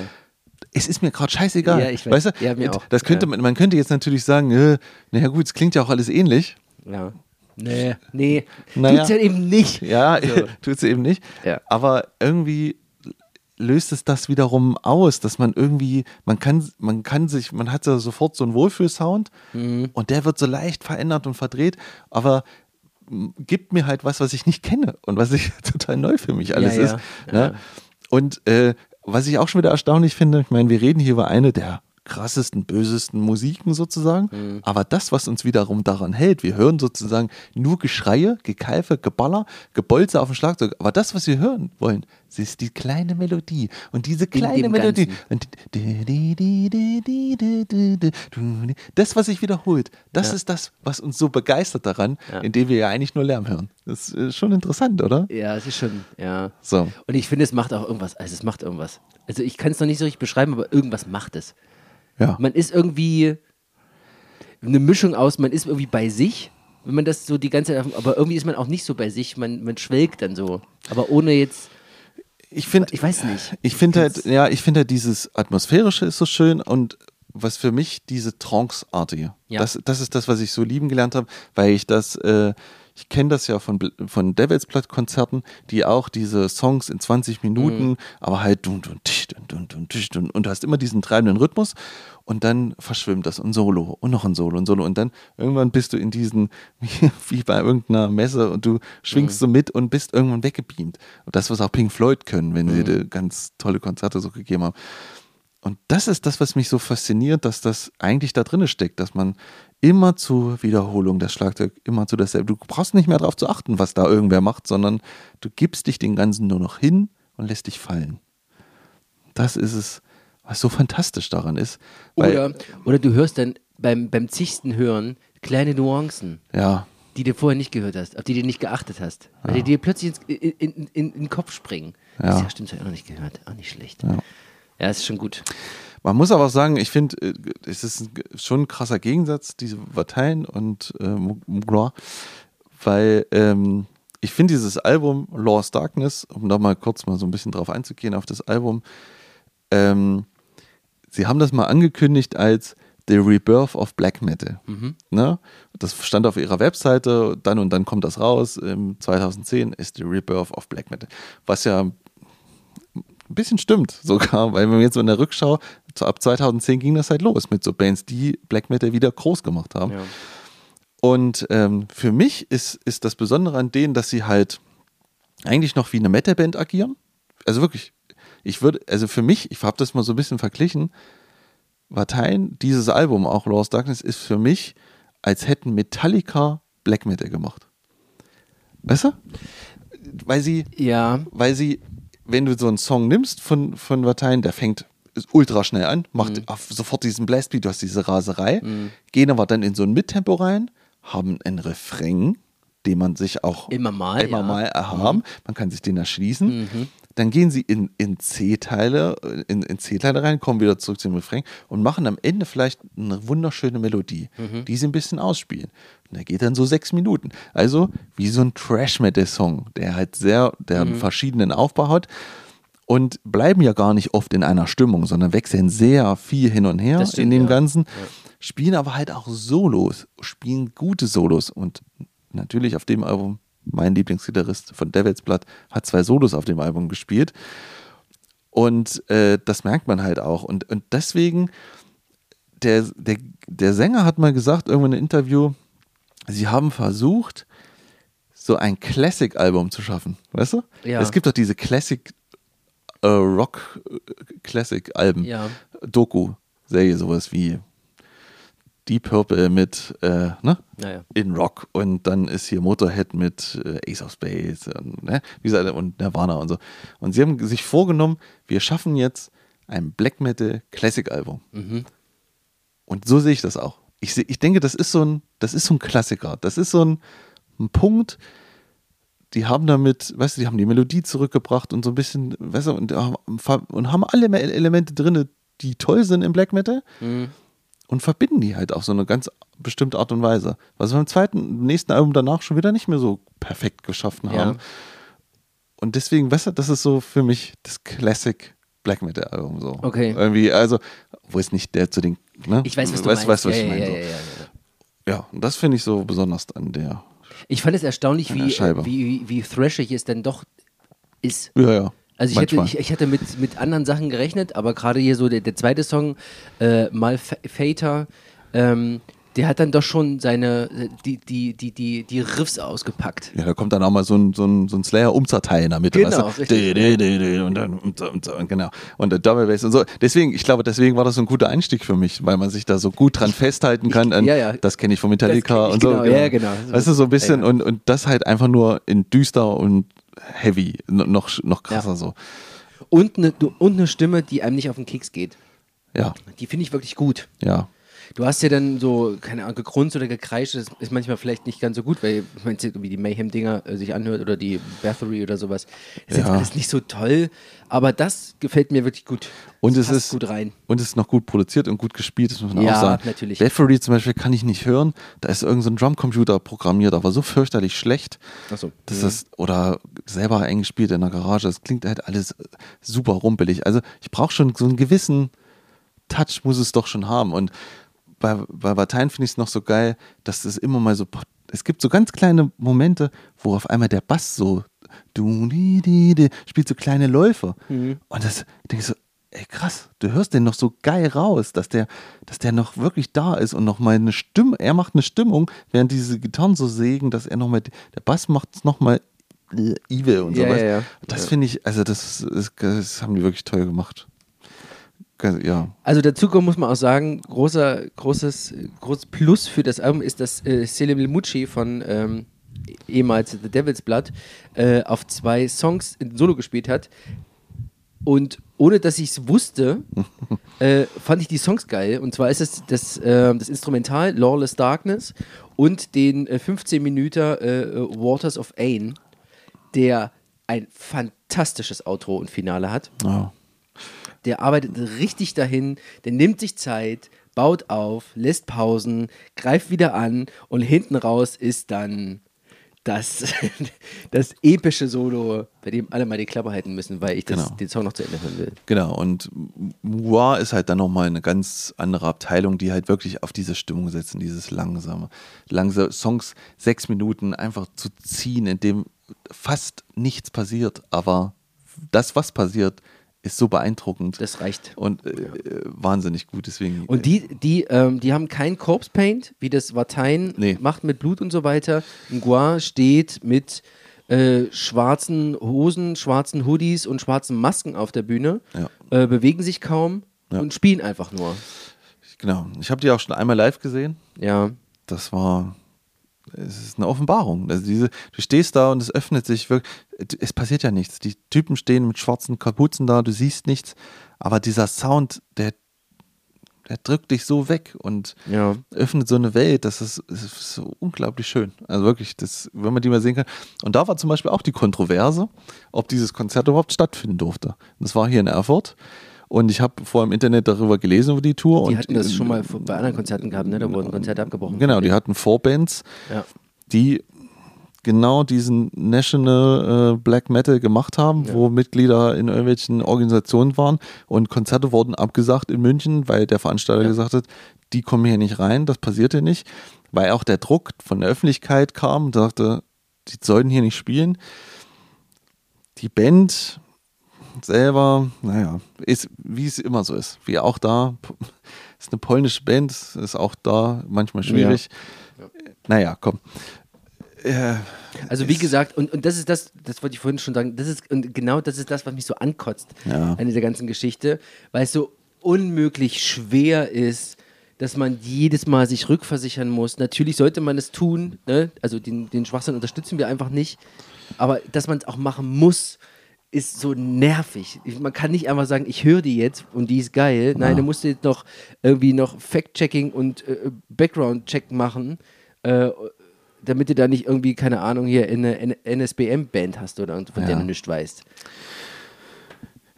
Es ist mir gerade scheißegal. Ja, ich weiß. weißt du? Ja, mir auch. Das könnte Ja. man, man könnte jetzt natürlich sagen, äh, naja gut, es klingt ja auch alles ähnlich. Ja. Nee, nee. Naja. Tut's ja eben nicht. Ja, So. tut sie eben nicht. Ja. Aber irgendwie löst es das wiederum aus, dass man irgendwie, man kann, man kann sich, man hat ja sofort so einen Wohlfühlsound Mhm. und der wird so leicht verändert und verdreht, aber gibt mir halt was, was ich nicht kenne und was ich total neu für mich alles Ja, ist. ja. Ne? Und äh, was ich auch schon wieder erstaunlich finde, ich meine, wir reden hier über eine der krassesten, bösesten Musiken sozusagen. Mhm. Aber das, was uns wiederum daran hält, wir hören sozusagen nur Geschreie, Gekeife, Geballer, Gebolze auf dem Schlagzeug. Aber das, was wir hören wollen, das ist die kleine Melodie. Und diese kleine Melodie. Ganzen. das, was sich wiederholt, das ja. ist das, was uns so begeistert daran, ja. indem wir ja eigentlich nur Lärm hören. Das ist schon interessant, oder? Ja, es ist schon, ja. So. Und ich finde, es macht auch irgendwas. Also, es macht irgendwas. Also, ich kann es noch nicht so richtig beschreiben, aber irgendwas macht es. Ja. Man ist irgendwie eine Mischung aus, man ist irgendwie bei sich, wenn man das so die ganze Zeit, aber irgendwie ist man auch nicht so bei sich, man, man schwelgt dann so. Aber ohne jetzt, Ich finde, ich weiß nicht. Ich finde halt, ja, ich finde halt dieses Atmosphärische ist so schön und was für mich diese Trance-artige. Ja. Das, das ist das, was ich so lieben gelernt habe, weil ich das, äh, ich kenne das ja von, von Devil's Blood Konzerten, die auch diese Songs in 20 Minuten, aber halt dun, dun, tisch, dun, dun, dun, tisch, dun, und du hast immer diesen treibenden Rhythmus und dann verschwimmt das. Und Solo und noch ein Solo und Solo. Und dann irgendwann bist du in diesen, wie, bei irgendeiner Messe und du schwingst so mit und bist irgendwann weggebeamt. Und das, was auch Pink Floyd können, wenn sie die ganz tolle Konzerte so gegeben haben. Und das ist das, was mich so fasziniert, dass das eigentlich da drin steckt, dass man immer zur Wiederholung das Schlagzeug, immer zu dasselbe. Du brauchst nicht mehr darauf zu achten, was da irgendwer macht, sondern du gibst dich den Ganzen nur noch hin und lässt dich fallen. Das ist es, was so fantastisch daran ist. Oder, oder du hörst dann beim, beim zigsten Hören kleine Nuancen, ja, die du vorher nicht gehört hast, auf die du nicht geachtet hast. Weil die dir plötzlich ins, in, in, in, in den Kopf springen. Ja. Ja, stimmt, das hab ich auch noch nicht gehört. Auch nicht schlecht. Ja, Ja. ist schon gut. Man muss aber auch sagen, ich finde, äh, es ist schon ein krasser Gegensatz, diese Parteien und äh, Mugloire, weil ähm, ich finde dieses Album Lost Darkness, um da mal kurz mal so ein bisschen drauf einzugehen, auf das Album, ähm, sie haben das mal angekündigt als The Rebirth of Black Metal. Ne? Das stand auf ihrer Webseite, dann und dann kommt das raus, im 2010 ist The Rebirth of Black Metal. Was ja ein bisschen stimmt sogar, weil wenn wir jetzt so in der Rückschau, ab 2010 ging das halt los mit so Bands, die Black Metal wieder groß gemacht haben. Ja. Und ähm, für mich ist, ist das Besondere an denen, dass sie halt eigentlich noch wie eine Metalband agieren. Also wirklich, ich würde, also für mich, ich habe das mal so ein bisschen verglichen, Parteien, dieses Album, auch Lost Darkness, ist für mich, als hätten Metallica Black Metal gemacht. Weißt du? Weil sie, Ja, weil sie, wenn du so einen Song nimmst von, von Parteien, der fängt ultra schnell an, macht auf sofort diesen Blastbeat, du hast diese Raserei, gehen aber dann in so ein Mittempo rein, haben einen Refrain, den man sich auch Immer mal, immer ja. mal erhaben, man kann sich den erschließen. Dann gehen sie in, in C-Teile, in, in C-Teile rein, kommen wieder zurück zum Refrain und machen am Ende vielleicht eine wunderschöne Melodie, die sie ein bisschen ausspielen. Und der geht dann so sechs Minuten. Also wie so ein Trash-Metal-Song, der halt sehr, der einen verschiedenen Aufbau hat. Und bleiben ja gar nicht oft in einer Stimmung, sondern wechseln sehr viel hin und her stimmt, in dem ja. Ganzen, spielen aber halt auch Solos, spielen gute Solos. Und natürlich auf dem Album, mein Lieblingsgitarrist von Devil's Blood hat zwei Solos auf dem Album gespielt. Und äh, das merkt man halt auch. Und, und deswegen, der, der, der Sänger hat mal gesagt, irgendwann in einem Interview, sie haben versucht, so ein Classic-Album zu schaffen, weißt du? Ja. Es gibt doch diese Classic äh, Rock äh, Classic-Alben, Ja. Doku-Serie, sowas wie Deep Purple mit äh, ne? Naja. in Rock und dann ist hier Motorhead mit äh, Ace of Spades und, ne? Wie gesagt, und Nirvana und so. Und sie haben sich vorgenommen, wir schaffen jetzt ein Black Metal Classic Album. Mhm. Und so sehe ich das auch. Ich, ich denke, das ist so ein, das ist so ein Klassiker. Das ist so ein, ein Punkt, die haben damit, weißt du, die haben die Melodie zurückgebracht und so ein bisschen, weißt du, und, haben- und haben alle Elemente drin, die toll sind im Black Metal Mhm. und verbinden die halt auf so eine ganz bestimmte Art und Weise. Was wir beim zweiten, nächsten Album danach schon wieder nicht mehr so perfekt geschaffen Ja. haben. Und deswegen, weißt du, das ist so für mich das Classic Black Metal Album so. Okay. Irgendwie, also, wo es nicht der zu den, ne? Ich weiß, was du weißt, meinst. Weißt, was ja, ich meine. ja, so. ja, ja, ja. Und das finde ich so besonders an der. Ich fand es erstaunlich, wie, Scheibe. wie, wie, wie thrashig es denn doch ist. Ja, ja. Also ich hätte, manchmal. ich, ich hätte mit, mit anderen Sachen gerechnet, aber gerade hier so der, der zweite Song, äh, Malfater, ähm, der hat dann doch schon seine, die, die, die, die, die Riffs ausgepackt. ja, da kommt dann auch mal so ein, so ein, so ein Slayer-Umzerteil in der Mitte. Genau, weißt du? richtig. Dä, dä, dä, Und dann, und, und, und genau. Und der Double Bass und so. Deswegen, ich glaube, deswegen war das so ein guter Einstieg für mich, weil man sich da so gut dran festhalten kann. an, ja, ja. Das kenne ich von Metallica ich, und so. genau, ja, genau. Weißt du, so ein bisschen Ja. Und, und das halt einfach nur in düster und heavy. Noch, noch krasser so. Und eine, und eine Stimme, die einem nicht auf den Keks geht. Ja, Die finde ich wirklich gut. ja. Du hast ja dann so, keine Ahnung, gegrunzt oder gekreischt, das ist manchmal vielleicht nicht ganz so gut, weil man wie die Mayhem-Dinger äh, sich anhört oder die Bathory oder sowas. Das ist Ja. alles nicht so toll, aber das gefällt mir wirklich gut. Und Das es passt ist gut rein. Und es ist noch gut produziert und gut gespielt, das muss man Ja, auch sagen. natürlich. Bathory zum Beispiel kann ich nicht hören. Da ist irgendein so ein Drumcomputer programmiert, aber so fürchterlich schlecht. Achso. Das ist, oder selber eingespielt in der Garage. Das klingt halt alles super rumpelig. Also ich brauche schon so einen gewissen Touch, muss es doch schon haben. Und bei, bei Parteien finde ich es noch so geil, dass das immer mal so. Es gibt so ganz kleine Momente, wo auf einmal der Bass so du, di, di, di, spielt so kleine Läufe. Und das denke ich so, ey krass, du hörst den noch so geil raus, dass der, dass der noch wirklich da ist und noch mal eine Stimme, er macht eine Stimmung, während diese Gitarren so sägen, dass er noch mal, der Bass macht es noch mal evil und. Ja, weißt? ja, ja. Das finde ich, also das, ist, das haben die wirklich toll gemacht. Ja, Also dazu muss man auch sagen, großer, großes, großes Plus für das Album ist, dass äh, Selim Mucci von ähm, ehemals The Devil's Blood äh, auf zwei Songs in Solo gespielt hat. Und ohne dass ich es wusste, äh, fand ich die Songs geil. Und zwar ist es das, äh, das Instrumental Lawless Darkness und den äh, 15 Minuten äh, äh, Waters of Ain, der ein fantastisches Outro und Finale hat ja. Der arbeitet richtig dahin, der nimmt sich Zeit, baut auf, lässt Pausen, greift wieder an und hinten raus ist dann das, das epische Solo, bei dem alle mal die Klappe halten müssen, weil ich das, Genau. den Song noch zu Ende hören will. Genau, und Moa ist halt dann nochmal eine ganz andere Abteilung, die halt wirklich auf diese Stimmung setzen, dieses langsame, langsame Songs, sechs Minuten einfach zu ziehen, in dem fast nichts passiert, aber das, was passiert, ist so beeindruckend Das reicht. und äh, äh, wahnsinnig gut, deswegen. Und die, die, ähm, die haben kein Corpse Paint, wie das Vatein Nee. macht mit Blut und so weiter. Ngua steht mit äh, schwarzen Hosen, schwarzen Hoodies und schwarzen Masken auf der Bühne, Ja. äh, bewegen sich kaum Ja. und spielen einfach nur. genau, ich habe die auch schon einmal live gesehen. Ja. das war, es ist eine Offenbarung. Also diese, du stehst da und es öffnet sich wirklich, es passiert ja nichts. Die Typen stehen mit schwarzen Kapuzen da, du siehst nichts, aber dieser Sound, der, der drückt dich so weg und Ja. öffnet so eine Welt, das ist, das ist so unglaublich schön. Also wirklich, das, wenn man die mal sehen kann. Und da war zum Beispiel auch die Kontroverse, ob dieses Konzert überhaupt stattfinden durfte. Das war hier in Erfurt. Und ich habe vorher im Internet darüber gelesen über die Tour. Die und hatten das schon mal bei anderen Konzerten gehabt, ne? Da wurden Konzerte abgebrochen. Genau, die hatten Vorbands, Ja. die genau diesen National äh, Black Metal gemacht haben, Ja. wo Mitglieder in irgendwelchen Organisationen waren und Konzerte wurden abgesagt in München, weil der Veranstalter Ja. gesagt hat, die kommen hier nicht rein, das passiert hier nicht, weil auch der Druck von der Öffentlichkeit kam und sagte, die sollten hier nicht spielen. Die Band selber, naja, ist, wie es immer so ist, wie auch da, ist eine polnische Band, ist auch da manchmal schwierig. naja, komm. Äh, also wie gesagt, und, und das ist das, das wollte ich vorhin schon sagen, das ist, und genau das ist das, was mich so ankotzt ja. an dieser ganzen Geschichte, weil es so unmöglich schwer ist, dass man jedes Mal sich rückversichern muss. Natürlich sollte man es tun, ne? also den, den Schwachsinn unterstützen wir einfach nicht, aber dass man es auch machen muss, ist so nervig. Man kann nicht einfach sagen, ich höre die jetzt und die ist geil. Nein, ja. du musst jetzt noch irgendwie noch Fact-Checking und äh, Background-Check machen, äh, damit du da nicht irgendwie, keine Ahnung, hier eine NSBM-Band hast oder von ja. der du nichts weißt.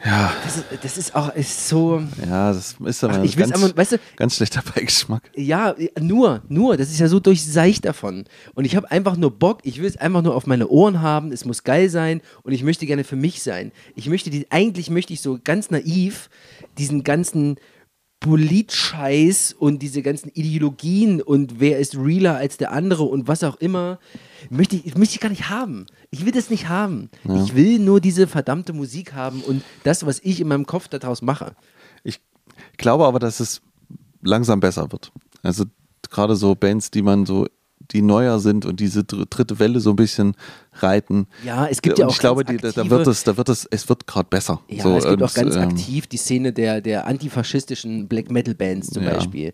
Ja. Das ist, das ist auch ist so. Ja, das ist aber Ach, ich ganz, weißt du, ganz schlechter Beigeschmack. Ja, nur, nur. Das ist ja so durchseicht davon. Und ich habe einfach nur Bock, ich will es einfach nur auf meine Ohren haben, es muss geil sein und ich möchte gerne für mich sein. Ich möchte die, eigentlich möchte ich so ganz naiv diesen ganzen Politscheiß und diese ganzen Ideologien und wer ist realer als der andere und was auch immer, möchte ich, möchte ich gar nicht haben. Ich will das nicht haben. Ja. Ich will nur diese verdammte Musik haben und das, was ich in meinem Kopf daraus mache. Ich glaube aber, dass es langsam besser wird. Also gerade so Bands, die man so die neuer sind und diese dritte Welle so ein bisschen reiten. Ja, es gibt ja auch. Ich glaube, die, da wird es, da wird es, es wird gerade besser. Ja, so, es gibt auch ganz ähm, aktiv die Szene der, der antifaschistischen Black Metal Bands zum ja. Beispiel.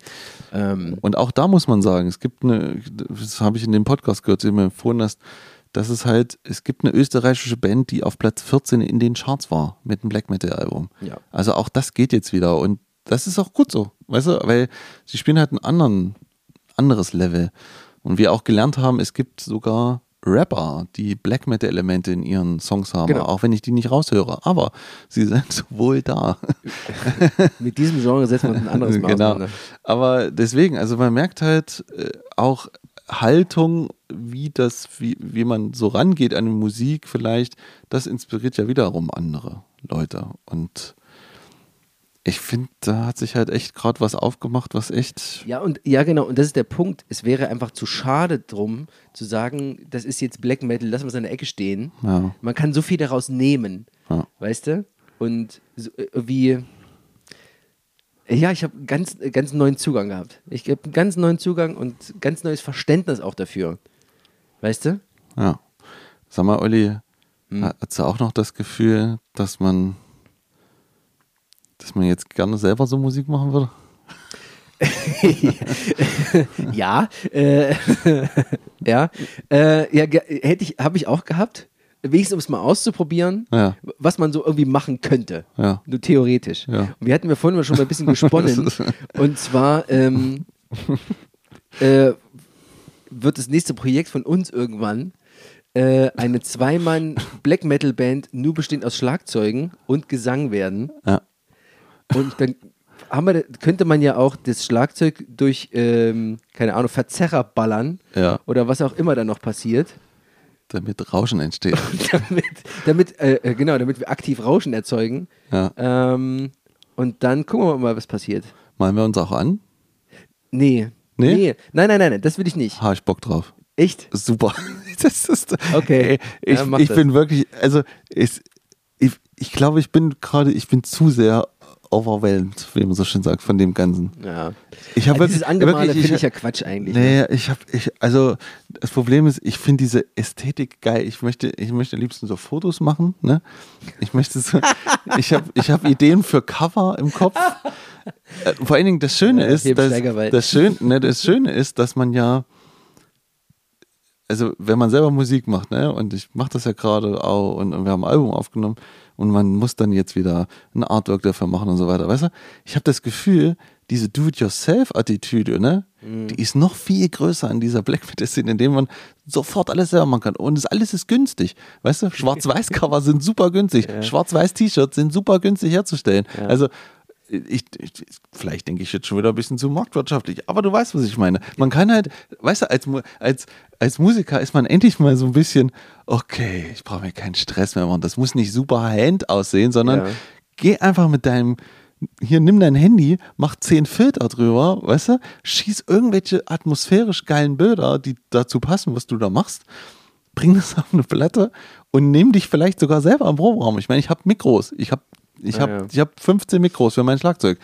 Ähm, und auch da muss man sagen, es gibt eine, das habe ich in dem Podcast gehört, den du mir empfohlen hast, dass es halt, es gibt eine österreichische Band, die auf Platz 14 in den Charts war mit einem Black Metal Album. Ja. Also auch das geht jetzt wieder und das ist auch gut so, weißt du, weil sie spielen halt ein anderen, anderes Level. Und wir auch gelernt haben, es gibt sogar Rapper, die Black Metal Elemente in ihren Songs haben, genau. auch wenn ich die nicht raushöre. Aber sie sind wohl da. Mit diesem Genre setzt man ein anderes Maß Genau. Aber deswegen, also man merkt halt äh, auch Haltung, wie das, wie, wie man so rangeht an die Musik vielleicht, das inspiriert ja wiederum andere Leute. Und ich finde, da hat sich halt echt gerade was aufgemacht, was echt. Ja, und ja, genau, und das ist der Punkt. Es wäre einfach zu schade drum, zu sagen, das ist jetzt Black Metal, lassen wir es in der Ecke stehen. Ja. Man kann so viel daraus nehmen, ja. weißt du? Und so, äh, wie. Ja, ich habe ganz, ganz neuen Zugang gehabt. Ich habe einen ganz neuen Zugang und ganz neues Verständnis auch dafür. Weißt du? Ja. Sag mal, Olli, hm. hast du auch noch das Gefühl, dass man dass man jetzt gerne selber so Musik machen würde? ja, äh, ja, äh, ja, hätte ich, habe ich auch gehabt. Wenigstens um es mal auszuprobieren, ja. was man so irgendwie machen könnte. Ja. Nur theoretisch. Ja. Und wir hatten wir vorhin schon mal ein bisschen gesponnen. und zwar ähm, äh, wird das nächste Projekt von uns irgendwann äh, eine Zweimann Black Metal Band nur bestehend aus Schlagzeugen und Gesang werden. Ja. Und dann wir, könnte man ja auch das Schlagzeug durch, ähm, keine Ahnung, Verzerrer ballern ja. oder was auch immer da noch passiert. Damit Rauschen entsteht. damit, damit äh, äh, genau, damit wir aktiv Rauschen erzeugen. Ja. Ähm, und dann gucken wir mal, was passiert. Malen wir uns auch an? Nee. Nee? nee. Nein, nein, nein, das will ich nicht. Ha, ich Bock drauf. Echt? Super. Das ist, okay. Ich, ja, ich bin wirklich, also ich, ich, ich glaube, ich bin gerade, ich bin zu sehr overwhelmed, wie man so schön sagt, von dem Ganzen. Ja. Ich habe also dieses Angemale finde ich ja Quatsch eigentlich. Nee, ne? ich habe, ich, also das Problem ist, ich finde diese Ästhetik geil. Ich möchte, ich möchte am liebsten so Fotos machen. Ne? Ich möchte so, ich habe, ich habe Ideen für Cover im Kopf. Äh, vor allen Dingen das Schöne ist, dass, das, Schön, ne, das Schöne ist, dass man ja also wenn man selber Musik macht, ne, und ich mache das ja gerade auch und, und, wir haben ein Album aufgenommen und man muss dann jetzt wieder ein Artwork dafür machen und so weiter, weißt du? Ich habe das Gefühl, diese Do-it-yourself-Attitüde, ne, mhm. die ist noch viel größer in dieser Black Metal-Szene, in dem man sofort alles selber machen kann und das alles ist günstig, weißt du? Schwarz-Weiß-Cover sind super günstig, ja. Schwarz-Weiß-T-Shirts sind super günstig herzustellen. Ja. Also ich, ich, vielleicht denke ich jetzt schon wieder ein bisschen zu marktwirtschaftlich, aber du weißt, was ich meine. Man kann halt, weißt du, als, als, als Musiker ist man endlich mal so ein bisschen, okay, ich brauche mir keinen Stress mehr machen. Das muss nicht super hand aussehen, sondern ja. geh einfach mit deinem, hier nimm dein Handy, mach zehn Filter drüber, weißt du, schieß irgendwelche atmosphärisch geilen Bilder, die dazu passen, was du da machst, bring das auf eine Platte und nimm dich vielleicht sogar selber im Proberaum. Ich meine, ich habe Mikros, ich habe ich habe ja. hab 15 Mikros für mein Schlagzeug.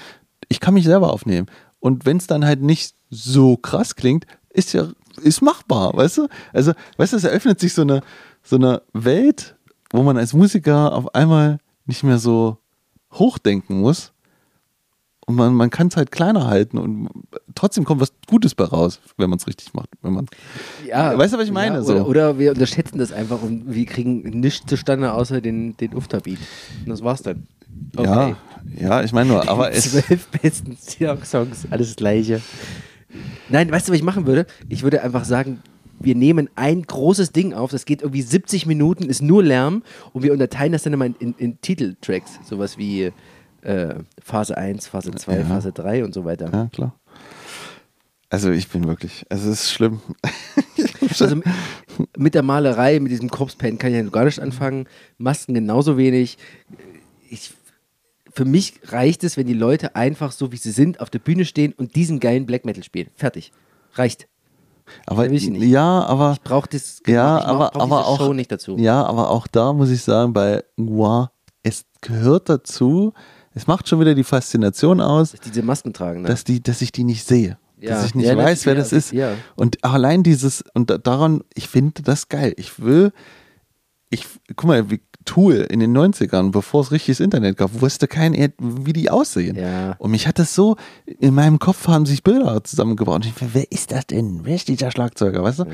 Ich kann mich selber aufnehmen. Und wenn es dann halt nicht so krass klingt, ist ja ist machbar, weißt du? Also, weißt du, es eröffnet sich so eine, so eine Welt, wo man als Musiker auf einmal nicht mehr so hochdenken muss. Und man, man kann es halt kleiner halten und trotzdem kommt was Gutes bei raus, wenn man es richtig macht. Wenn man, Ja, weißt du, was ich meine? Ja, so. oder, oder wir unterschätzen das einfach und wir kriegen nichts zustande außer den, den Ufterbeat. Und das war's dann. Ja, ja, ich meine nur, aber es, zwölf besten Songs, alles das gleiche. Nein, weißt du, was ich machen würde? Ich würde einfach sagen, wir nehmen ein großes Ding auf, das geht irgendwie 70 Minuten, ist nur Lärm und wir unterteilen das dann immer in, in, in Titeltracks. Sowas wie äh, Phase 1, Phase 2, Ja. Phase 3 und so weiter. ja, klar. Also ich bin wirklich, also es ist schlimm. Also mit- der Malerei, mit diesem Corpse-Paint kann ich ja gar nicht anfangen. Masken genauso wenig. Ich, für mich reicht es, wenn die Leute einfach so, wie sie sind, auf der Bühne stehen und diesen geilen Black Metal spielen. Fertig. Reicht. Aber ich ja, aber Braucht das ja, ich brauch- aber, brauch aber auch Show nicht dazu. Ja, aber auch da muss ich sagen, bei Noir, es gehört dazu. Es macht schon wieder die Faszination aus, Dass diese Masken tragen. Ne? dass die, dass ich die nicht sehe, Ja. dass ich nicht Ja, weiß, wer das ist. Und allein dieses und da- daran, ich finde das geil. Ich will, ich guck mal, wie Tool in den 90ern, bevor es richtiges Internet gab, wusste kein, wie die aussehen. Ja. Und mich hat das so, in meinem Kopf haben sich Bilder zusammengebaut. Und ich, wer ist das denn? Wer ist dieser Schlagzeuger, weißt du?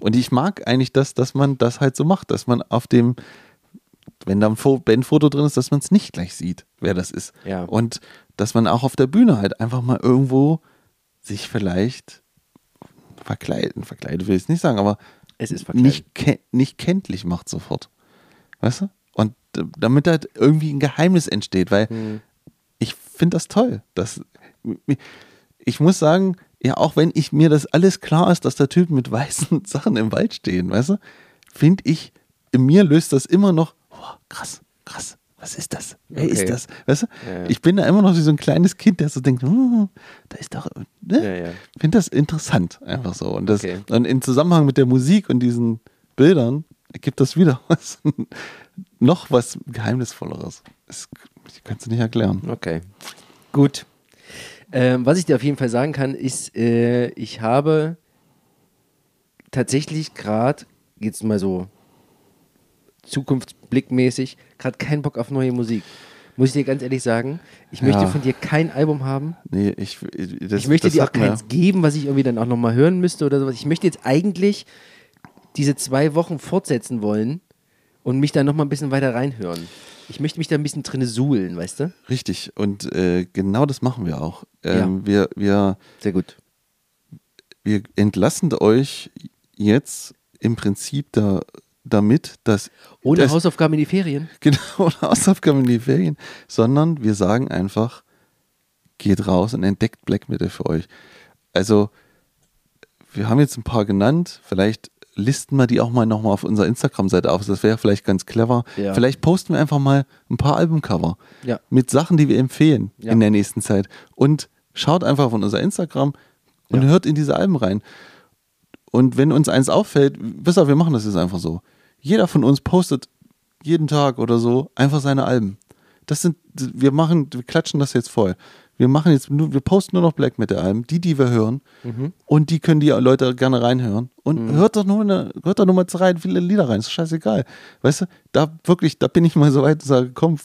Und ich mag eigentlich das, dass man das halt so macht, dass man auf dem, wenn da ein Fo- Bandfoto drin ist, dass man es nicht gleich sieht, wer das ist. Ja. Und dass man auch auf der Bühne halt einfach mal irgendwo sich vielleicht verkleiden, verkleiden will ich es nicht sagen, aber Es ist verkleidet. nicht, ke nicht kenntlich macht sofort. Weißt du? Und äh, damit halt irgendwie ein Geheimnis entsteht, weil Hm. ich finde das toll. Das, ich muss sagen, ja, auch wenn ich mir das alles klar ist, dass der Typ mit weißen Sachen im Wald stehen, weißt du, finde ich, in mir löst das immer noch, oh, krass, krass, was ist das? Wer Okay. ist das? Weißt du? Ja, ja. Ich bin da immer noch wie so ein kleines Kind, der so denkt, hm, da ist doch, ne? Ja, finde das interessant, einfach so. Und, das, Okay. und in Zusammenhang mit der Musik und diesen Bildern ergibt das wieder was, noch was Geheimnisvolleres. Das kannst du nicht erklären. Okay. Gut. Ähm, was ich dir auf jeden Fall sagen kann, ist, äh, ich habe tatsächlich gerade, jetzt mal so zukunftsblickmäßig, gerade keinen Bock auf neue Musik. Muss ich dir ganz ehrlich sagen, ich möchte Ja. von dir kein Album haben. Nee, ich, das, ich möchte dir auch hat mir- keins geben, was ich irgendwie dann auch nochmal hören müsste oder sowas. Ich möchte jetzt eigentlich diese zwei Wochen fortsetzen wollen und mich da nochmal ein bisschen weiter reinhören. Ich möchte mich da ein bisschen drin suhlen, weißt du? Richtig, und äh, genau das machen wir auch. Ähm, wir, wir, Sehr gut. wir entlassen euch jetzt im Prinzip da, damit, dass. Ohne dass, Hausaufgaben in die Ferien? Genau, ohne Hausaufgaben in die Ferien, sondern wir sagen einfach, geht raus und entdeckt Black Metal für euch. Also, wir haben jetzt ein paar genannt, vielleicht listen wir die auch mal nochmal auf unserer Instagram-Seite auf. Das wäre vielleicht ganz clever. Ja. Vielleicht posten wir einfach mal ein paar Albumcover Ja. mit Sachen, die wir empfehlen Ja. in der nächsten Zeit. Und schaut einfach von unser Instagram und hört in diese Alben rein. Und wenn uns eins auffällt, wisst ihr, wir machen das jetzt einfach so. Jeder von uns postet jeden Tag oder so einfach seine Alben. Das sind, wir machen, wir klatschen das jetzt voll. Wir machen jetzt nur, wir posten nur noch Black Metal Alben, die, die wir hören. Mhm. Und die können die Leute gerne reinhören. Und hört doch nur eine, hört doch nur mal rein, viele Lieder rein, ist scheißegal. Weißt du, da wirklich, da bin ich mal so weit und sage, komm,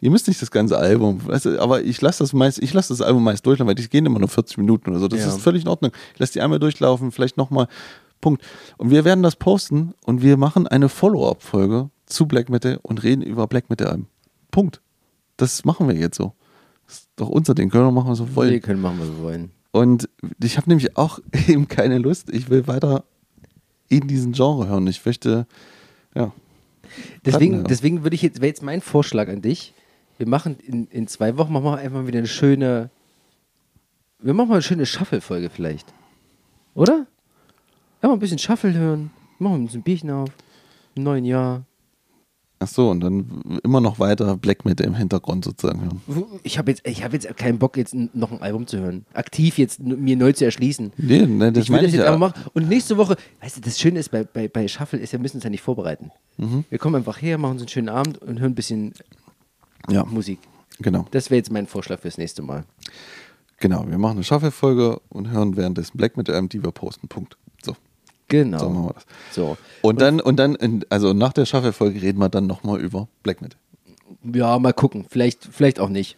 ihr müsst nicht das ganze Album, weißt du, aber ich lasse das meist, ich lasse das Album meist durchlaufen, weil die gehen immer nur 40 Minuten oder so. Das Ja. ist völlig in Ordnung. Ich lasse die einmal durchlaufen, vielleicht nochmal. Punkt. Und wir werden das posten und wir machen eine Follow-up-Folge zu Black Metal und reden über Black Metal Alben. Punkt. Das machen wir jetzt so. Das ist doch unser Ding. Können wir machen, was wir wollen. Wir können machen, was wir wollen. Und ich habe nämlich auch eben keine Lust. Ich will weiter in diesen Genre hören. Ich möchte, ja. Deswegen, deswegen würde ich jetzt, wäre jetzt mein Vorschlag an dich. Wir machen in, in zwei Wochen machen wir einfach wieder eine schöne. Wir machen mal eine schöne Shuffle-Folge vielleicht. Oder? Ja, mal ein bisschen Shuffle hören. Machen wir ein bisschen Bierchen auf. Im neuen Jahr. Ach so, und dann immer noch weiter Black Metal im Hintergrund sozusagen hören. Ich habe jetzt, ich hab jetzt keinen Bock, jetzt noch ein Album zu hören. Aktiv jetzt mir neu zu erschließen. Nee, nee das ich will meine das ich jetzt ja. einfach machen. Und nächste Woche, weißt du, das Schöne ist bei, bei, bei Shuffle ist, wir müssen uns ja nicht vorbereiten. Mhm. Wir kommen einfach her, machen uns einen schönen Abend und hören ein bisschen Ja, Musik. genau. Das wäre jetzt mein Vorschlag fürs nächste Mal. Genau, wir machen eine Shuffle-Folge und hören währenddessen Black Metal die wir posten. Punkt. Genau. So machen wir das. So. Und dann, und dann, in, also nach der Shuffle-Folge reden wir dann nochmal über Black Metal. Ja, mal gucken. Vielleicht, vielleicht auch nicht.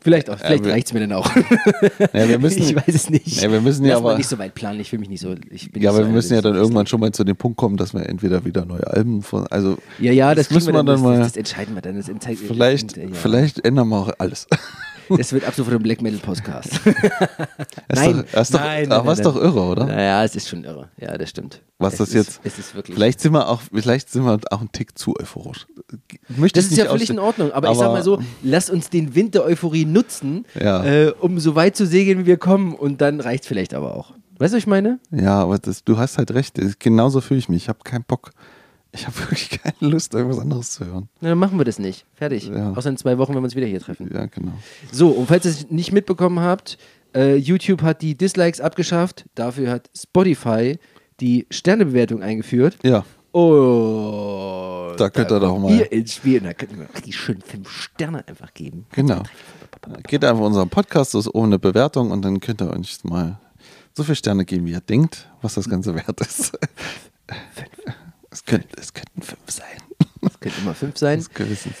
Vielleicht, auch, vielleicht wir- reicht es mir dann auch. Ja, wir müssen, ich weiß es nicht. Ja, wir müssen ja Lass aber- nicht so weit planen. Ich will mich nicht so. Ich bin ja, aber so wir müssen ja dann irgendwann schon mal zu dem Punkt kommen, dass wir entweder wieder neue Alben von, also Ja, ja, das, das müssen wir dann das, mal- Das, das entscheiden wir dann. Das vielleicht, ja. vielleicht ändern wir auch alles. Das wird ab sofort ein Black Metal Podcast. Nein, doch, ist doch, nein, aber nein, ist nein. doch irre, oder? Naja, es ist schon irre. Ja, das stimmt. Was es das ist, jetzt- Es ist wirklich. Vielleicht sind wir auch, vielleicht sind wir auch ein Tick zu euphorisch. Möchte das ist ja völlig in Ordnung. Aber, ich sag mal so, lasst uns den Wind der Euphorie nutzen, Ja. äh, um so weit zu segeln, wie wir kommen. Und dann reicht vielleicht aber auch. Weißt du, was ich meine? Ja, aber das, du hast halt recht. Genauso fühle ich mich. Ich habe keinen Bock. Ich habe wirklich keine Lust, irgendwas anderes zu hören. Na, dann machen wir das nicht. Fertig. Ja. Außer in zwei Wochen, wenn wir uns wieder hier treffen. Ja, genau. So, und falls ihr es nicht mitbekommen habt, äh, YouTube hat die Dislikes abgeschafft. Dafür hat Spotify die Sternebewertung eingeführt. Ja, Oh. Da könnt ihr doch mal- Ihr ins Spiel. Da könnt ihr mir die schönen fünf Sterne einfach geben. genau. Geht einfach in unseren Podcast, das ist oben eine Bewertung und dann könnt ihr uns mal so viele Sterne geben, wie ihr denkt, was das Ganze wert ist. Es, könnt, es könnten fünf sein. Das könnte immer fünf sein. Das es nicht.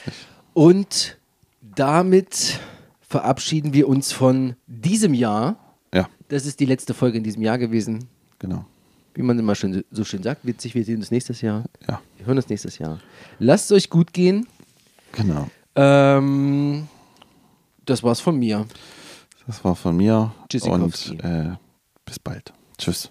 Und damit verabschieden wir uns von diesem Jahr. Ja, Das ist die letzte Folge in diesem Jahr gewesen. genau. Wie man immer schön, so schön sagt, witzig, wir sehen uns nächstes Jahr. Ja, Wir hören uns nächstes Jahr. Lasst es euch gut gehen. genau. Ähm, das war's von mir. Das war von mir Tschüssikowski. und äh, bis bald. Tschüss.